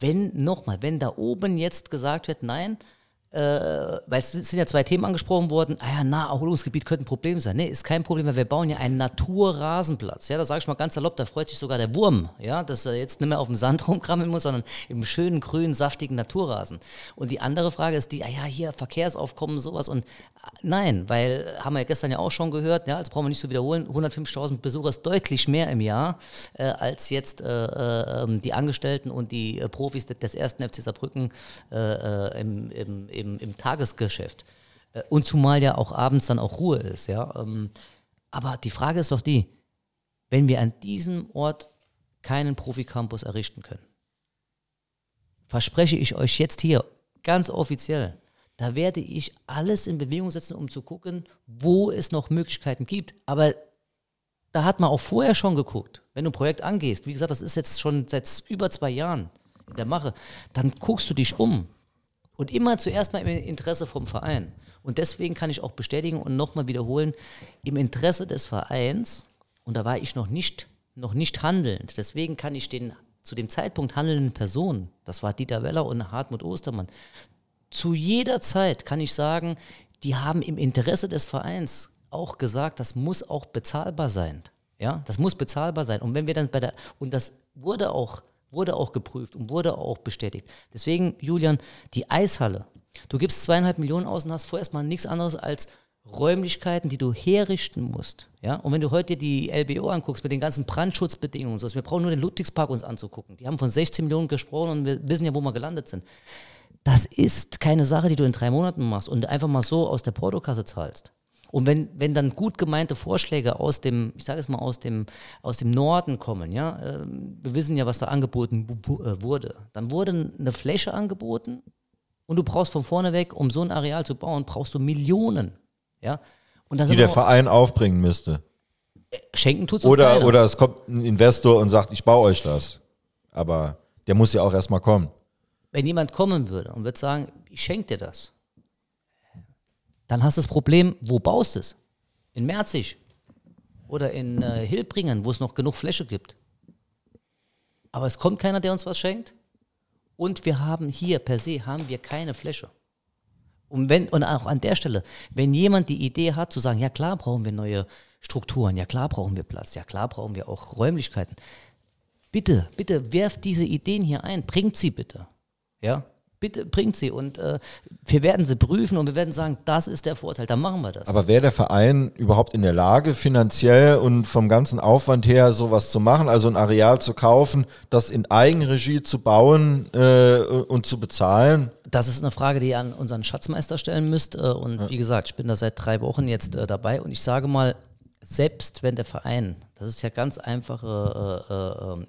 wenn, nochmal, wenn da oben jetzt gesagt wird, nein, äh, weil es sind ja zwei Themen angesprochen worden, ah ja, Naherholungsgebiet könnte ein Problem sein. Nee, ist kein Problem, weil wir bauen ja einen Naturrasenplatz. Ja, da sage ich mal ganz salopp, da freut sich sogar der Wurm, ja, dass er jetzt nicht mehr auf dem Sand rumkrammeln muss, sondern im schönen, grünen, saftigen Naturrasen. Und die andere Frage ist die, ah ja, hier Verkehrsaufkommen, sowas. Und ah, nein, weil, haben wir ja gestern ja auch schon gehört, ja, das brauchen wir nicht zu wiederholen, 150.000 Besucher ist deutlich mehr im Jahr, äh, als jetzt äh, äh, ähm, die Angestellten und die äh, Profis des, ersten FC Saarbrücken äh, äh, im, im, im, im Tagesgeschäft. Äh, und zumal ja auch abends dann auch Ruhe ist, ja. Ähm, aber die Frage ist doch die, wenn wir an diesem Ort keinen Profi-Campus errichten können, verspreche ich euch jetzt hier ganz offiziell, da werde ich alles in Bewegung setzen, um zu gucken, wo es noch Möglichkeiten gibt. Aber da hat man auch vorher schon geguckt. Wenn du ein Projekt angehst, wie gesagt, das ist jetzt schon seit über zwei Jahren in der Mache, dann guckst du dich um. Und immer zuerst mal im Interesse vom Verein. Und deswegen kann ich auch bestätigen und nochmal wiederholen, im Interesse des Vereins, und da war ich noch nicht, noch nicht handelnd, deswegen kann ich den zu dem Zeitpunkt handelnden Personen, das war Dieter Weller und Hartmut Ostermann, zu jeder Zeit kann ich sagen, die haben im Interesse des Vereins auch gesagt, das muss auch bezahlbar sein. Ja, das muss bezahlbar sein. Und wenn wir dann bei der, und das wurde auch, wurde auch geprüft und wurde auch bestätigt. Deswegen, Julian, die Eishalle, du gibst zweieinhalb Millionen aus und hast vorerst mal nichts anderes als Räumlichkeiten, die du herrichten musst. Ja? Und wenn du heute die LBO anguckst mit den ganzen Brandschutzbedingungen so, wir brauchen nur den Ludwigspark uns anzugucken. Die haben von 16 Millionen gesprochen und wir wissen ja, wo wir gelandet sind. Das ist keine Sache, die du in drei Monaten machst und einfach mal so aus der Portokasse zahlst. Und wenn, wenn dann gut gemeinte Vorschläge aus dem, ich sage es mal, aus dem, aus dem Norden kommen, ja, ähm, wir wissen ja, was da angeboten äh, wurde, dann wurde eine Fläche angeboten und du brauchst von vorne weg, um so ein Areal zu bauen, brauchst du Millionen, ja. Und dann Die der Verein aufbringen müsste. schenken tut's uns Oder, keiner. oder es kommt ein Investor und sagt, ich baue euch das. Aber der muss ja auch erstmal kommen. wenn jemand kommen würde und würde sagen, ich schenke dir das, dann hast du das Problem, wo baust du es? In Merzig oder in äh, Hilbringen, wo es noch genug Fläche gibt. Aber es kommt keiner, der uns was schenkt. Und wir haben hier per se haben wir keine Fläche. Und, wenn, und auch an der Stelle, wenn jemand die Idee hat, zu sagen, ja klar brauchen wir neue Strukturen, ja klar brauchen wir Platz, ja klar brauchen wir auch Räumlichkeiten. Bitte, bitte werft diese Ideen hier ein, bringt sie bitte. Ja, bitte bringt sie und äh, wir werden sie prüfen und wir werden sagen, das ist der Vorteil, dann machen wir das. Aber wäre der Verein überhaupt in der Lage, finanziell und vom ganzen Aufwand her sowas zu machen, also ein Areal zu kaufen, das in Eigenregie zu bauen äh, und zu bezahlen? Das ist eine Frage, die ihr an unseren Schatzmeister stellen müsst. Äh, und wie gesagt, ich bin da seit drei Wochen jetzt äh, dabei und ich sage mal, selbst wenn der Verein, das ist ja ganz einfache,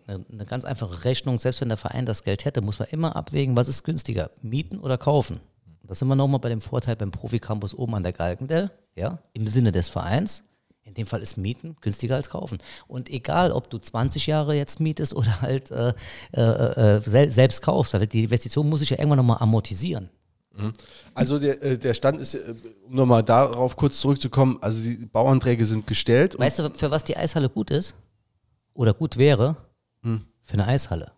äh, äh, eine ganz einfache Rechnung, selbst wenn der Verein das Geld hätte, muss man immer abwägen, was ist günstiger, mieten oder kaufen. Da sind wir nochmal bei dem Vorteil beim Profi-Campus oben an der Galgendell, ja, im Sinne des Vereins. In dem Fall ist Mieten günstiger als Kaufen. Und egal, ob du 20 Jahre jetzt mietest oder halt äh, äh, äh selbst kaufst, also die Investition muss sich ja irgendwann nochmal amortisieren. Mhm. Also der, äh, der Stand ist, äh, um nochmal darauf kurz zurückzukommen, also die Bauanträge sind gestellt. Weißt du, für was die Eishalle gut ist? Oder gut wäre? Hm. Für eine Eishalle.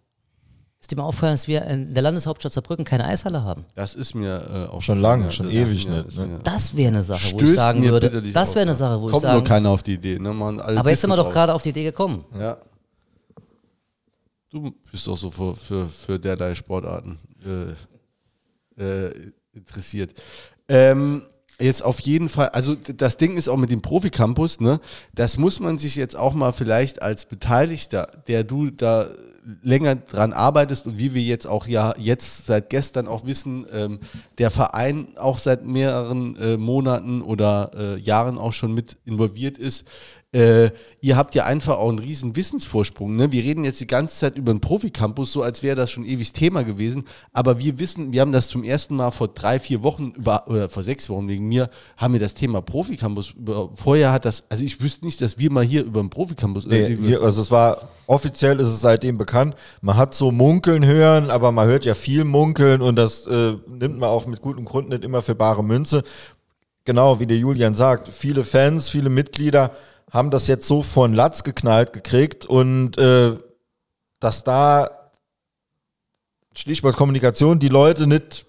Ist dir mal aufgefallen, dass wir in der Landeshauptstadt Saarbrücken keine Eishalle haben? Das ist mir äh, auch schon lange, schon ewig nicht. Ne? Das wäre eine Sache, wo ich sagen würde. Das wäre eine Sache, wo Kommt ich sagen. Kommt nur keiner auf die Idee. Ne? Man, aber jetzt sind wir doch gerade auf die Idee gekommen. Ja. Du bist doch so für, für, für derlei Sportarten. Äh, äh, interessiert. Ähm, jetzt auf jeden Fall, also das Ding ist auch mit dem Profi-Campus, ne, das muss man sich jetzt auch mal vielleicht als Beteiligter, der du da länger dran arbeitest und wie wir jetzt auch ja jetzt seit gestern auch wissen, ähm, der Verein auch seit mehreren äh, Monaten oder äh, Jahren auch schon mit involviert ist, äh, ihr habt ja einfach auch einen riesen Wissensvorsprung. Ne? Wir reden jetzt die ganze Zeit über einen Profi-Campus, so als wäre das schon ewig Thema gewesen. Aber wir wissen, wir haben das zum ersten Mal vor drei, vier Wochen über, oder vor sechs Wochen wegen mir, haben wir das Thema Profi-Campus. Vorher hat das, also ich wüsste nicht, dass wir mal hier über einen Profi-Campus. Äh, nee, hier, also es war, offiziell ist es seitdem bekannt. Man hat so Munkeln hören, aber man hört ja viel Munkeln und das äh, nimmt man auch mit gutem Grund nicht immer für bare Münze. Genau, wie der Julian sagt, viele Fans, viele Mitglieder haben das jetzt so von Latz geknallt gekriegt und äh, dass da Stichwort Kommunikation, die Leute nicht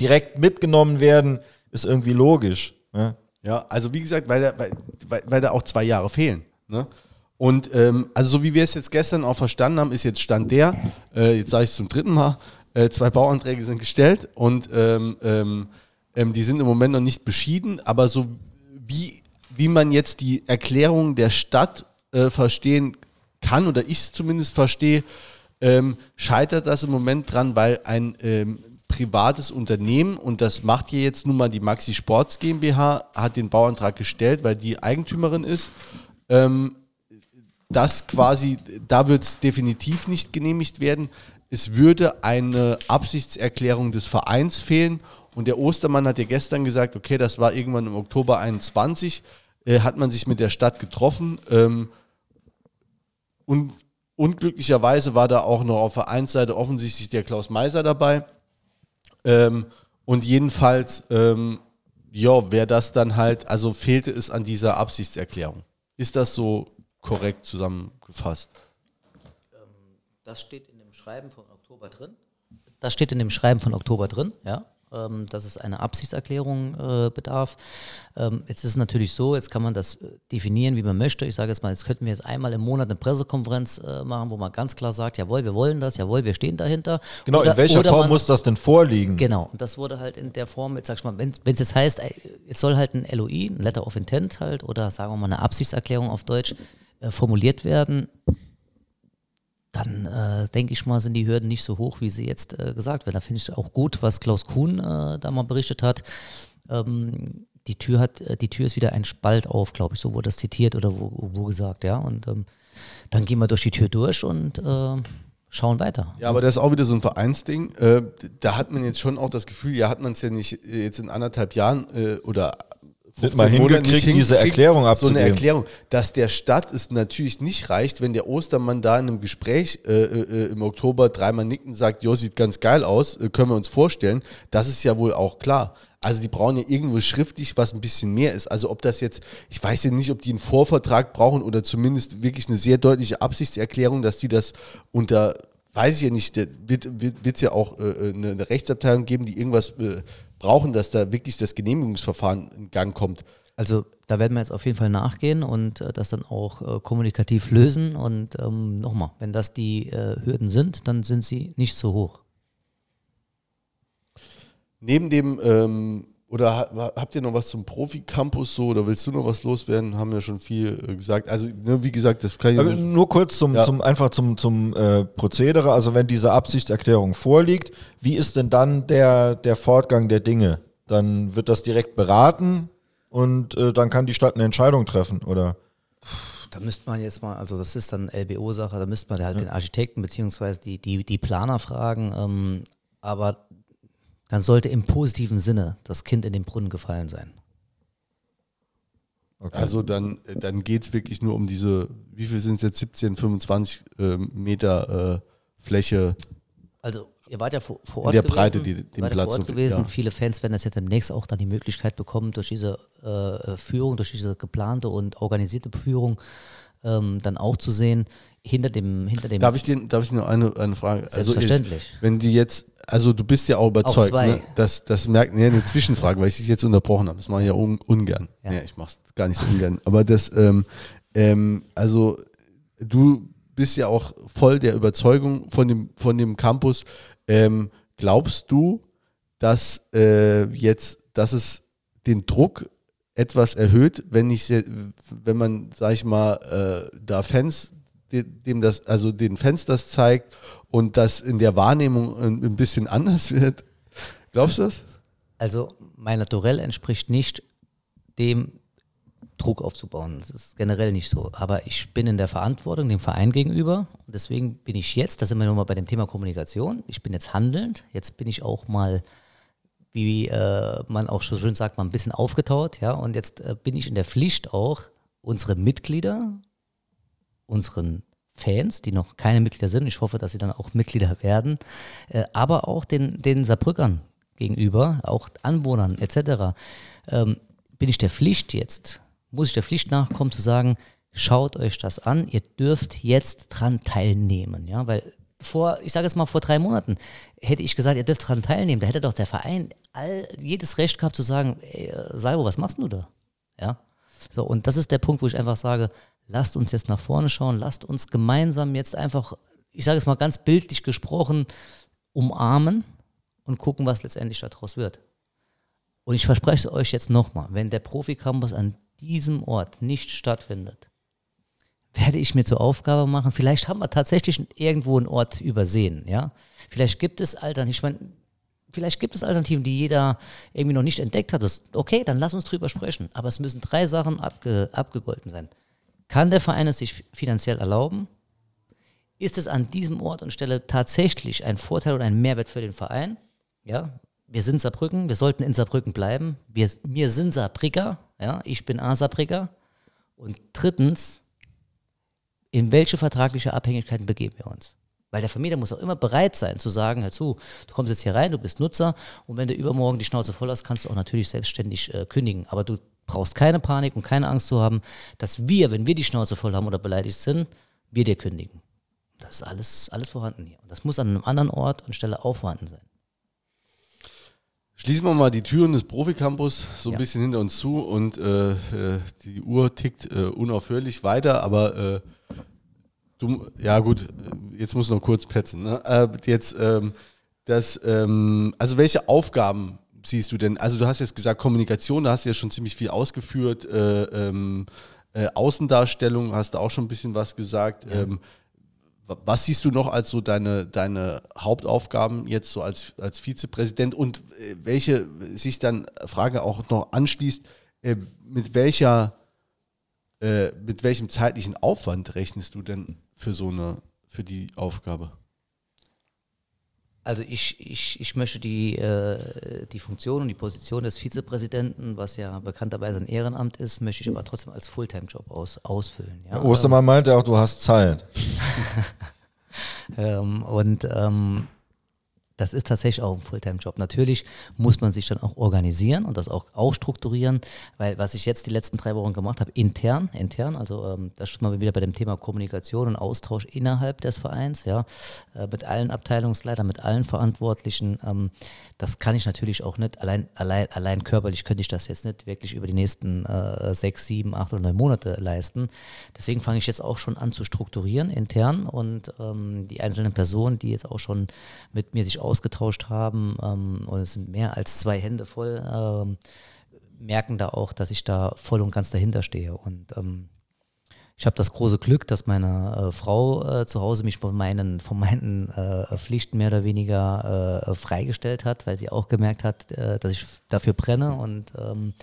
direkt mitgenommen werden, ist irgendwie logisch. Ne? Ja, also wie gesagt, weil da, weil, weil da auch zwei Jahre fehlen. Ne? Und ähm, also so wie wir es jetzt gestern auch verstanden haben, ist jetzt Stand der, äh, jetzt sage ich es zum dritten Mal, äh, zwei Bauanträge sind gestellt und ähm, ähm, ähm die sind im Moment noch nicht beschieden, aber so wie wie man jetzt die Erklärung der Stadt äh, verstehen kann, oder ich es zumindest verstehe, ähm, scheitert das im Moment dran, weil ein ähm, privates Unternehmen, und das macht hier jetzt nun mal die Maxi Sports GmbH, hat den Bauantrag gestellt, weil die Eigentümerin ist. Ähm, das quasi, da wird es definitiv nicht genehmigt werden. Es würde eine Absichtserklärung des Vereins fehlen. Und der Ostermann hat ja gestern gesagt, okay, das war irgendwann im Oktober 21 äh, hat man sich mit der Stadt getroffen. Ähm, und unglücklicherweise war da auch noch auf Vereinsseite offensichtlich der Klaus Meiser dabei. Ähm, und jedenfalls, ähm, ja, wäre das dann halt, also fehlte es an dieser Absichtserklärung. Ist das so korrekt zusammengefasst? Ähm, das steht in dem Schreiben von Oktober drin. Das steht in dem Schreiben von Oktober drin, ja ähm, dass es eine Absichtserklärung äh, bedarf. Ähm, jetzt ist es natürlich so, jetzt kann man das äh, definieren, wie man möchte. Ich sage jetzt mal, jetzt könnten wir jetzt einmal im Monat eine Pressekonferenz äh, machen, wo man ganz klar sagt, jawohl, wir wollen das, jawohl, wir stehen dahinter. Genau, oder, in welcher Form man, muss das denn vorliegen? Genau, und das wurde halt in der Form, jetzt sag ich mal, wenn es jetzt heißt, es soll halt ein LOI, ein Letter of Intent halt, oder sagen wir mal eine Absichtserklärung auf Deutsch, äh, formuliert werden, dann äh, denke ich mal, sind die Hürden nicht so hoch, wie sie jetzt äh, gesagt werden. Da finde ich auch gut, was Klaus Kuhn äh, da mal berichtet hat. Ähm, die Tür hat, äh, die Tür ist wieder ein Spalt auf, glaube ich, so wurde das zitiert oder wo, wo gesagt, ja. Und ähm, dann gehen wir durch die Tür durch und äh, schauen weiter. Ja, aber das ist auch wieder so ein Vereinsding. Äh, da hat man jetzt schon auch das Gefühl, ja, hat man es ja nicht jetzt in anderthalb Jahren oder nicht mal hingekriegt, diese Erklärung abzugeben. So eine Erklärung, dass der Stadt es natürlich nicht reicht, wenn der Ostermann da in einem Gespräch äh, äh, im Oktober dreimal nicken und sagt, jo, sieht ganz geil aus, äh, können wir uns vorstellen. Das ist ja wohl auch klar. Also die brauchen ja irgendwo schriftlich, was ein bisschen mehr ist. Also ob das jetzt, ich weiß ja nicht, ob die einen Vorvertrag brauchen oder zumindest wirklich eine sehr deutliche Absichtserklärung, dass die das unter weiß ich ja nicht, wird es ja auch äh, äh, eine, eine, Rechtsabteilung geben, die irgendwas äh, brauchen, dass da wirklich das Genehmigungsverfahren in Gang kommt. Also da werden wir jetzt auf jeden Fall nachgehen und äh, das dann auch äh, kommunikativ lösen. Und ähm, nochmal, wenn das die äh, Hürden sind, dann sind sie nicht so hoch. Neben dem, ähm, oder ha- habt ihr noch was zum Profi-Campus so, oder willst du noch was loswerden? Haben wir schon viel äh, gesagt. Also, ne, wie gesagt, das kann ich. Aber nur kurz zum, Ja. zum einfach zum, zum äh, Prozedere. Also wenn diese Absichtserklärung vorliegt, wie ist denn dann der, der Fortgang der Dinge? Dann wird das direkt beraten und äh, dann kann die Stadt eine Entscheidung treffen, oder? Da müsste man jetzt mal, also das ist dann LBO-Sache, da müsste man halt den Architekten beziehungsweise die, die, die Planer fragen. Ähm, aber dann sollte im positiven Sinne das Kind in den Brunnen gefallen sein. Okay. Also dann, dann geht es wirklich nur um diese, wie viel sind es jetzt, 17, 25 ähm, Meter äh, Fläche. Also ihr wart ja vor, vor In Ort der gewesen, Breite, die- ihr den Platz vor Ort gewesen. ja. Viele Fans werden das ja demnächst auch dann die Möglichkeit bekommen, durch diese äh, Führung, durch diese geplante und organisierte Führung ähm, dann auch zu sehen, hinter dem, hinter dem Darf ich dir, darf ich nur eine, eine Frage? Selbstverständlich. Also ich, wenn die jetzt, also du bist ja auch überzeugt, ne? das, das merkt, nee, eine Zwischenfrage, weil ich dich jetzt unterbrochen habe. Das mache ich ja un, ungern. Ja. Nee, ich mache es gar nicht so ungern. Aber das, ähm, ähm, also du bist ja auch voll der Überzeugung von dem, von dem Campus. Ähm, glaubst du, dass äh, jetzt, dass es den Druck etwas erhöht, wenn ich, wenn man, sag ich mal, äh, da Fans, de- dem das, also den Fans das zeigt und das in der Wahrnehmung ein, bisschen anders wird? Glaubst du das? Also mein Naturell entspricht nicht dem Druck aufzubauen. Das ist generell nicht so. Aber ich bin in der Verantwortung dem Verein gegenüber. Und deswegen bin ich jetzt, da sind wir nochmal bei dem Thema Kommunikation, ich bin jetzt handelnd. Jetzt bin ich auch mal, wie äh, man auch so schön sagt, mal ein bisschen aufgetaut. Ja? Und jetzt äh, bin ich in der Pflicht auch, unsere Mitglieder, unseren Fans, die noch keine Mitglieder sind, ich hoffe, dass sie dann auch Mitglieder werden, äh, aber auch den, den Saarbrückern gegenüber, auch Anwohnern etc., ähm, bin ich der Pflicht jetzt, muss ich der Pflicht nachkommen zu sagen, schaut euch das an, ihr dürft jetzt dran teilnehmen, ja, weil vor, ich sage jetzt mal vor drei Monaten, hätte ich gesagt, ihr dürft dran teilnehmen, da hätte doch der Verein all, jedes Recht gehabt zu sagen, ey, Salvo, was machst du da? Ja, so, und das ist der Punkt, wo ich einfach sage, lasst uns jetzt nach vorne schauen, lasst uns gemeinsam jetzt einfach, ich sage es mal ganz bildlich gesprochen, umarmen und gucken, was letztendlich daraus wird. Und ich verspreche euch jetzt nochmal, wenn der Profi-Campus an diesem Ort nicht stattfindet, werde ich mir zur Aufgabe machen, vielleicht haben wir tatsächlich irgendwo einen Ort übersehen, ja. Vielleicht gibt es Alternativen, ich meine, vielleicht gibt es Alternativen, die jeder irgendwie noch nicht entdeckt hat. Das, okay, dann lass uns drüber sprechen. Aber es müssen drei Sachen abge, abgegolten sein. Kann der Verein es sich finanziell erlauben? Ist es an diesem Ort und Stelle tatsächlich ein Vorteil oder ein Mehrwert für den Verein? Ja, wir sind Saarbrücken, wir sollten in Saarbrücken bleiben. Wir, wir sind Saarbrücker, ja, ich bin A-Saarbrücker. Und drittens, in welche vertragliche Abhängigkeiten begeben wir uns? Weil der Vermieter muss auch immer bereit sein zu sagen, hör zu, du kommst jetzt hier rein, du bist Nutzer und wenn du übermorgen die Schnauze voll hast, kannst du auch natürlich selbstständig äh, kündigen. Aber du brauchst keine Panik und keine Angst zu haben, dass wir, wenn wir die Schnauze voll haben oder beleidigt sind, wir dir kündigen. Das ist alles, alles vorhanden hier. Und das muss an einem anderen Ort und Stelle auch vorhanden sein. Schließen wir mal die Türen des Profi-Campus so ein Ja. bisschen hinter uns zu und äh, äh, die Uhr tickt äh, unaufhörlich weiter, aber äh, du, ja gut, jetzt muss noch kurz petzen. Ne? Äh, jetzt, ähm, das, ähm, also welche Aufgaben siehst du denn? Also du hast jetzt gesagt Kommunikation, da hast du ja schon ziemlich viel ausgeführt. Äh, ähm, äh, Außendarstellung hast du auch schon ein bisschen was gesagt. Ähm, wa- was siehst du noch als so deine, deine Hauptaufgaben jetzt so als, als Vizepräsident und äh, welche sich dann Frage auch noch anschließt, äh, mit welcher, äh, mit welchem zeitlichen Aufwand rechnest du denn für so eine, für die Aufgabe? Also ich, ich, ich möchte die, äh, die Funktion und die Position des Vizepräsidenten, was ja bekannterweise ein Ehrenamt ist, möchte ich aber trotzdem als Fulltime-Job aus, ausfüllen. Ja? Ostermann meinte auch, du hast Zeit. Ähm, und ähm, das ist tatsächlich auch ein Fulltime-Job. Natürlich muss man sich dann auch organisieren und das auch, auch strukturieren, weil was ich jetzt die letzten drei Wochen gemacht habe, intern, intern, also ähm, da sind wir wieder bei dem Thema Kommunikation und Austausch innerhalb des Vereins, ja, äh, mit allen Abteilungsleitern, mit allen Verantwortlichen. Ähm, das kann ich natürlich auch nicht, allein, allein, allein körperlich könnte ich das jetzt nicht wirklich über die nächsten äh, sechs, sieben, acht oder neun Monate leisten. Deswegen fange ich jetzt auch schon an zu strukturieren intern und ähm, die einzelnen Personen, die jetzt auch schon mit mir sich ausgetauscht haben, ähm, und es sind mehr als zwei Hände voll, ähm, merken da auch, dass ich da voll und ganz dahinter stehe. Und ähm, ich habe das große Glück, dass meine äh, Frau äh, zu Hause mich von meinen, von meinen äh, Pflichten mehr oder weniger äh, freigestellt hat, weil sie auch gemerkt hat, äh, dass ich dafür brenne. Und ähm,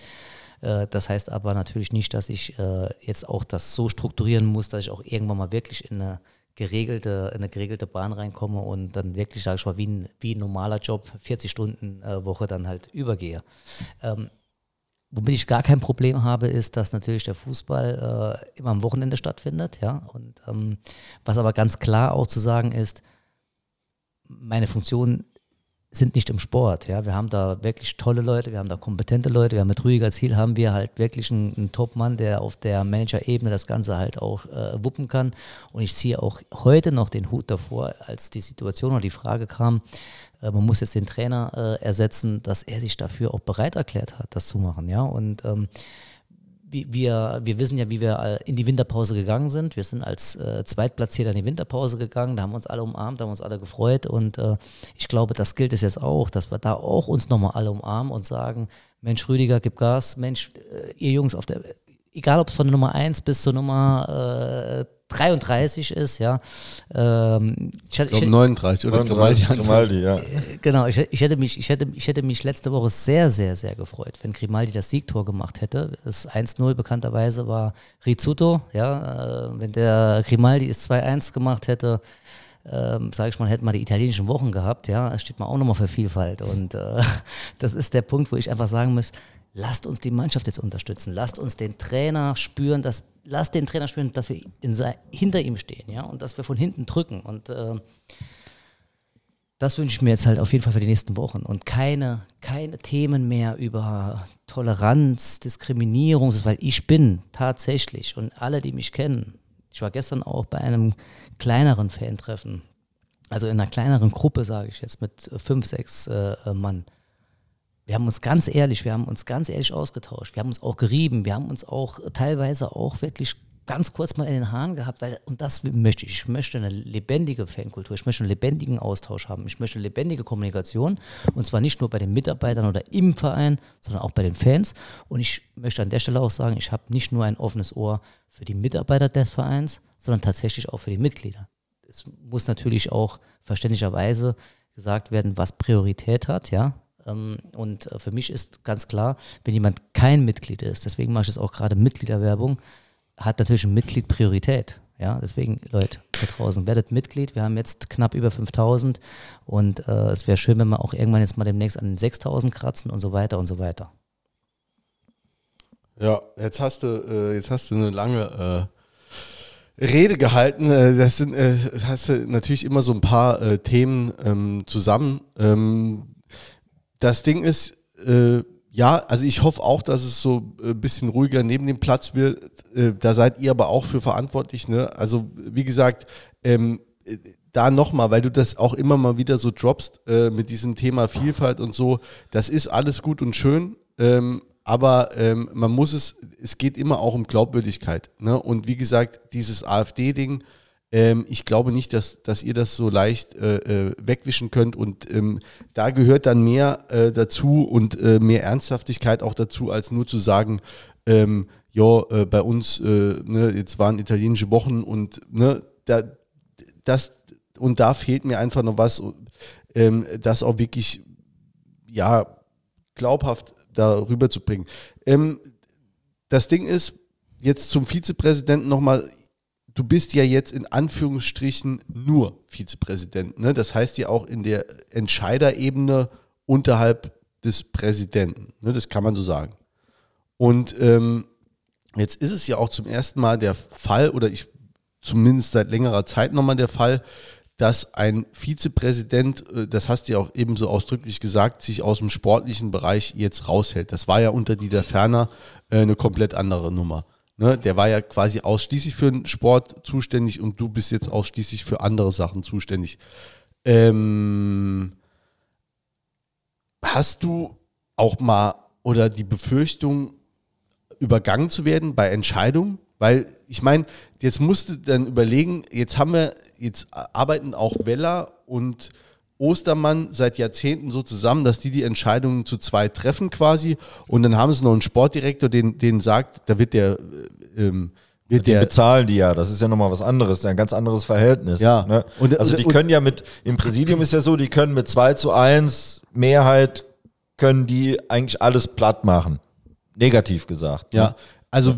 äh, das heißt aber natürlich nicht, dass ich jetzt auch das so strukturieren muss, dass ich auch irgendwann mal wirklich in eine geregelte, in eine geregelte Bahn reinkomme und dann wirklich, sage ich mal, wie ein, wie ein normaler Job, 40 Stunden Woche dann halt übergehe. Ähm, womit ich gar kein Problem habe, ist, dass natürlich der Fußball äh, immer am Wochenende stattfindet, ja. Und ähm, was aber ganz klar auch zu sagen ist, meine Funktion sind nicht im Sport. Ja. Wir haben da wirklich tolle Leute, wir haben da kompetente Leute, wir haben mit Rüdiger Ziel haben wir halt wirklich einen, einen Top-Mann, der auf der Manager-Ebene das Ganze halt auch äh, wuppen kann. Und ich ziehe auch heute noch den Hut davor, als die Situation oder die Frage kam, man muss jetzt den Trainer äh, ersetzen, dass er sich dafür auch bereit erklärt hat, das zu machen. Ja. Und ähm, wir, wir wissen ja, wie wir äh, in die Winterpause gegangen sind. Wir sind als äh, Zweitplatzierter in die Winterpause gegangen, da haben uns alle umarmt, da haben uns alle gefreut und äh, ich glaube, das gilt es jetzt auch, dass wir da auch uns nochmal alle umarmen und sagen, Mensch Rüdiger, gib Gas, Mensch, äh, ihr Jungs auf der, egal ob es von Nummer 1 bis zur Nummer äh, 33 ist, ja. Ähm, ich, ich glaube 39 oder 39, Grimaldi, ja. Genau, ich, ich, hätte mich, ich, hätte, ich hätte mich letzte Woche sehr, sehr, sehr gefreut, wenn Grimaldi das Siegtor gemacht hätte. Das 1-0 bekannterweise war Rizzuto, ja. Äh, wenn der Grimaldi es 2-1 gemacht hätte, ähm, sage ich mal, hätten wir die italienischen Wochen gehabt, ja, steht man auch nochmal für Vielfalt. Und äh, das ist der Punkt, wo ich einfach sagen muss, lasst uns die Mannschaft jetzt unterstützen, lasst uns den Trainer spüren, dass, lasst den Trainer spüren, dass wir sein, hinter ihm stehen, ja, und dass wir von hinten drücken. Und äh, das wünsche ich mir jetzt halt auf jeden Fall für die nächsten Wochen. Und keine, keine Themen mehr über Toleranz, Diskriminierung, weil ich bin tatsächlich und alle, die mich kennen, ich war gestern auch bei einem kleineren Fan-Treffen, also in einer kleineren Gruppe, sage ich jetzt, mit fünf, sechs äh, Mann wir haben uns ganz ehrlich, wir haben uns ganz ehrlich ausgetauscht. Wir haben uns auch gerieben. Wir haben uns auch teilweise auch wirklich ganz kurz mal in den Haaren gehabt, weil, und das möchte ich. Ich möchte eine lebendige Fankultur, ich möchte einen lebendigen Austausch haben, ich möchte eine lebendige Kommunikation und zwar nicht nur bei den Mitarbeitern oder im Verein, sondern auch bei den Fans. Und ich möchte an der Stelle auch sagen, ich habe nicht nur ein offenes Ohr für die Mitarbeiter des Vereins, sondern tatsächlich auch für die Mitglieder. Es muss natürlich auch verständlicherweise gesagt werden, was Priorität hat, ja. Ähm, und äh, für mich ist ganz klar, wenn jemand kein Mitglied ist, deswegen mache ich es auch gerade Mitgliederwerbung, hat natürlich ein Mitglied Priorität. Ja, deswegen, Leute, da draußen, werdet Mitglied. Wir haben jetzt knapp über 5000 und äh, es wäre schön, wenn wir auch irgendwann jetzt mal demnächst an den 6000 kratzen und so weiter und so weiter. Ja, jetzt hast du, äh, jetzt hast du eine lange äh, Rede gehalten. Äh, das sind, äh, hast du natürlich immer so ein paar Themen ähm, zusammen. Ähm, das Ding ist, äh, ja, also ich hoffe auch, dass es so ein bisschen ruhiger neben dem Platz wird. Äh, da seid ihr aber auch für verantwortlich. Ne? Also wie gesagt, ähm, da nochmal, weil du das auch immer mal wieder so droppst äh, mit diesem Thema Vielfalt und so. Das ist alles gut und schön, ähm, aber ähm, man muss es, es geht immer auch um Glaubwürdigkeit. Ne? Und wie gesagt, dieses AfD-Ding, ähm, ich glaube nicht, dass, dass ihr das so leicht äh, äh, wegwischen könnt und ähm, da gehört dann mehr äh, dazu und äh, mehr Ernsthaftigkeit auch dazu, als nur zu sagen, ähm, ja, äh, bei uns, äh, ne, jetzt waren italienische Wochen und ne, da, das, und da fehlt mir einfach noch was, ähm, das auch wirklich, ja, glaubhaft darüber zu bringen. Ähm, das Ding ist, jetzt zum Vizepräsidenten nochmal, du bist ja jetzt in Anführungsstrichen nur Vizepräsident. Ne? Das heißt ja auch in der Entscheiderebene unterhalb des Präsidenten. Ne? Das kann man so sagen. Und ähm, jetzt ist es ja auch zum ersten Mal der Fall, oder ich zumindest seit längerer Zeit nochmal der Fall, dass ein Vizepräsident, äh, das hast du ja auch eben so ausdrücklich gesagt, sich aus dem sportlichen Bereich jetzt raushält. Das war ja unter Dieter Ferner äh, eine komplett andere Nummer. Ne? Der war ja quasi ausschließlich für den Sport zuständig und du bist jetzt ausschließlich für andere Sachen zuständig. Ähm, hast du auch mal oder die Befürchtung, übergangen zu werden bei Entscheidungen? Weil ich meine, jetzt musst du dann überlegen, jetzt haben wir, jetzt arbeiten auch Weller und Ostermann seit Jahrzehnten so zusammen, dass die die Entscheidungen zu zweit treffen quasi und dann haben sie noch einen Sportdirektor, den, den sagt, da wird der, äh, ähm, wird die der bezahlen die ja, das ist ja nochmal was anderes, ein ganz anderes Verhältnis. Ja. Ne? Und- also die und- können ja mit, im Präsidium ist ja so, die können mit 2 zu 1 Mehrheit, können die eigentlich alles platt machen. Negativ gesagt. Ja, Ne? also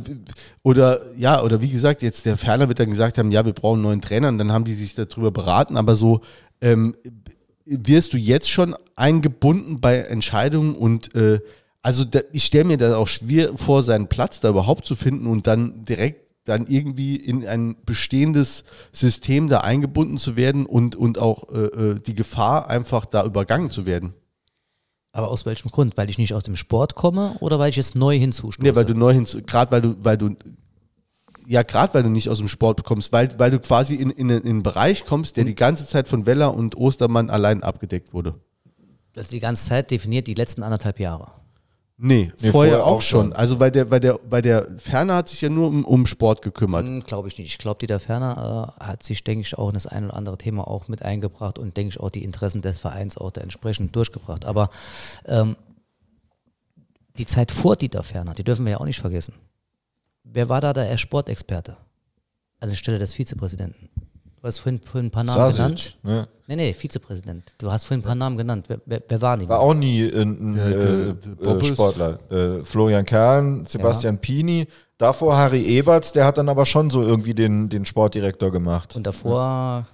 oder ja, oder wie gesagt, jetzt der Ferner wird dann gesagt haben, ja, wir brauchen einen neuen Trainer und dann haben die sich darüber beraten, aber so ähm, wirst du jetzt schon eingebunden bei Entscheidungen und äh, also da, ich stelle mir da auch schwer vor, seinen Platz da überhaupt zu finden und dann direkt dann irgendwie in ein bestehendes System da eingebunden zu werden und, und auch äh, äh, die Gefahr einfach da übergangen zu werden. Aber aus welchem Grund? Weil ich nicht aus dem Sport komme oder weil ich jetzt neu hinzustoße? Nee, weil du neu hinzu, gerade weil du, weil du, ja, gerade weil du nicht aus dem Sport kommst, weil, weil du quasi in, in, in einen Bereich kommst, der die ganze Zeit von Weller und Ostermann allein abgedeckt wurde. also die ganze Zeit definiert die letzten anderthalb Jahre. Nee, Nee, vorher, vorher auch auch schon. schon. Also weil der, weil der, weil der Ferner hat sich ja nur um, um Sport gekümmert. Hm, Glaube ich nicht. Ich glaube, Dieter Ferner äh, hat sich, denke ich, auch in das ein oder andere Thema auch mit eingebracht und, denke ich, auch die Interessen des Vereins auch da entsprechend durchgebracht. Aber ähm, die Zeit vor Dieter Ferner, die dürfen wir ja auch nicht vergessen. Wer war da der Sportexperte? An der Stelle des Vizepräsidenten. Du hast vorhin, vorhin ein paar Namen genannt. Sasic, ne? Nee, nee, Vizepräsident. Du hast vorhin ein paar Namen genannt. Wer, wer, wer waren die? War auch nie ein, ein Ja, der- äh, der äh. Sportler. Äh, Florian Kern, Sebastian Pini, davor Harry Eberts, der hat dann aber schon so irgendwie den, den Sportdirektor gemacht. Und davor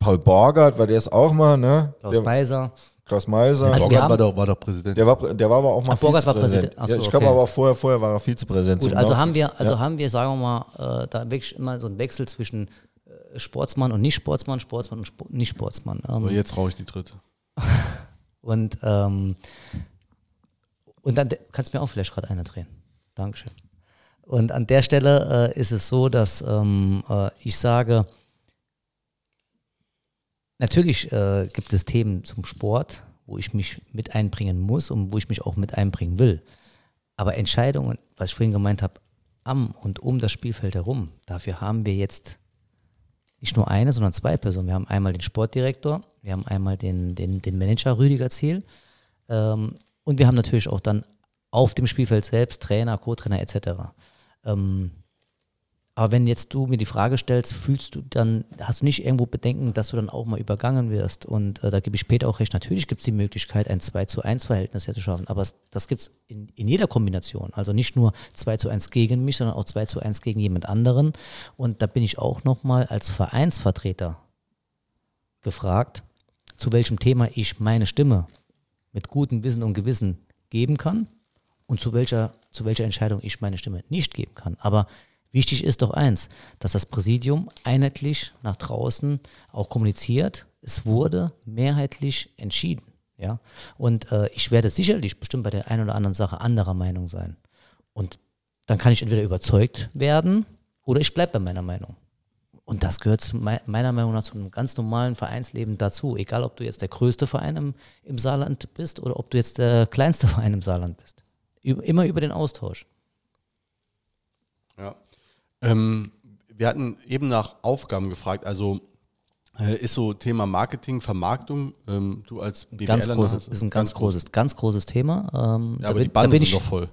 Paul Borgert, war der es auch mal, ne? Klaus der, Meiser. Klaus Meiser. Also Borgert war doch, war doch Präsident. Der war, der war aber auch mal Ach, Borgert war Vizepräsident. Präsident. Ach so, ja, ich glaube okay. aber vorher, vorher war er Vizepräsident. Gut, also haben wir, also ja. haben wir, sagen wir mal, äh, da wirklich immer so einen Wechsel zwischen äh, Sportsmann und Nicht-Sportsmann, Sportsmann und Sp Nicht-Sportsmann. Ähm, Aber jetzt rauche ich die dritte. Und, ähm, und dann kannst du mir auch vielleicht gerade eine drehen. Dankeschön. Und an der Stelle äh, ist es so, dass ähm, äh, ich sage, natürlich äh, gibt es Themen zum Sport, wo ich mich mit einbringen muss und wo ich mich auch mit einbringen will. Aber Entscheidungen, was ich vorhin gemeint habe, am und um das Spielfeld herum, dafür haben wir jetzt nicht nur eine, sondern zwei Personen. Wir haben einmal den Sportdirektor, wir haben einmal den, den, den Manager Rüdiger Ziel ähm, und wir haben natürlich auch dann auf dem Spielfeld selbst Trainer, Co-Trainer etc. Ähm, aber wenn jetzt du mir die Frage stellst, fühlst du dann, hast du nicht irgendwo Bedenken, dass du dann auch mal übergangen wirst? Und äh, da gebe ich Peter auch recht, natürlich gibt es die Möglichkeit, ein 2 zu 1 Verhältnis zu schaffen, aber das gibt es in, in jeder Kombination. Also nicht nur 2 zu 1 gegen mich, sondern auch 2 zu 1 gegen jemand anderen. Und da bin ich auch nochmal als Vereinsvertreter gefragt, zu welchem Thema ich meine Stimme mit gutem Wissen und Gewissen geben kann und zu welcher, zu welcher Entscheidung ich meine Stimme nicht geben kann. Aber wichtig ist doch eins, dass das Präsidium einheitlich nach draußen auch kommuniziert. Es wurde mehrheitlich entschieden. Ja? Und äh, ich werde sicherlich bestimmt bei der einen oder anderen Sache anderer Meinung sein. Und dann kann ich entweder überzeugt werden oder ich bleibe bei meiner Meinung. Und das gehört meiner Meinung nach zu einem ganz normalen Vereinsleben dazu. Egal, ob du jetzt der größte Verein im, im Saarland bist oder ob du jetzt der kleinste Verein im Saarland bist. Immer über den Austausch. Ähm, wir hatten eben nach Aufgaben gefragt. Also äh, ist so Thema Marketing, Vermarktung. Ähm, du als BWLer Ganz großes, ist ein ganz, großes, ganz großes Thema. Ähm, Ja, aber bin- die bin sind doch voll.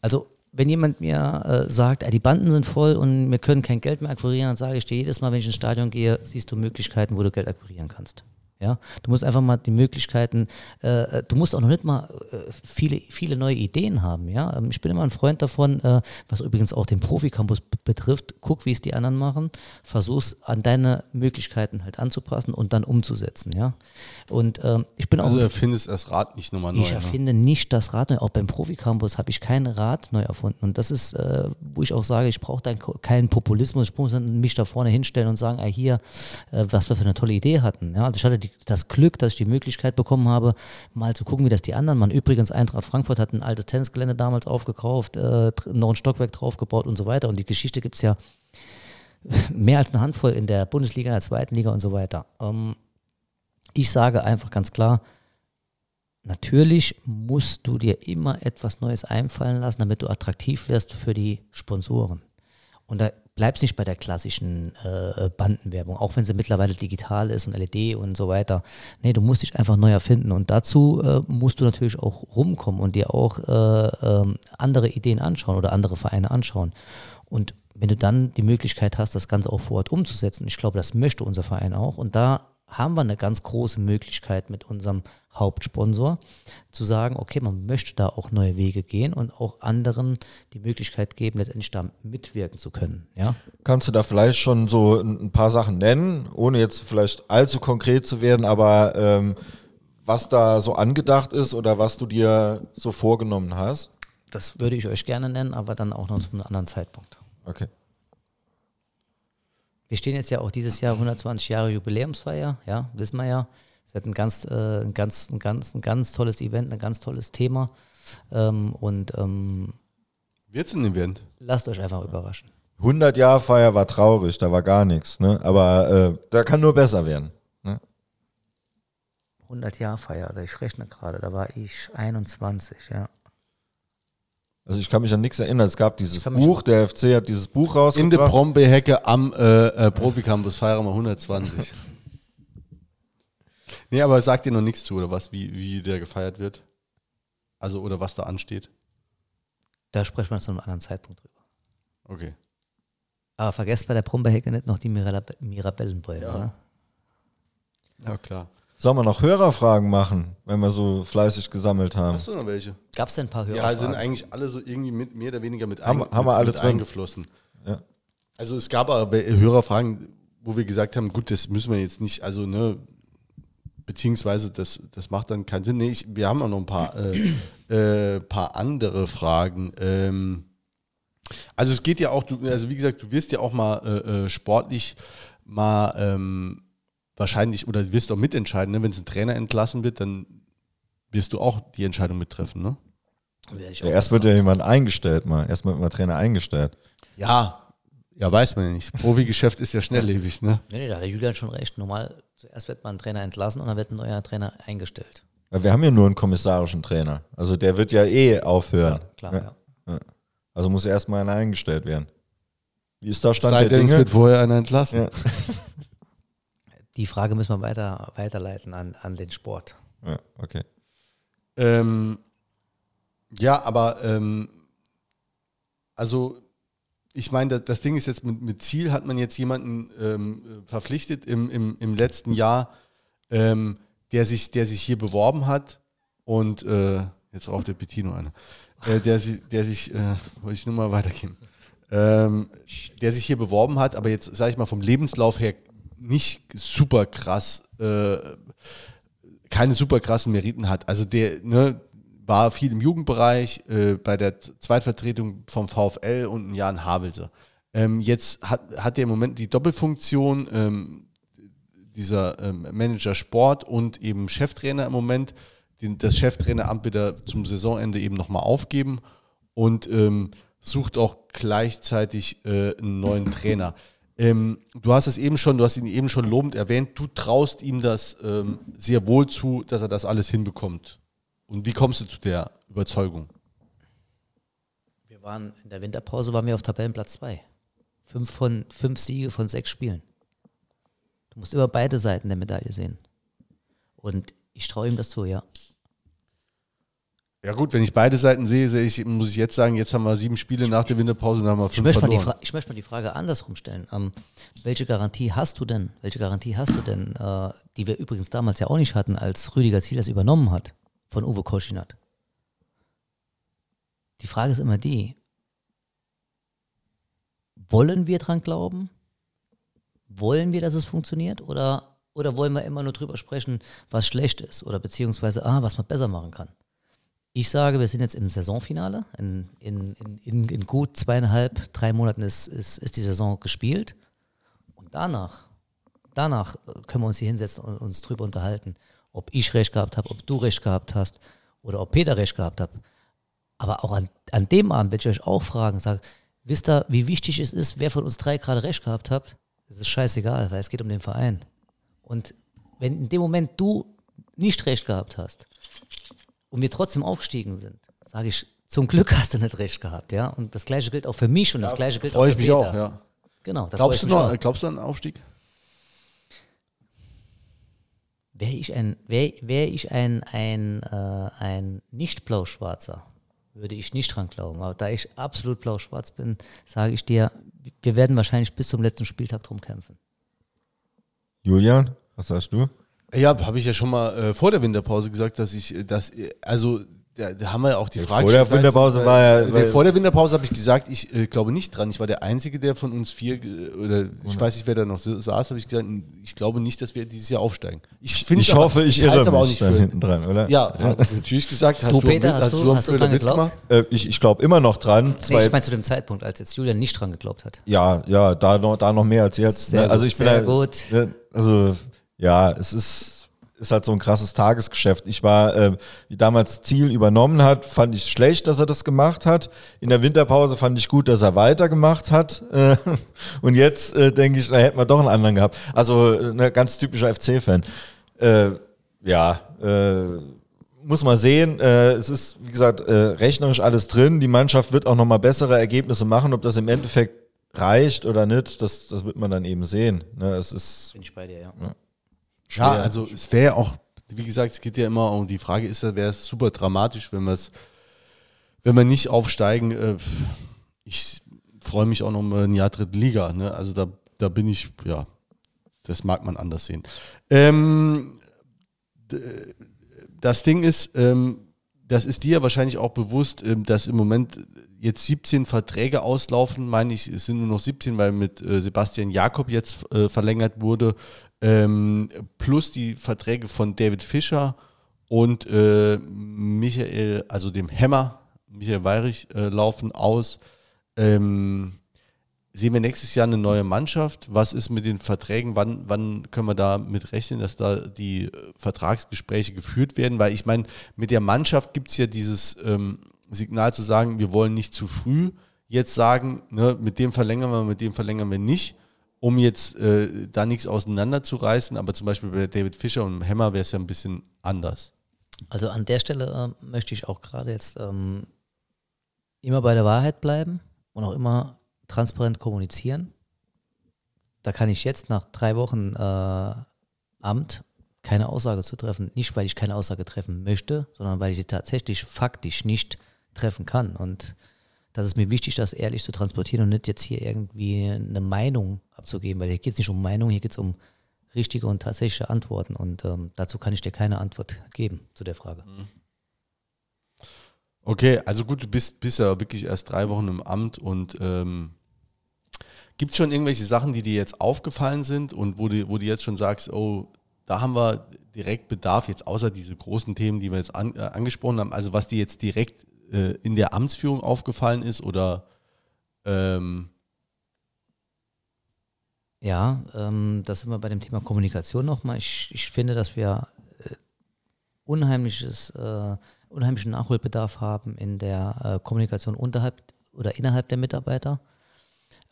Also, wenn jemand mir äh, sagt, die Banden sind voll und wir können kein Geld mehr akquirieren, dann sage ich dir jedes Mal, wenn ich ins Stadion gehe, siehst du Möglichkeiten, wo du Geld akquirieren kannst. Ja, du musst einfach mal die Möglichkeiten, äh, du musst auch noch nicht mal äh, viele, viele neue Ideen haben. Ja, ähm, ich bin immer ein Freund davon, äh, was übrigens auch den Profi-Campus betrifft. Guck, wie es die anderen machen, versuch's an deine Möglichkeiten halt anzupassen und dann umzusetzen. Ja, und ähm, ich bin Also auch. du erfindest das Rad nicht nochmal neu. Ich ne? erfinde nicht das Rad neu. Auch beim Profi-Campus habe ich kein Rad neu erfunden. Und das ist, äh, wo ich auch sage, ich brauche keinen Populismus. Ich muss mich da vorne hinstellen und sagen, ah, hier, äh, was wir für eine tolle Idee hatten. Ja, also ich hatte die, das Glück, dass ich die Möglichkeit bekommen habe, mal zu gucken, wie das die anderen machen. Übrigens, Eintracht Frankfurt hat ein altes Tennisgelände damals aufgekauft, äh, noch ein Stockwerk draufgebaut und so weiter. Und die Geschichte gibt es ja mehr als eine Handvoll in der Bundesliga, in der zweiten Liga und so weiter. Ähm, ich sage einfach ganz klar, Natürlich musst du dir immer etwas Neues einfallen lassen, damit du attraktiv wirst für die Sponsoren. Und da bleibst nicht bei der klassischen äh, Bandenwerbung, auch wenn sie mittlerweile digital ist und LED und so weiter. Nee, du musst dich einfach neu erfinden. Und dazu äh, musst du natürlich auch rumkommen und dir auch äh, ähm, andere Ideen anschauen oder andere Vereine anschauen. Und wenn du dann die Möglichkeit hast, das Ganze auch vor Ort umzusetzen, ich glaube, das möchte unser Verein auch. Und da haben wir eine ganz große Möglichkeit mit unserem Hauptsponsor zu sagen, okay, man möchte da auch neue Wege gehen und auch anderen die Möglichkeit geben, letztendlich da mitwirken zu können. Ja, Kannst du da vielleicht schon so ein paar Sachen nennen, ohne jetzt vielleicht allzu konkret zu werden, aber ähm, was da so angedacht ist oder was du dir so vorgenommen hast? das würde ich euch gerne nennen, aber dann auch noch zu einem anderen Zeitpunkt. Okay. Wir stehen jetzt ja auch dieses Jahr 120 Jahre Jubiläumsfeier, ja, wissen wir ja. Es wird ein ganz, äh, ein ganz, ein ganz, ein ganz tolles Event, ein ganz tolles Thema. Ähm, und ähm, Wird's ein Event? lasst euch einfach überraschen. 100 Jahre Feier war traurig, da war gar nichts, ne? aber äh, da kann nur besser werden. Ne? 100 Jahre Feier, also ich rechne gerade, da war ich 21, ja. Also ich kann mich an nichts erinnern. Es gab dieses Buch, der FC hat dieses Buch In der rausgebracht. Brombeehecke am äh, äh, Profi-Campus feiern wir 120. nee, aber sagt dir noch nichts zu, oder was, wie, wie der gefeiert wird? Also, oder was da ansteht? Da sprechen wir zu einem anderen Zeitpunkt drüber. Okay. Aber vergesst bei der Brombeerhecke nicht noch die Mirab Mirabellenbräu, Ja. oder? Ja, klar. Sollen wir noch Hörerfragen machen, wenn wir so fleißig gesammelt haben? Hast du noch welche? Gab es denn ein paar Ja, Hörerfragen? sind eigentlich alle so irgendwie mit, mehr oder weniger mit, Haben- ein, haben wir alle mit drin. eingeflossen. Ja. Also es gab aber Hörerfragen, wo wir gesagt haben, gut, das müssen wir jetzt nicht, also ne, beziehungsweise das, das macht dann keinen Sinn. Nee, ich, wir haben auch noch ein paar, äh, äh, paar andere Fragen. Ähm, also es geht ja auch, du, also wie gesagt, du wirst ja auch mal äh, äh, sportlich mal ähm, wahrscheinlich oder wirst auch mitentscheiden, ne? wenn es ein Trainer entlassen wird, dann wirst du auch die Entscheidung mittreffen, ne? Ja, erst wird ja jemand eingestellt mal. Erst wird mal Trainer eingestellt. Ja, ja, weiß man ja nicht. Profigeschäft ist ja schnelllebig, ne? Nee, nee, da hat der Julian schon recht. Normal, zuerst wird man ein Trainer entlassen und dann wird ein neuer Trainer eingestellt. Weil wir haben ja nur einen kommissarischen Trainer. Also der wird ja eh aufhören. Klar, ja. Also muss erstmal einer eingestellt werden. Wie ist da Stand Sei der Dinge? wird vorher einer entlassen. Die Frage müssen wir weiter, weiterleiten an, an den Sport. Ja, okay. Ähm, ja, aber ähm, also ich meine, das, Ding ist jetzt mit, mit Ziel hat man jetzt jemanden ähm, verpflichtet im, im, im letzten Jahr, ähm, der, sich, der sich hier beworben hat und äh, jetzt raucht der Petino eine, äh, der, der sich, äh, wollte ich nur mal weitergeben, ähm, der sich hier beworben hat, aber jetzt sage ich mal vom Lebenslauf her nicht super krass äh, keine super krassen Meriten hat. Also der ne, war viel im Jugendbereich, äh, bei der Zweitvertretung vom VfL und ein Jahr in Havelse. Ähm, jetzt hat, hat er im Moment die Doppelfunktion, ähm, dieser ähm, Manager Sport und eben Cheftrainer im Moment, den, das Cheftraineramt wieder zum Saisonende eben nochmal aufgeben und ähm, sucht auch gleichzeitig äh, einen neuen Trainer. Ähm, du hast es eben schon, du hast ihn eben schon lobend erwähnt, du traust ihm das ähm, sehr wohl zu, dass er das alles hinbekommt. Und wie kommst du zu der Überzeugung? Wir waren in der Winterpause waren wir auf Tabellenplatz 2. Fünf von fünf Siege von sechs Spielen. Du musst immer beide Seiten der Medaille sehen. Und ich traue ihm das zu, ja. Ja gut, wenn ich beide Seiten sehe, sehe ich, muss ich jetzt sagen, jetzt haben wir sieben Spiele nach der Winterpause, dann haben wir Ich fünf möchte, mal die verloren. Ich möchte mal die Frage andersrum stellen. Ähm, welche Garantie hast du denn, welche Garantie hast du denn, äh, die wir übrigens damals ja auch nicht hatten, als Rüdiger Ziel das übernommen hat von Uwe Koschinat? Die Frage ist immer die, wollen wir dran glauben? Wollen wir, dass es funktioniert? Oder, oder wollen wir immer nur drüber sprechen, was schlecht ist? Oder beziehungsweise, ah, was man besser machen kann? Ich sage, wir sind jetzt im Saisonfinale. In, in, in, in, gut zweieinhalb, drei Monaten ist, ist, ist die Saison gespielt. Und danach, danach können wir uns hier hinsetzen und uns drüber unterhalten, ob ich recht gehabt habe, ob du recht gehabt hast oder ob Peter recht gehabt hat. Aber auch an, an dem Abend werde ich euch auch fragen, sage, wisst ihr, wie wichtig es ist, wer von uns drei gerade recht gehabt hat? Das ist scheißegal, weil es geht um den Verein. Und wenn in dem Moment du nicht recht gehabt hast, und wir trotzdem aufgestiegen sind, sage ich, zum Glück hast du nicht recht gehabt, ja. Und das gleiche gilt auch für mich und das gleiche gilt auch Freue für ich mich Peter. auch, ja. Genau. da Glaubst du ich mich noch, auch. glaubst du an einen Aufstieg? Wäre ich ein, wär, wär ich ein, ein, äh, ein nicht blau-schwarzer, würde ich nicht dran glauben. Aber da ich absolut blau-schwarz bin, sage ich dir, wir werden wahrscheinlich bis zum letzten Spieltag drum kämpfen. Julian, was sagst du? Ja, habe ich ja schon mal äh, vor der Winterpause gesagt, dass ich, äh, dass, äh, also da, da haben wir ja auch die Ja, Frage. vor der Winterpause weißt du, war ja- äh, weil- vor der Winterpause habe ich gesagt, ich äh, glaube nicht dran. Ich war der Einzige, der von uns vier, äh, oder ich weiß nicht, wer da noch sa- saß, habe ich gesagt, ich glaube nicht, dass wir dieses Jahr aufsteigen. Ich, Ich aber- hoffe, ich halt's irre aber auch mich nicht dann für. hinten dran, oder? Ja, hast du natürlich gesagt. Hast Du, du, Peter, einen- hast du- einen hast du dran geglaubt? Äh, ich ich glaube immer noch dran. Nee, ich meine zu dem Zeitpunkt, als jetzt Julian nicht dran geglaubt hat. ja, ja, da noch, da noch mehr als jetzt. Sehr ne? Also gut, ich bin sehr da, gut. Ja, Also ja, es ist, ist halt so ein krasses Tagesgeschäft. Ich war, äh, wie damals Ziel übernommen hat, fand ich schlecht, dass er das gemacht hat. In der Winterpause fand ich gut, dass er weitergemacht hat. Äh, und jetzt äh, denke ich, da hätten wir doch einen anderen gehabt. Also äh, ne, ganz typischer FC-Fan. Äh, ja, äh, muss man sehen. Es ist, wie gesagt, rechnerisch alles drin. Die Mannschaft wird auch nochmal bessere Ergebnisse machen. Ob das im Endeffekt reicht oder nicht, das, das wird man dann eben sehen. Ne, es ist Bin ich bei dir, ja. Ja, also es wäre auch, wie gesagt, es geht ja immer um die Frage, ist wäre es super dramatisch, wenn wir es, wenn wir nicht aufsteigen. Äh, ich freue mich auch noch mal ein Jahr dritte Liga. Ne? Also da, da bin ich, ja, das mag man anders sehen. Ähm, das Ding ist, ähm, das ist dir wahrscheinlich auch bewusst, ähm, dass im Moment jetzt 17 Verträge auslaufen, meine ich, es sind nur noch 17, weil mit äh, Sebastian Jakob jetzt äh, verlängert wurde, ähm, plus die Verträge von David Fischer und äh, Michael, also dem Hammer, Michael Weirich, äh, laufen aus. Ähm, sehen wir nächstes Jahr eine neue Mannschaft? Was ist mit den Verträgen? Wann, wann können wir da mit rechnen, dass da die äh, Vertragsgespräche geführt werden? Weil ich meine, mit der Mannschaft gibt es ja dieses ähm, Signal zu sagen, wir wollen nicht zu früh jetzt sagen, ne, mit dem verlängern wir, mit dem verlängern wir nicht, um jetzt äh, da nichts auseinanderzureißen. Aber zum Beispiel bei David Fischer und Hammer wäre es ja ein bisschen anders. Also an der Stelle äh, möchte ich auch gerade jetzt ähm, immer bei der Wahrheit bleiben und auch immer transparent kommunizieren. Da kann ich jetzt nach drei Wochen äh, Amt keine Aussage zu treffen. Nicht, weil ich keine Aussage treffen möchte, sondern weil ich sie tatsächlich faktisch nicht treffen kann. Und das ist mir wichtig, das ehrlich zu transportieren und nicht jetzt hier irgendwie eine Meinung abzugeben, weil hier geht es nicht um Meinung, hier geht es um richtige und tatsächliche Antworten. Und ähm, dazu kann ich dir keine Antwort geben zu der Frage. Okay, also gut, du bist, bist ja wirklich erst drei Wochen im Amt und ähm, gibt es schon irgendwelche Sachen, die dir jetzt aufgefallen sind und wo du, wo du jetzt schon sagst, oh, da haben wir direkt Bedarf, jetzt außer diese großen Themen, die wir jetzt an, äh, angesprochen haben, also was dir jetzt direkt äh, in der Amtsführung aufgefallen ist oder ähm, Ja, ähm, da sind wir bei dem Thema Kommunikation nochmal. Ich, ich finde, dass wir äh, unheimliches, äh, unheimlichen Nachholbedarf haben in der äh, Kommunikation unterhalb oder innerhalb der Mitarbeiter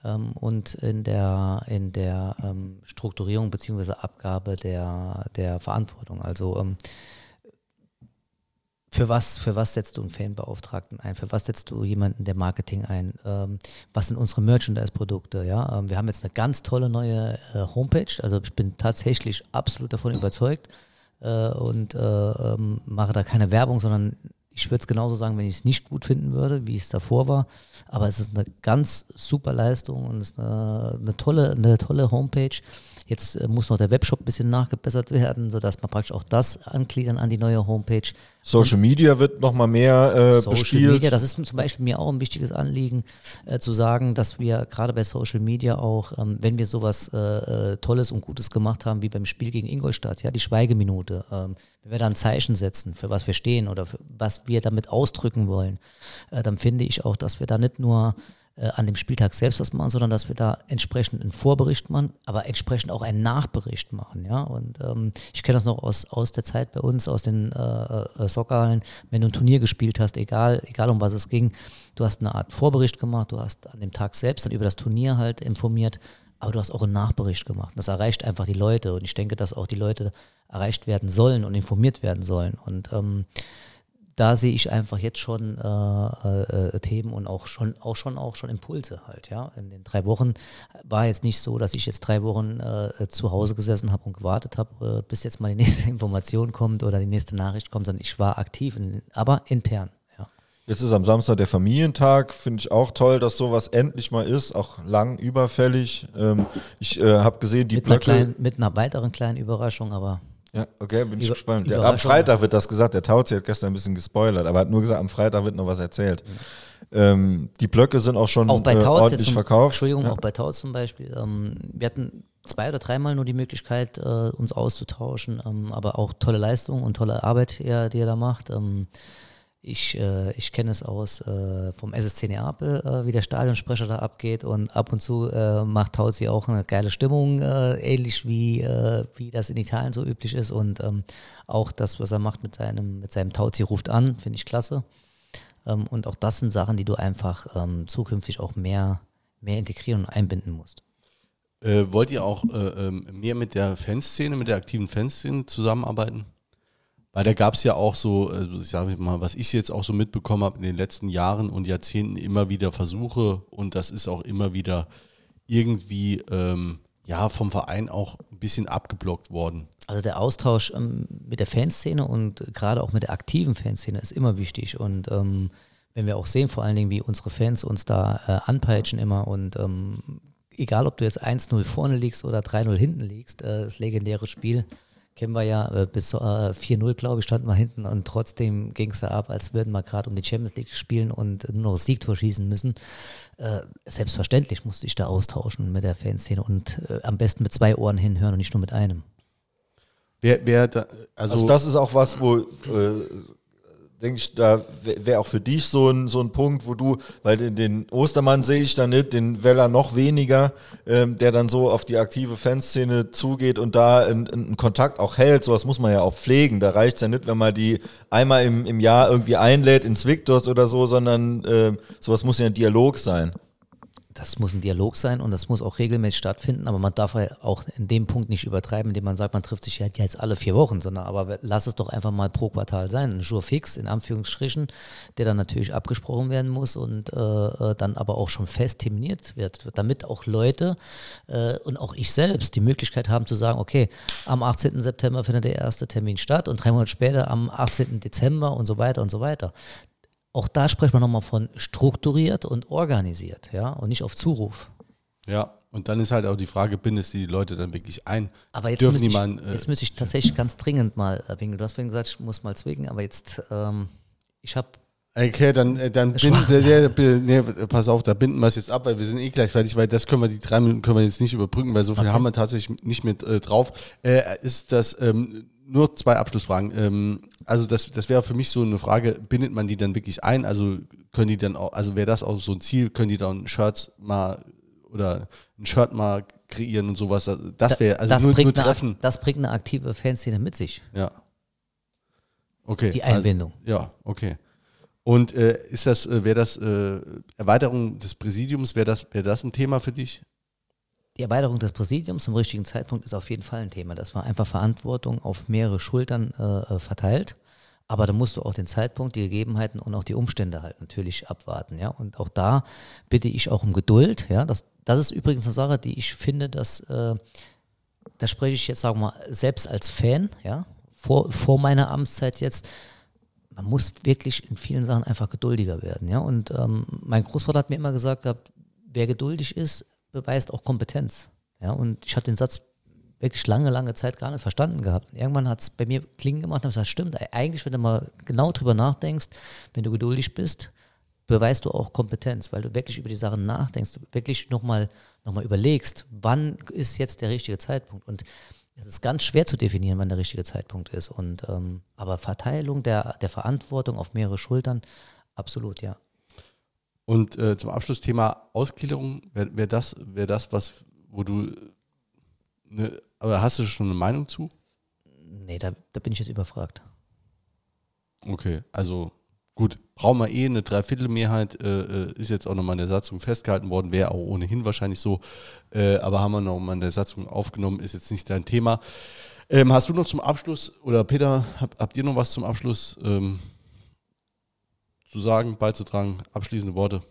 ähm, und in der, in der ähm, Strukturierung bzw. Abgabe der, der Verantwortung. Also ähm, für was, für was setzt du einen Fanbeauftragten ein? Für was setzt du jemanden der Marketing ein? Ähm, was sind unsere Merchandise-Produkte? Ja? Ähm, wir haben jetzt eine ganz tolle neue äh, Homepage. Also ich bin tatsächlich absolut davon überzeugt äh, und äh, ähm, mache da keine Werbung, sondern ich würde es genauso sagen, wenn ich es nicht gut finden würde, wie es davor war. Aber es ist eine ganz super Leistung und es ist eine, eine, tolle, eine tolle Homepage. Jetzt äh, muss noch der Webshop ein bisschen nachgebessert werden, sodass man praktisch auch das angliedern an die neue Homepage. Social Media wird nochmal mehr äh, Social bespielt. Media, das ist zum Beispiel mir auch ein wichtiges Anliegen, äh, zu sagen, dass wir gerade bei Social Media auch, ähm, wenn wir sowas äh, äh Tolles und Gutes gemacht haben, wie beim Spiel gegen Ingolstadt, ja, die Schweigeminute, ähm, wenn wir da ein Zeichen setzen, für was wir stehen oder was wir damit ausdrücken wollen, äh, dann finde ich auch, dass wir da nicht nur an dem Spieltag selbst was machen, sondern dass wir da entsprechend einen Vorbericht machen, aber entsprechend auch einen Nachbericht machen. Ja? Und ähm, ich kenne das noch aus, aus der Zeit bei uns, aus den äh, äh, Soccerhallen, wenn du ein Turnier gespielt hast, egal, egal um was es ging, du hast eine Art Vorbericht gemacht, du hast an dem Tag selbst dann über das Turnier halt informiert, aber du hast auch einen Nachbericht gemacht. Das erreicht einfach die Leute und ich denke, dass auch die Leute erreicht werden sollen und informiert werden sollen. Und ähm, da sehe ich einfach jetzt schon äh, äh, äh, Themen und auch schon, auch schon auch schon Impulse halt, ja. In den drei Wochen war jetzt nicht so, dass ich jetzt drei Wochen äh, zu Hause gesessen habe und gewartet habe, äh, bis jetzt mal die nächste Information kommt oder die nächste Nachricht kommt, sondern ich war aktiv, in, aber intern. Jetzt ist am Samstag der Familientag, finde ich auch toll, dass sowas endlich mal ist, auch lang überfällig. Ähm, ich äh, habe gesehen, die mit Blöcke. Einer kleinen, mit einer weiteren kleinen Überraschung, aber ja, okay, bin ich Über, gespannt. Ja, am Freitag wird das gesagt. Der Tauzi hat gestern ein bisschen gespoilert, aber hat nur gesagt, am Freitag wird noch was erzählt. Ähm, die Blöcke sind auch schon auch bei äh, ordentlich zum, verkauft. Entschuldigung, ja. auch bei Tauz zum Beispiel. Ähm, wir hatten zwei oder dreimal nur die Möglichkeit, äh, uns auszutauschen, ähm, aber auch tolle Leistung und tolle Arbeit, die er, die er da macht. Ich, äh, ich kenne es aus äh, vom SSC Neapel, äh, wie der Stadionsprecher da abgeht und ab und zu äh, macht Tauzi auch eine geile Stimmung, äh, ähnlich wie, äh, wie das in Italien so üblich ist und ähm, auch das, was er macht mit seinem, mit seinem Tauzi ruft an, finde ich klasse. Ähm, und auch das sind Sachen, die du einfach ähm, zukünftig auch mehr, mehr integrieren und einbinden musst. wollt ihr auch ähm, mehr mit der Fanszene, mit der aktiven Fanszene zusammenarbeiten? Weil da gab es ja auch so, also ich sage mal, was ich jetzt auch so mitbekommen habe in den letzten Jahren und Jahrzehnten immer wieder Versuche und das ist auch immer wieder irgendwie ähm, ja vom Verein auch ein bisschen abgeblockt worden. Also der Austausch ähm, mit der Fanszene und gerade auch mit der aktiven Fanszene ist immer wichtig und ähm, wenn wir auch sehen, vor allen Dingen, wie unsere Fans uns da äh, anpeitschen immer und ähm, egal, ob du jetzt 1-0 vorne liegst oder 3-0 hinten liegst, äh, das legendäre Spiel, kennen wir ja, äh, bis äh, 4-0, glaube ich, standen wir hinten und trotzdem ging es da ab, als würden wir gerade um die Champions League spielen und nur noch das Siegtor schießen müssen. Äh, selbstverständlich musste ich da austauschen mit der Fanszene und äh, am besten mit zwei Ohren hinhören und nicht nur mit einem. Wer, wer da, also, also, das ist auch was, wo äh, denke ich, da wäre auch für dich so ein, so ein Punkt, wo du, weil den, den Ostermann sehe ich da nicht, den Weller noch weniger, ähm, der dann so auf die aktive Fanszene zugeht und da einen Kontakt auch hält. Sowas muss man ja auch pflegen. Da reicht es ja nicht, wenn man die einmal im, im Jahr irgendwie einlädt ins Victors oder so, sondern äh, sowas muss ja ein Dialog sein das muss ein Dialog sein und das muss auch regelmäßig stattfinden, aber man darf ja auch in dem Punkt nicht übertreiben, indem man sagt, man trifft sich ja jetzt alle vier Wochen, sondern aber lass es doch einfach mal pro Quartal sein, ein Jour fix in Anführungsstrichen, der dann natürlich abgesprochen werden muss und äh, äh, dann aber auch schon fest terminiert wird, damit auch Leute äh, und auch ich selbst die Möglichkeit haben zu sagen, okay, am 18. September findet der erste Termin statt und drei Monate später am 18. Dezember und so weiter und so weiter auch da spricht man nochmal von strukturiert und organisiert, ja, und nicht auf Zuruf. Ja, und dann ist halt auch die Frage, bindest du die Leute dann wirklich ein? Aber jetzt, müsste ich, mal, äh, jetzt müsste ich tatsächlich ganz dringend mal winken. Du hast vorhin gesagt, ich muss mal zwingen, aber jetzt, ähm, ich habe Okay, dann, äh, dann binden, nee, pass auf, da binden wir es jetzt ab, weil wir sind eh gleich fertig, weil das können wir, die drei Minuten können wir jetzt nicht überbrücken, weil so viel okay. haben wir tatsächlich nicht mit äh, drauf. Äh, ist das ähm, nur zwei Abschlussfragen. Ähm, also das, das wäre für mich so eine Frage, bindet man die dann wirklich ein? Also können die dann auch, also wäre das auch so ein Ziel, können die dann Shirts mal oder ein Shirt mal kreieren und sowas? Das wäre, also das nur, bringt nur Treffen. Eine, das bringt eine aktive Fanszene mit sich. Ja. Okay. Die Einbindung. Also, ja, okay. Und äh, ist das, äh, wäre das äh, Erweiterung des Präsidiums, wäre das, wäre das ein Thema für dich? Die Erweiterung des Präsidiums zum richtigen Zeitpunkt ist auf jeden Fall ein Thema, dass man einfach Verantwortung auf mehrere Schultern äh, äh, verteilt. Aber da musst du auch den Zeitpunkt, die Gegebenheiten und auch die Umstände halt natürlich abwarten. Ja? Und auch da bitte ich auch um Geduld. Ja? Das, das ist übrigens eine Sache, die ich finde, dass, äh, da spreche ich jetzt, sagen wir mal, selbst als Fan, ja, vor, vor meiner Amtszeit jetzt, man muss wirklich in vielen Sachen einfach geduldiger werden. Ja? Und ähm, mein Großvater hat mir immer gesagt gehabt, wer geduldig ist, beweist auch Kompetenz. Ja? Und ich hatte den Satz wirklich lange, lange Zeit gar nicht verstanden gehabt. Irgendwann hat es bei mir klingen gemacht und habe gesagt, stimmt, eigentlich, wenn du mal genau drüber nachdenkst, wenn du geduldig bist, beweist du auch Kompetenz, weil du wirklich über die Sachen nachdenkst, wirklich nochmal noch mal überlegst, wann ist jetzt der richtige Zeitpunkt. Und es ist ganz schwer zu definieren, wann der richtige Zeitpunkt ist. Und, ähm, aber Verteilung der, der Verantwortung auf mehrere Schultern, absolut, ja. Und äh, zum Abschluss Thema Ausgliederung, wäre wär das, wär das was, wo du, ne, aber hast du schon eine Meinung zu? Nee, da, da bin ich jetzt überfragt. Okay, also gut, brauchen wir eh eine Dreiviertelmehrheit, äh, äh, ist jetzt auch nochmal in der Satzung festgehalten worden, wäre auch ohnehin wahrscheinlich so, äh, aber haben wir nochmal in der Satzung aufgenommen, ist jetzt nicht dein Thema. Ähm, hast du noch zum Abschluss, oder Peter, hab, habt ihr noch was zum Abschluss ähm, zu sagen, beizutragen, abschließende Worte?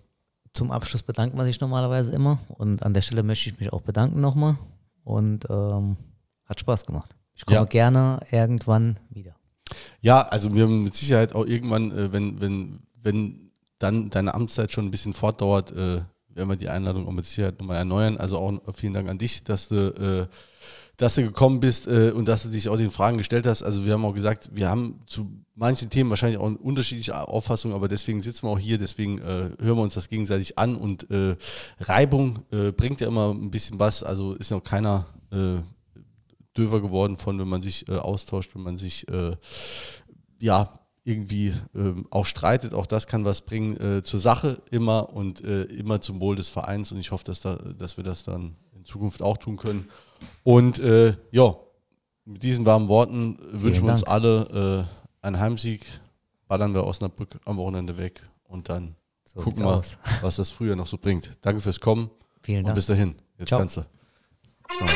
Zum Abschluss bedankt man sich normalerweise immer und an der Stelle möchte ich mich auch bedanken nochmal und ähm, hat Spaß gemacht. Ich komme Ja. gerne irgendwann wieder. Ja, also wir haben mit Sicherheit auch irgendwann, äh, wenn, wenn, wenn dann deine Amtszeit schon ein bisschen fortdauert, äh, werden wir die Einladung auch mit Sicherheit nochmal erneuern. Also auch vielen Dank an dich, dass du, äh, dass du gekommen bist äh, und dass du dich auch den Fragen gestellt hast. Also wir haben auch gesagt, wir haben zu manchen Themen wahrscheinlich auch unterschiedliche Auffassung, aber deswegen sitzen wir auch hier, deswegen äh, hören wir uns das gegenseitig an und äh, Reibung äh, bringt ja immer ein bisschen was. Also ist noch keiner äh, döver geworden von, wenn man sich äh, austauscht, wenn man sich ja irgendwie ähm, auch streitet. Auch das kann was bringen zur Sache immer und immer zum Wohl des Vereins. Und ich hoffe, dass, da, dass wir das dann in Zukunft auch tun können. Und äh, ja, mit diesen warmen Worten wünschen wir uns Dank. alle äh, einen Heimsieg. Ballern wir Osnabrück am Wochenende weg und dann So gucken wir, was das Frühjahr noch so bringt. Danke fürs Kommen Vielen und Dank. bis dahin. Jetzt Ciao. kannst du. Ciao.